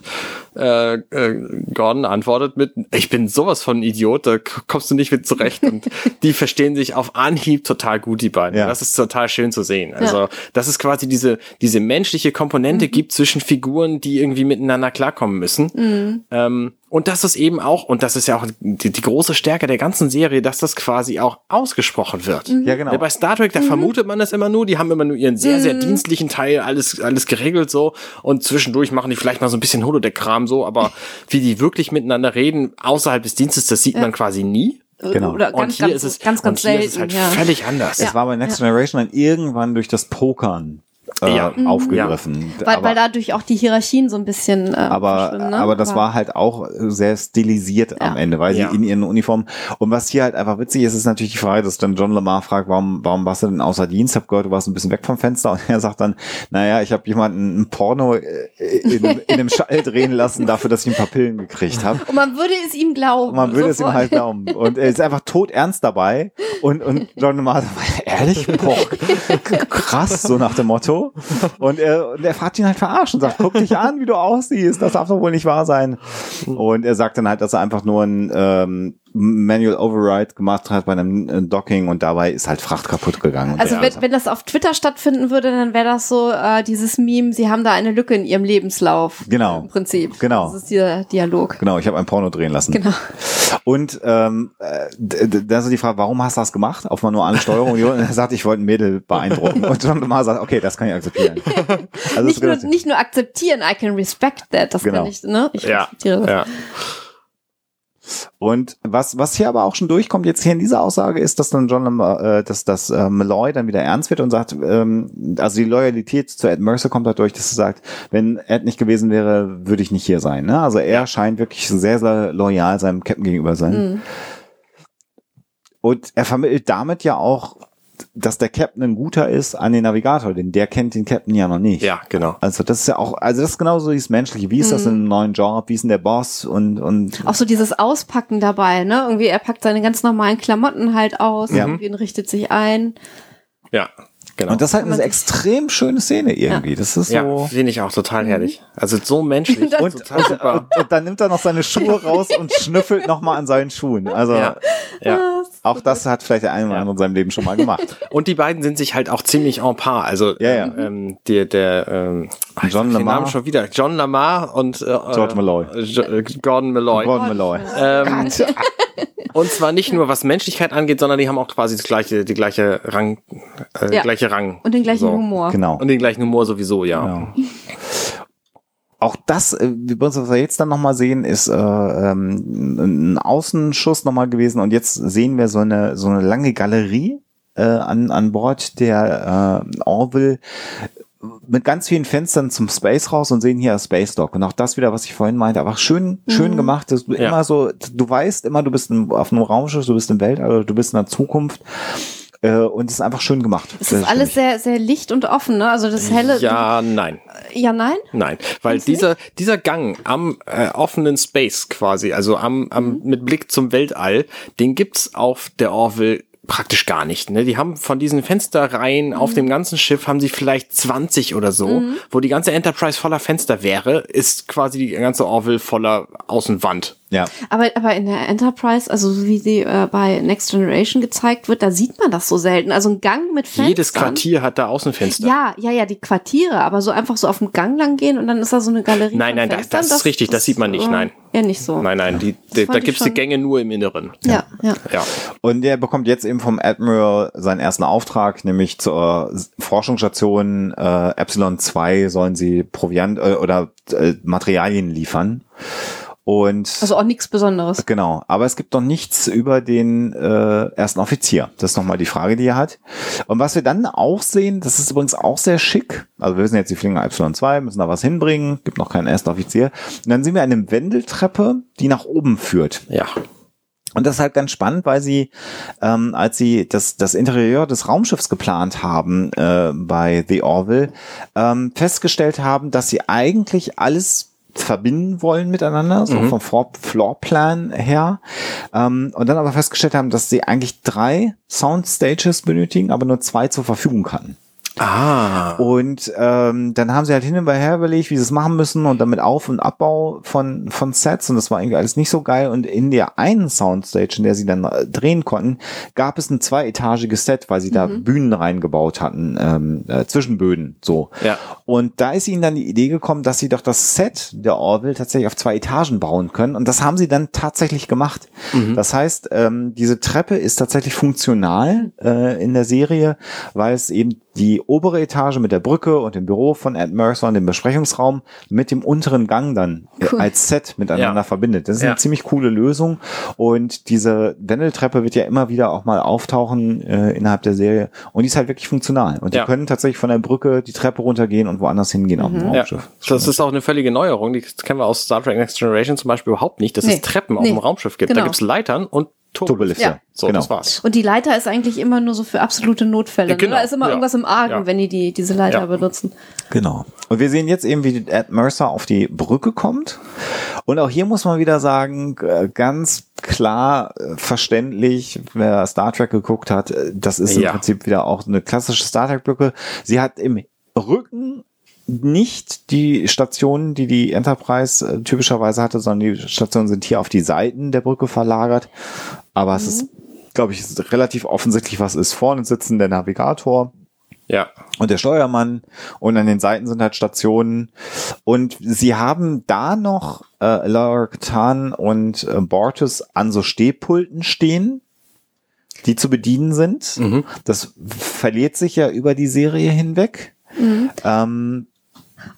äh, äh, Gordon antwortet mit: Ich bin sowas von ein Idiot, da kommst du nicht mit zurecht. Und die verstehen sich auf Anhieb total gut die beiden. Ja. Das ist total schön zu sehen. Also dass es quasi diese diese menschliche Komponente gibt zwischen Figuren, die irgendwie miteinander klarkommen müssen. Ähm, und das ist eben auch, und das ist ja auch die, die große Stärke der ganzen Serie, dass das quasi auch ausgesprochen wird. Ja, genau. Ja, bei Star Trek, da vermutet man das immer nur, die haben immer nur ihren sehr, sehr dienstlichen Teil, alles, alles geregelt so und zwischendurch machen die vielleicht mal so ein bisschen Holodeck-Kram so, aber wie die wirklich miteinander reden, außerhalb des Dienstes, das sieht man quasi nie. Genau. Oder Und ganz, hier ganz, ist es, ganz, ganz und hier selten. ist es halt ja. völlig anders. Es war bei Next Generation dann irgendwann durch das Pokern äh, Ja. aufgegriffen. Weil, aber, weil dadurch auch die Hierarchien so ein bisschen. Äh, aber, ne? aber das war halt auch sehr stilisiert am Ja. Ende, weil Ja. sie in ihren Uniformen. Und was hier halt einfach witzig ist, ist natürlich die Frage, dass dann John Lamar fragt, warum, warum warst du denn außer Dienst? Hab gehört, du warst ein bisschen weg vom Fenster. Und er sagt dann, naja, ich habe jemanden ein Porno äh, in, einem- in einem Schall drehen lassen, dafür, dass ich ein paar Pillen gekriegt habe. Und man würde es ihm glauben. Und man würde es ihm sofort. halt glauben. Und er ist einfach tot ernst dabei. Und, und John Lamar sagt, ehrlich? Boah, krass, so nach dem Motto. Und er, und er hat ihn halt verarscht und sagt, guck dich an, wie du aussiehst. Das darf doch wohl nicht wahr sein. Und er sagt dann halt, dass er einfach nur ein ähm, Manual Override gemacht hat bei einem äh, Docking und dabei ist halt Fracht kaputt gegangen. Also wenn, wenn das auf Twitter stattfinden würde, dann wäre das so äh, dieses Meme, sie haben da eine Lücke in ihrem Lebenslauf. Genau. Im Prinzip. Genau. Das ist dieser Dialog. Genau, ich habe ein Porno drehen lassen. Genau. Und ähm, äh, d- d- da ist so die Frage, warum hast du das gemacht? Auf mal nur eine Steuerung. Und er sagt, ich wollte ein Mädel beeindrucken. Und John Lamar sagt, okay, das kann ich akzeptieren. Also Nicht nur, nicht nur akzeptieren, I can respect that. Das Genau. kann ich, ne? Ich Ja, respektiere das. ja. Und was, was hier aber auch schon durchkommt jetzt hier in dieser Aussage ist, dass dann John äh, dass, dass äh, Malloy dann wieder ernst wird und sagt, ähm, also die Loyalität zu Ed Mercer kommt dadurch, dass er sagt, wenn Ed nicht gewesen wäre, würde ich nicht hier sein. Ne? Also er scheint wirklich sehr, sehr loyal seinem Captain gegenüber sein. Mhm. Und er vermittelt damit ja auch, dass der Captain ein guter ist an den Navigator, denn der kennt den Captain ja noch nicht. Ja, genau. Also das ist ja auch, also das ist genauso dieses Menschliche. Wie ist das in einem neuen Job? Wie ist denn der Boss? Und, und Auch so dieses Auspacken dabei, ne? Irgendwie, er packt seine ganz normalen Klamotten halt aus, Ja. irgendwie und richtet sich ein. Ja, genau. Und das ist halt eine extrem schöne Szene irgendwie. Das ist ja, so. finde ich auch total herrlich. Also so menschlich. Und, total super. und, und dann nimmt er noch seine Schuhe raus und schnüffelt nochmal an seinen Schuhen. Also Ja, ja. auch das hat vielleicht der eine oder Ja. andere in seinem Leben schon mal gemacht. Und die beiden sind sich halt auch ziemlich en par. Also Ja, ja. Ähm, der, der ähm, ach, John sag den Lamar. Namen schon wieder. John Lamar und äh, George Malloy. äh, Jo- äh, Gordon Malloy. Gordon Malloy. Ähm, und zwar nicht nur was Menschlichkeit angeht, sondern die haben auch quasi das gleiche, die gleiche Rang, äh, Ja. gleiche Rang. Und den gleichen So. Humor. Genau. Und den gleichen Humor sowieso, ja. Ja. Auch das, äh, wie wir uns das jetzt dann nochmal sehen, ist äh, ähm, ein Außenschuss nochmal gewesen und jetzt sehen wir so eine, so eine lange Galerie äh, an, an Bord der äh, Orville mit ganz vielen Fenstern zum Space raus und sehen hier Space Dock. Und auch das wieder, was ich vorhin meinte, aber schön, schön gemacht. Dass du Ja. immer so, du weißt immer, du bist im, auf einem Raumschiff, du bist im Weltall, du bist in der Zukunft. Äh, und es ist einfach schön gemacht. Es ist alles finde sehr, sehr licht und offen, ne? Also das helle. Ja, nein. Ja, nein? Nein, weil dieser, dieser Gang am äh, offenen Space quasi, also am, am, mit Blick zum Weltall, den gibt's auf der Orville praktisch gar nicht. Ne? Die haben von diesen Fensterreihen auf dem ganzen Schiff haben sie vielleicht 20 oder so, wo die ganze Enterprise voller Fenster wäre, ist quasi die ganze Orville voller Außenwand. Ja. Aber, aber in der Enterprise, also so wie sie äh, bei Next Generation gezeigt wird, da sieht man das so selten. Also ein Gang mit Fenstern. Jedes Quartier hat da Außenfenster. Ja, ja, ja, die Quartiere, aber so einfach so auf dem Gang lang gehen und dann ist da so eine Galerie. Nein, nein, das- Fenstern, das ist richtig, das sieht man nicht, nein. Ja, nicht so. Nein, nein, die, die, da gibt's die Gänge nur im Inneren. Ja, ja. Ja. Und der bekommt jetzt eben vom Admiral seinen ersten Auftrag, nämlich zur Forschungsstation äh, Epsilon 2 sollen sie Proviant äh, oder äh, Materialien liefern. Und Also auch nichts Besonderes. Genau, aber es gibt noch nichts über den äh, ersten Offizier. Das ist nochmal die Frage, die er hat. Und was wir dann auch sehen, das ist übrigens auch sehr schick. Also wir wissen jetzt, die fliegen nach Epsilon 2, müssen da was hinbringen, gibt noch keinen ersten Offizier. Und dann sehen wir eine Wendeltreppe, die nach oben führt. Ja. Und das ist halt ganz spannend, weil sie, ähm, als sie das, das Interieur des Raumschiffs geplant haben äh, bei The Orville, ähm, festgestellt haben, dass sie eigentlich alles verbinden wollen miteinander, so vom Floor- Floorplan her. Ähm, und dann aber festgestellt haben, dass sie eigentlich drei Soundstages benötigen, aber nur zwei zur Verfügung hatten. Ah. Und ähm, dann haben sie halt hin und her überlegt, wie sie es machen müssen und dann mit Auf- und Abbau von, von Sets und das war irgendwie alles nicht so geil. Und in der einen Soundstage, in der sie dann äh, drehen konnten, gab es ein zweietagiges Set, weil sie da Bühnen reingebaut hatten, ähm, äh, Zwischenböden, so. Ja. Und da ist ihnen dann die Idee gekommen, dass sie doch das Set der Orville tatsächlich auf zwei Etagen bauen können. Und das haben sie dann tatsächlich gemacht. Das heißt, ähm, diese Treppe ist tatsächlich funktional äh, in der Serie, weil es eben die obere Etage mit der Brücke und dem Büro von Ed Mercer und dem Besprechungsraum mit dem unteren Gang dann äh, Cool. als Set miteinander Ja. verbindet. Das ist Ja. eine ziemlich coole Lösung. Und diese Wendeltreppe wird ja immer wieder auch mal auftauchen äh, innerhalb der Serie. Und die ist halt wirklich funktional. Und die Ja. können tatsächlich von der Brücke die Treppe runtergehen und woanders hingehen auf dem Ja, Raumschiff. das ist auch eine völlige Neuerung. Die kennen wir aus Star Trek Next Generation zum Beispiel überhaupt nicht, dass Nee. es Treppen auf Nee. dem Raumschiff gibt. Genau. Da gibt's Leitern und Turbolift, ja. So, genau. das war's. Und die Leiter ist eigentlich immer nur so für absolute Notfälle. Ja, genau, Ne? Da ist immer ja. irgendwas im Argen, Ja. wenn die, die diese Leiter Ja. benutzen. Genau. Und wir sehen jetzt eben, wie Ed Mercer auf die Brücke kommt. Und auch hier muss man wieder sagen, ganz klar äh, verständlich, wer Star Trek geguckt hat, äh, das ist im. Prinzip wieder auch eine klassische Star Trek Brücke. Sie hat im Rücken nicht die Stationen, die die Enterprise äh, typischerweise hatte, sondern die Stationen sind hier auf die Seiten der Brücke verlagert. Aber es ist, glaube ich, ist relativ offensichtlich, was ist. Vorne sitzen der Navigator, Ja. und der Steuermann und an den Seiten sind halt Stationen und sie haben da noch äh, Laura Katan und äh, Bortus an so Stehpulten stehen, die zu bedienen sind. Das verliert sich ja über die Serie hinweg. Ähm,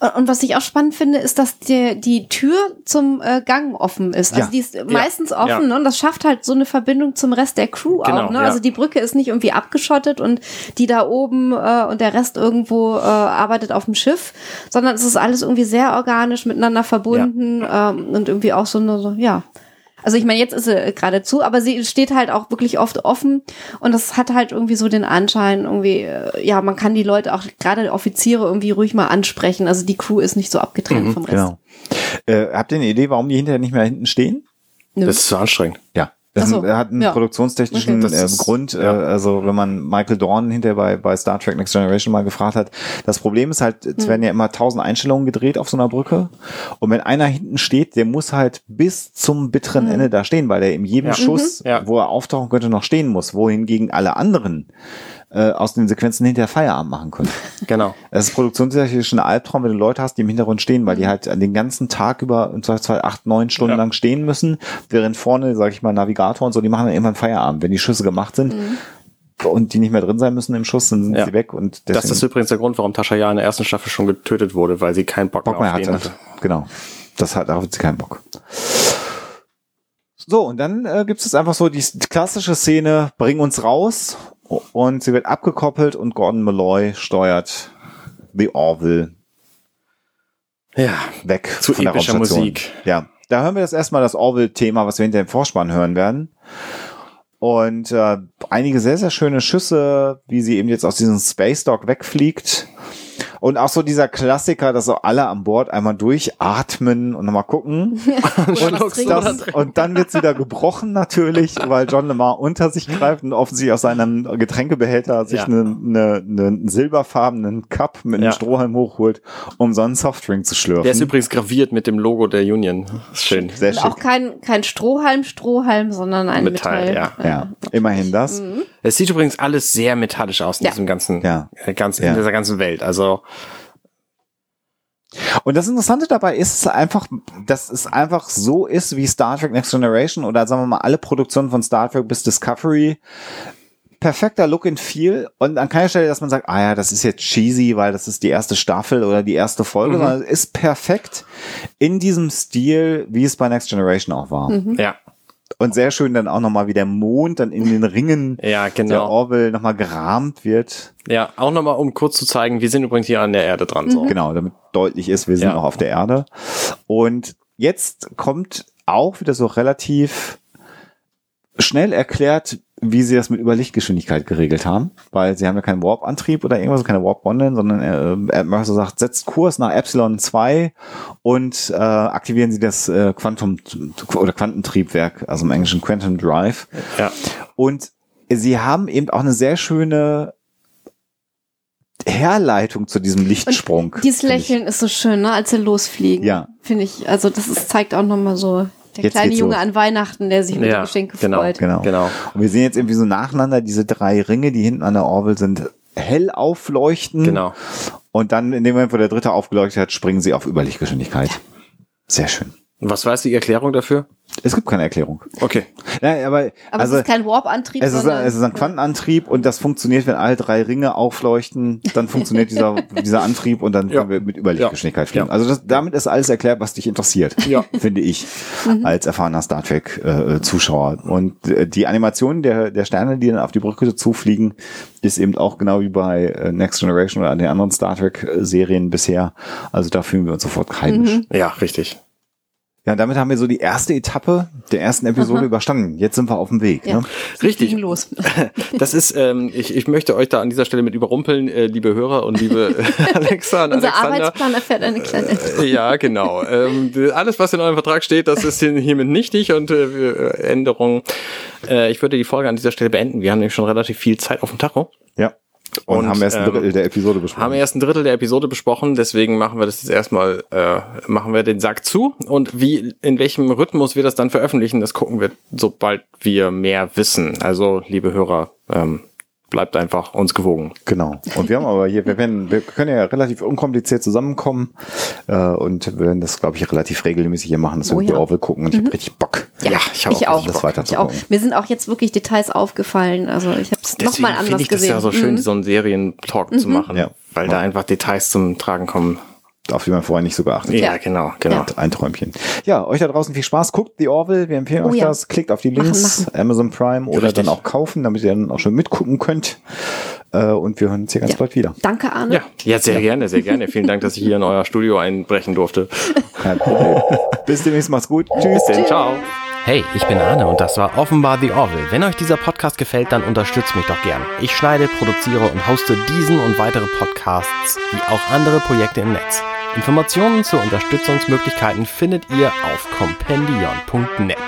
Und, und was ich auch spannend finde, ist, dass die, die Tür zum äh, Gang offen ist. Also Ja. die ist meistens offen Ja. ne? und das schafft halt so eine Verbindung zum Rest der Crew Genau, auch. Ne? ja. Also die Brücke ist nicht irgendwie abgeschottet und die da oben äh, und der Rest irgendwo äh, arbeitet auf dem Schiff, sondern es ist alles irgendwie sehr organisch miteinander verbunden ähm, und irgendwie auch so eine, so, ja. Also ich meine, jetzt ist sie äh, gerade zu, aber sie steht halt auch wirklich oft offen und das hat halt irgendwie so den Anschein, irgendwie, äh, ja, man kann die Leute auch, gerade Offiziere, irgendwie ruhig mal ansprechen. Also die Crew ist nicht so abgetrennt vom Rest. genau. Äh, habt ihr eine Idee, warum die hinterher nicht mehr hinten stehen? Nö. Das ist zu anstrengend. Ja. Das so, hat einen ja. produktionstechnischen Okay. Äh, ist- Grund. Äh, ja. also wenn man Michael Dorn hinterher bei, bei Star Trek Next Generation mal gefragt hat, das Problem ist halt, Hm. es werden ja immer tausend Einstellungen gedreht auf so einer Brücke. Und wenn einer hinten steht, der muss halt bis zum bitteren Hm. Ende da stehen, weil der in jedem Ja. Schuss, Mhm. Wo er auftauchen könnte, noch stehen muss. Wohingegen alle anderen äh, aus den Sequenzen hinterher Feierabend machen können. Genau. Es ist produktionstechnisch ein Albtraum, wenn du Leute hast, die im Hintergrund stehen, weil die halt den ganzen Tag über im Zweifelsfall acht, neun Stunden Ja. lang stehen müssen, während vorne, sag ich mal, Navigator und so, die machen dann irgendwann Feierabend. Wenn die Schüsse gemacht sind und die nicht mehr drin sein müssen im Schuss, dann sind Ja. sie weg und Das ist übrigens der Grund, warum Tascha ja in der ersten Staffel schon getötet wurde, weil sie keinen Bock, Bock mehr mehr hatte. hatte. Genau. Das hat, darauf hat sie keinen Bock. So, und dann äh, gibt es einfach so die klassische Szene, bring uns raus und sie wird abgekoppelt und Gordon Malloy steuert The Orville Ja. weg Zu von der epischer Raumstation. Musik. Ja, da hören wir das erstmal das Orville-Thema, was wir hinter dem Vorspann hören werden. Und äh, einige sehr, sehr schöne Schüsse, wie sie eben jetzt aus diesem Space Dog wegfliegt. Und auch so dieser Klassiker, dass so alle an Bord einmal durchatmen und nochmal gucken. und, das, und dann wird's wieder gebrochen natürlich, weil John Lemar unter sich greift und offensichtlich aus seinem Getränkebehälter sich Ja. einen eine, einen silberfarbenen Cup mit einem Ja. Strohhalm hochholt, um so einen Softdrink zu schlürfen. Der ist übrigens graviert mit dem Logo der Union. Schön. sehr schick. auch kein, kein Strohhalm, Strohhalm, sondern ein Metall, Metall. ja. Ja, immerhin das. Es sieht übrigens alles sehr metallisch aus in Ja. diesem ganzen, Ja. äh, ganz, Ja. in dieser ganzen Welt. Also, Und das Interessante dabei ist einfach, dass es einfach so ist wie Star Trek Next Generation oder sagen wir mal alle Produktionen von Star Trek bis Discovery. Perfekter Look and Feel und an keiner Stelle, dass man sagt, ah ja, das ist jetzt cheesy, weil das ist die erste Staffel oder die erste Folge, Mhm. sondern es ist perfekt in diesem Stil, wie es bei Next Generation auch war. ja. Und sehr schön dann auch nochmal, wie der Mond dann in den Ringen Ja, der genau. Orville nochmal gerahmt wird. Ja, auch nochmal, um kurz zu zeigen, wir sind übrigens hier an der Erde dran. So. Genau, damit deutlich ist, wir sind Ja. noch auf der Erde. Und jetzt kommt auch wieder so relativ schnell erklärt, wie sie das mit Überlichtgeschwindigkeit geregelt haben, weil sie haben ja keinen Warp-Antrieb oder irgendwas, keine Warp-Bonden, sondern äh, Mercer sagt, setzt Kurs nach Epsilon 2 und äh, aktivieren sie das äh, Quantum oder Quantentriebwerk, also im Englischen Quantum Drive. Ja. Und sie haben eben auch eine sehr schöne Herleitung zu diesem Lichtsprung. Dieses finde ich. Lächeln ist so schön, ne, als sie losfliegen. Ja. Finde ich. Also das ist, zeigt auch nochmal so der Jetzt kleine Junge los. an Weihnachten, der sich über Ja, die Geschenke genau. freut. Genau. Genau. Und wir sehen jetzt irgendwie so nacheinander diese drei Ringe, die hinten an der Orville sind, hell aufleuchten. Genau. Und dann in dem Moment, wo der dritte aufgeleuchtet hat, springen sie auf Überlichtgeschwindigkeit. Sehr schön. Und Was war jetzt die Erklärung dafür? Es gibt keine Erklärung. Okay. Ja, aber, Aber also, es ist kein Warp-Antrieb, es ist, es ist ein Quantenantrieb und das funktioniert, wenn alle drei Ringe aufleuchten, dann funktioniert dieser, dieser Antrieb und dann Ja. können wir mit Überlichtgeschwindigkeit fliegen. Ja. Also das, damit ist alles erklärt, was dich interessiert, Ja. finde ich, als erfahrener Star Trek äh, Zuschauer. Und äh, die Animation der, der Sterne, die dann auf die Brücke zufliegen, ist eben auch genau wie bei äh, Next Generation oder den anderen Star Trek äh, bisher. Also da fühlen wir uns sofort heimisch. Ja, richtig. Ja, damit haben wir so die erste Etappe der ersten Episode überstanden. Jetzt sind wir auf dem Weg. Ja. Ne? Richtig. los. Das ist, ähm, ich, ich möchte euch da an dieser Stelle mit überrumpeln, äh, liebe Hörer und liebe Alexa und Unser Alexander. Arbeitsplan erfährt eine kleine Äh, Ja, genau. Ähm, alles, was in eurem Vertrag steht, das ist hier- hiermit nichtig und äh, Änderungen. Äh, ich würde die Folge an dieser Stelle beenden. Wir haben nämlich schon relativ viel Zeit auf dem Tacho. Und, Und, haben erst ein ähm, Drittel der Episode besprochen. Haben erst ein Drittel der Episode besprochen, deswegen machen wir das jetzt erstmal, äh, machen wir den Sack zu. Und wie, in welchem Rhythmus wir das dann veröffentlichen, das gucken wir, sobald wir mehr wissen. Also, liebe Hörer, ähm, bleibt einfach uns gewogen. Genau. Und wir haben aber hier, wir, werden, wir können ja relativ unkompliziert zusammenkommen äh, und wir werden das, glaube ich, relativ regelmäßig hier machen, dass wir Oh die ja. Orville gucken und ich habe richtig Bock. Ja, ich hab ich auch auch. das weiter ich zu auch. gucken. Mir sind auch jetzt wirklich Details aufgefallen. Also ich habe es nochmal finde anders ich das gesehen. ja so schön, Mhm. so einen Serientalk zu machen, Ja. weil da einfach Details zum Tragen kommen. Auf die man vorher nicht so geachtet Ja, Ja. genau, genau. Ja. Ein Träumchen. Ja, euch da draußen viel Spaß. Guckt The Orville. Wir empfehlen Oh euch ja. das. Klickt auf die Machen, Links, Amazon Prime oder Richtig. dann auch kaufen, damit ihr dann auch schon mitgucken könnt. Äh, und wir hören uns hier ganz Ja. bald wieder. Danke, Arne. Ja, ja, sehr gerne, sehr gerne. Vielen Dank, dass ich hier in euer Studio einbrechen durfte. Bis demnächst. Macht's gut. Tschüss. Bis denn, ciao. Hey, ich bin Arne und das war offenbar The Orville. Wenn euch dieser Podcast gefällt, dann unterstützt mich doch gern. Ich schneide, produziere und hoste diesen und weitere Podcasts wie auch andere Projekte im Netz. Informationen zu Unterstützungsmöglichkeiten findet ihr auf compendion.net.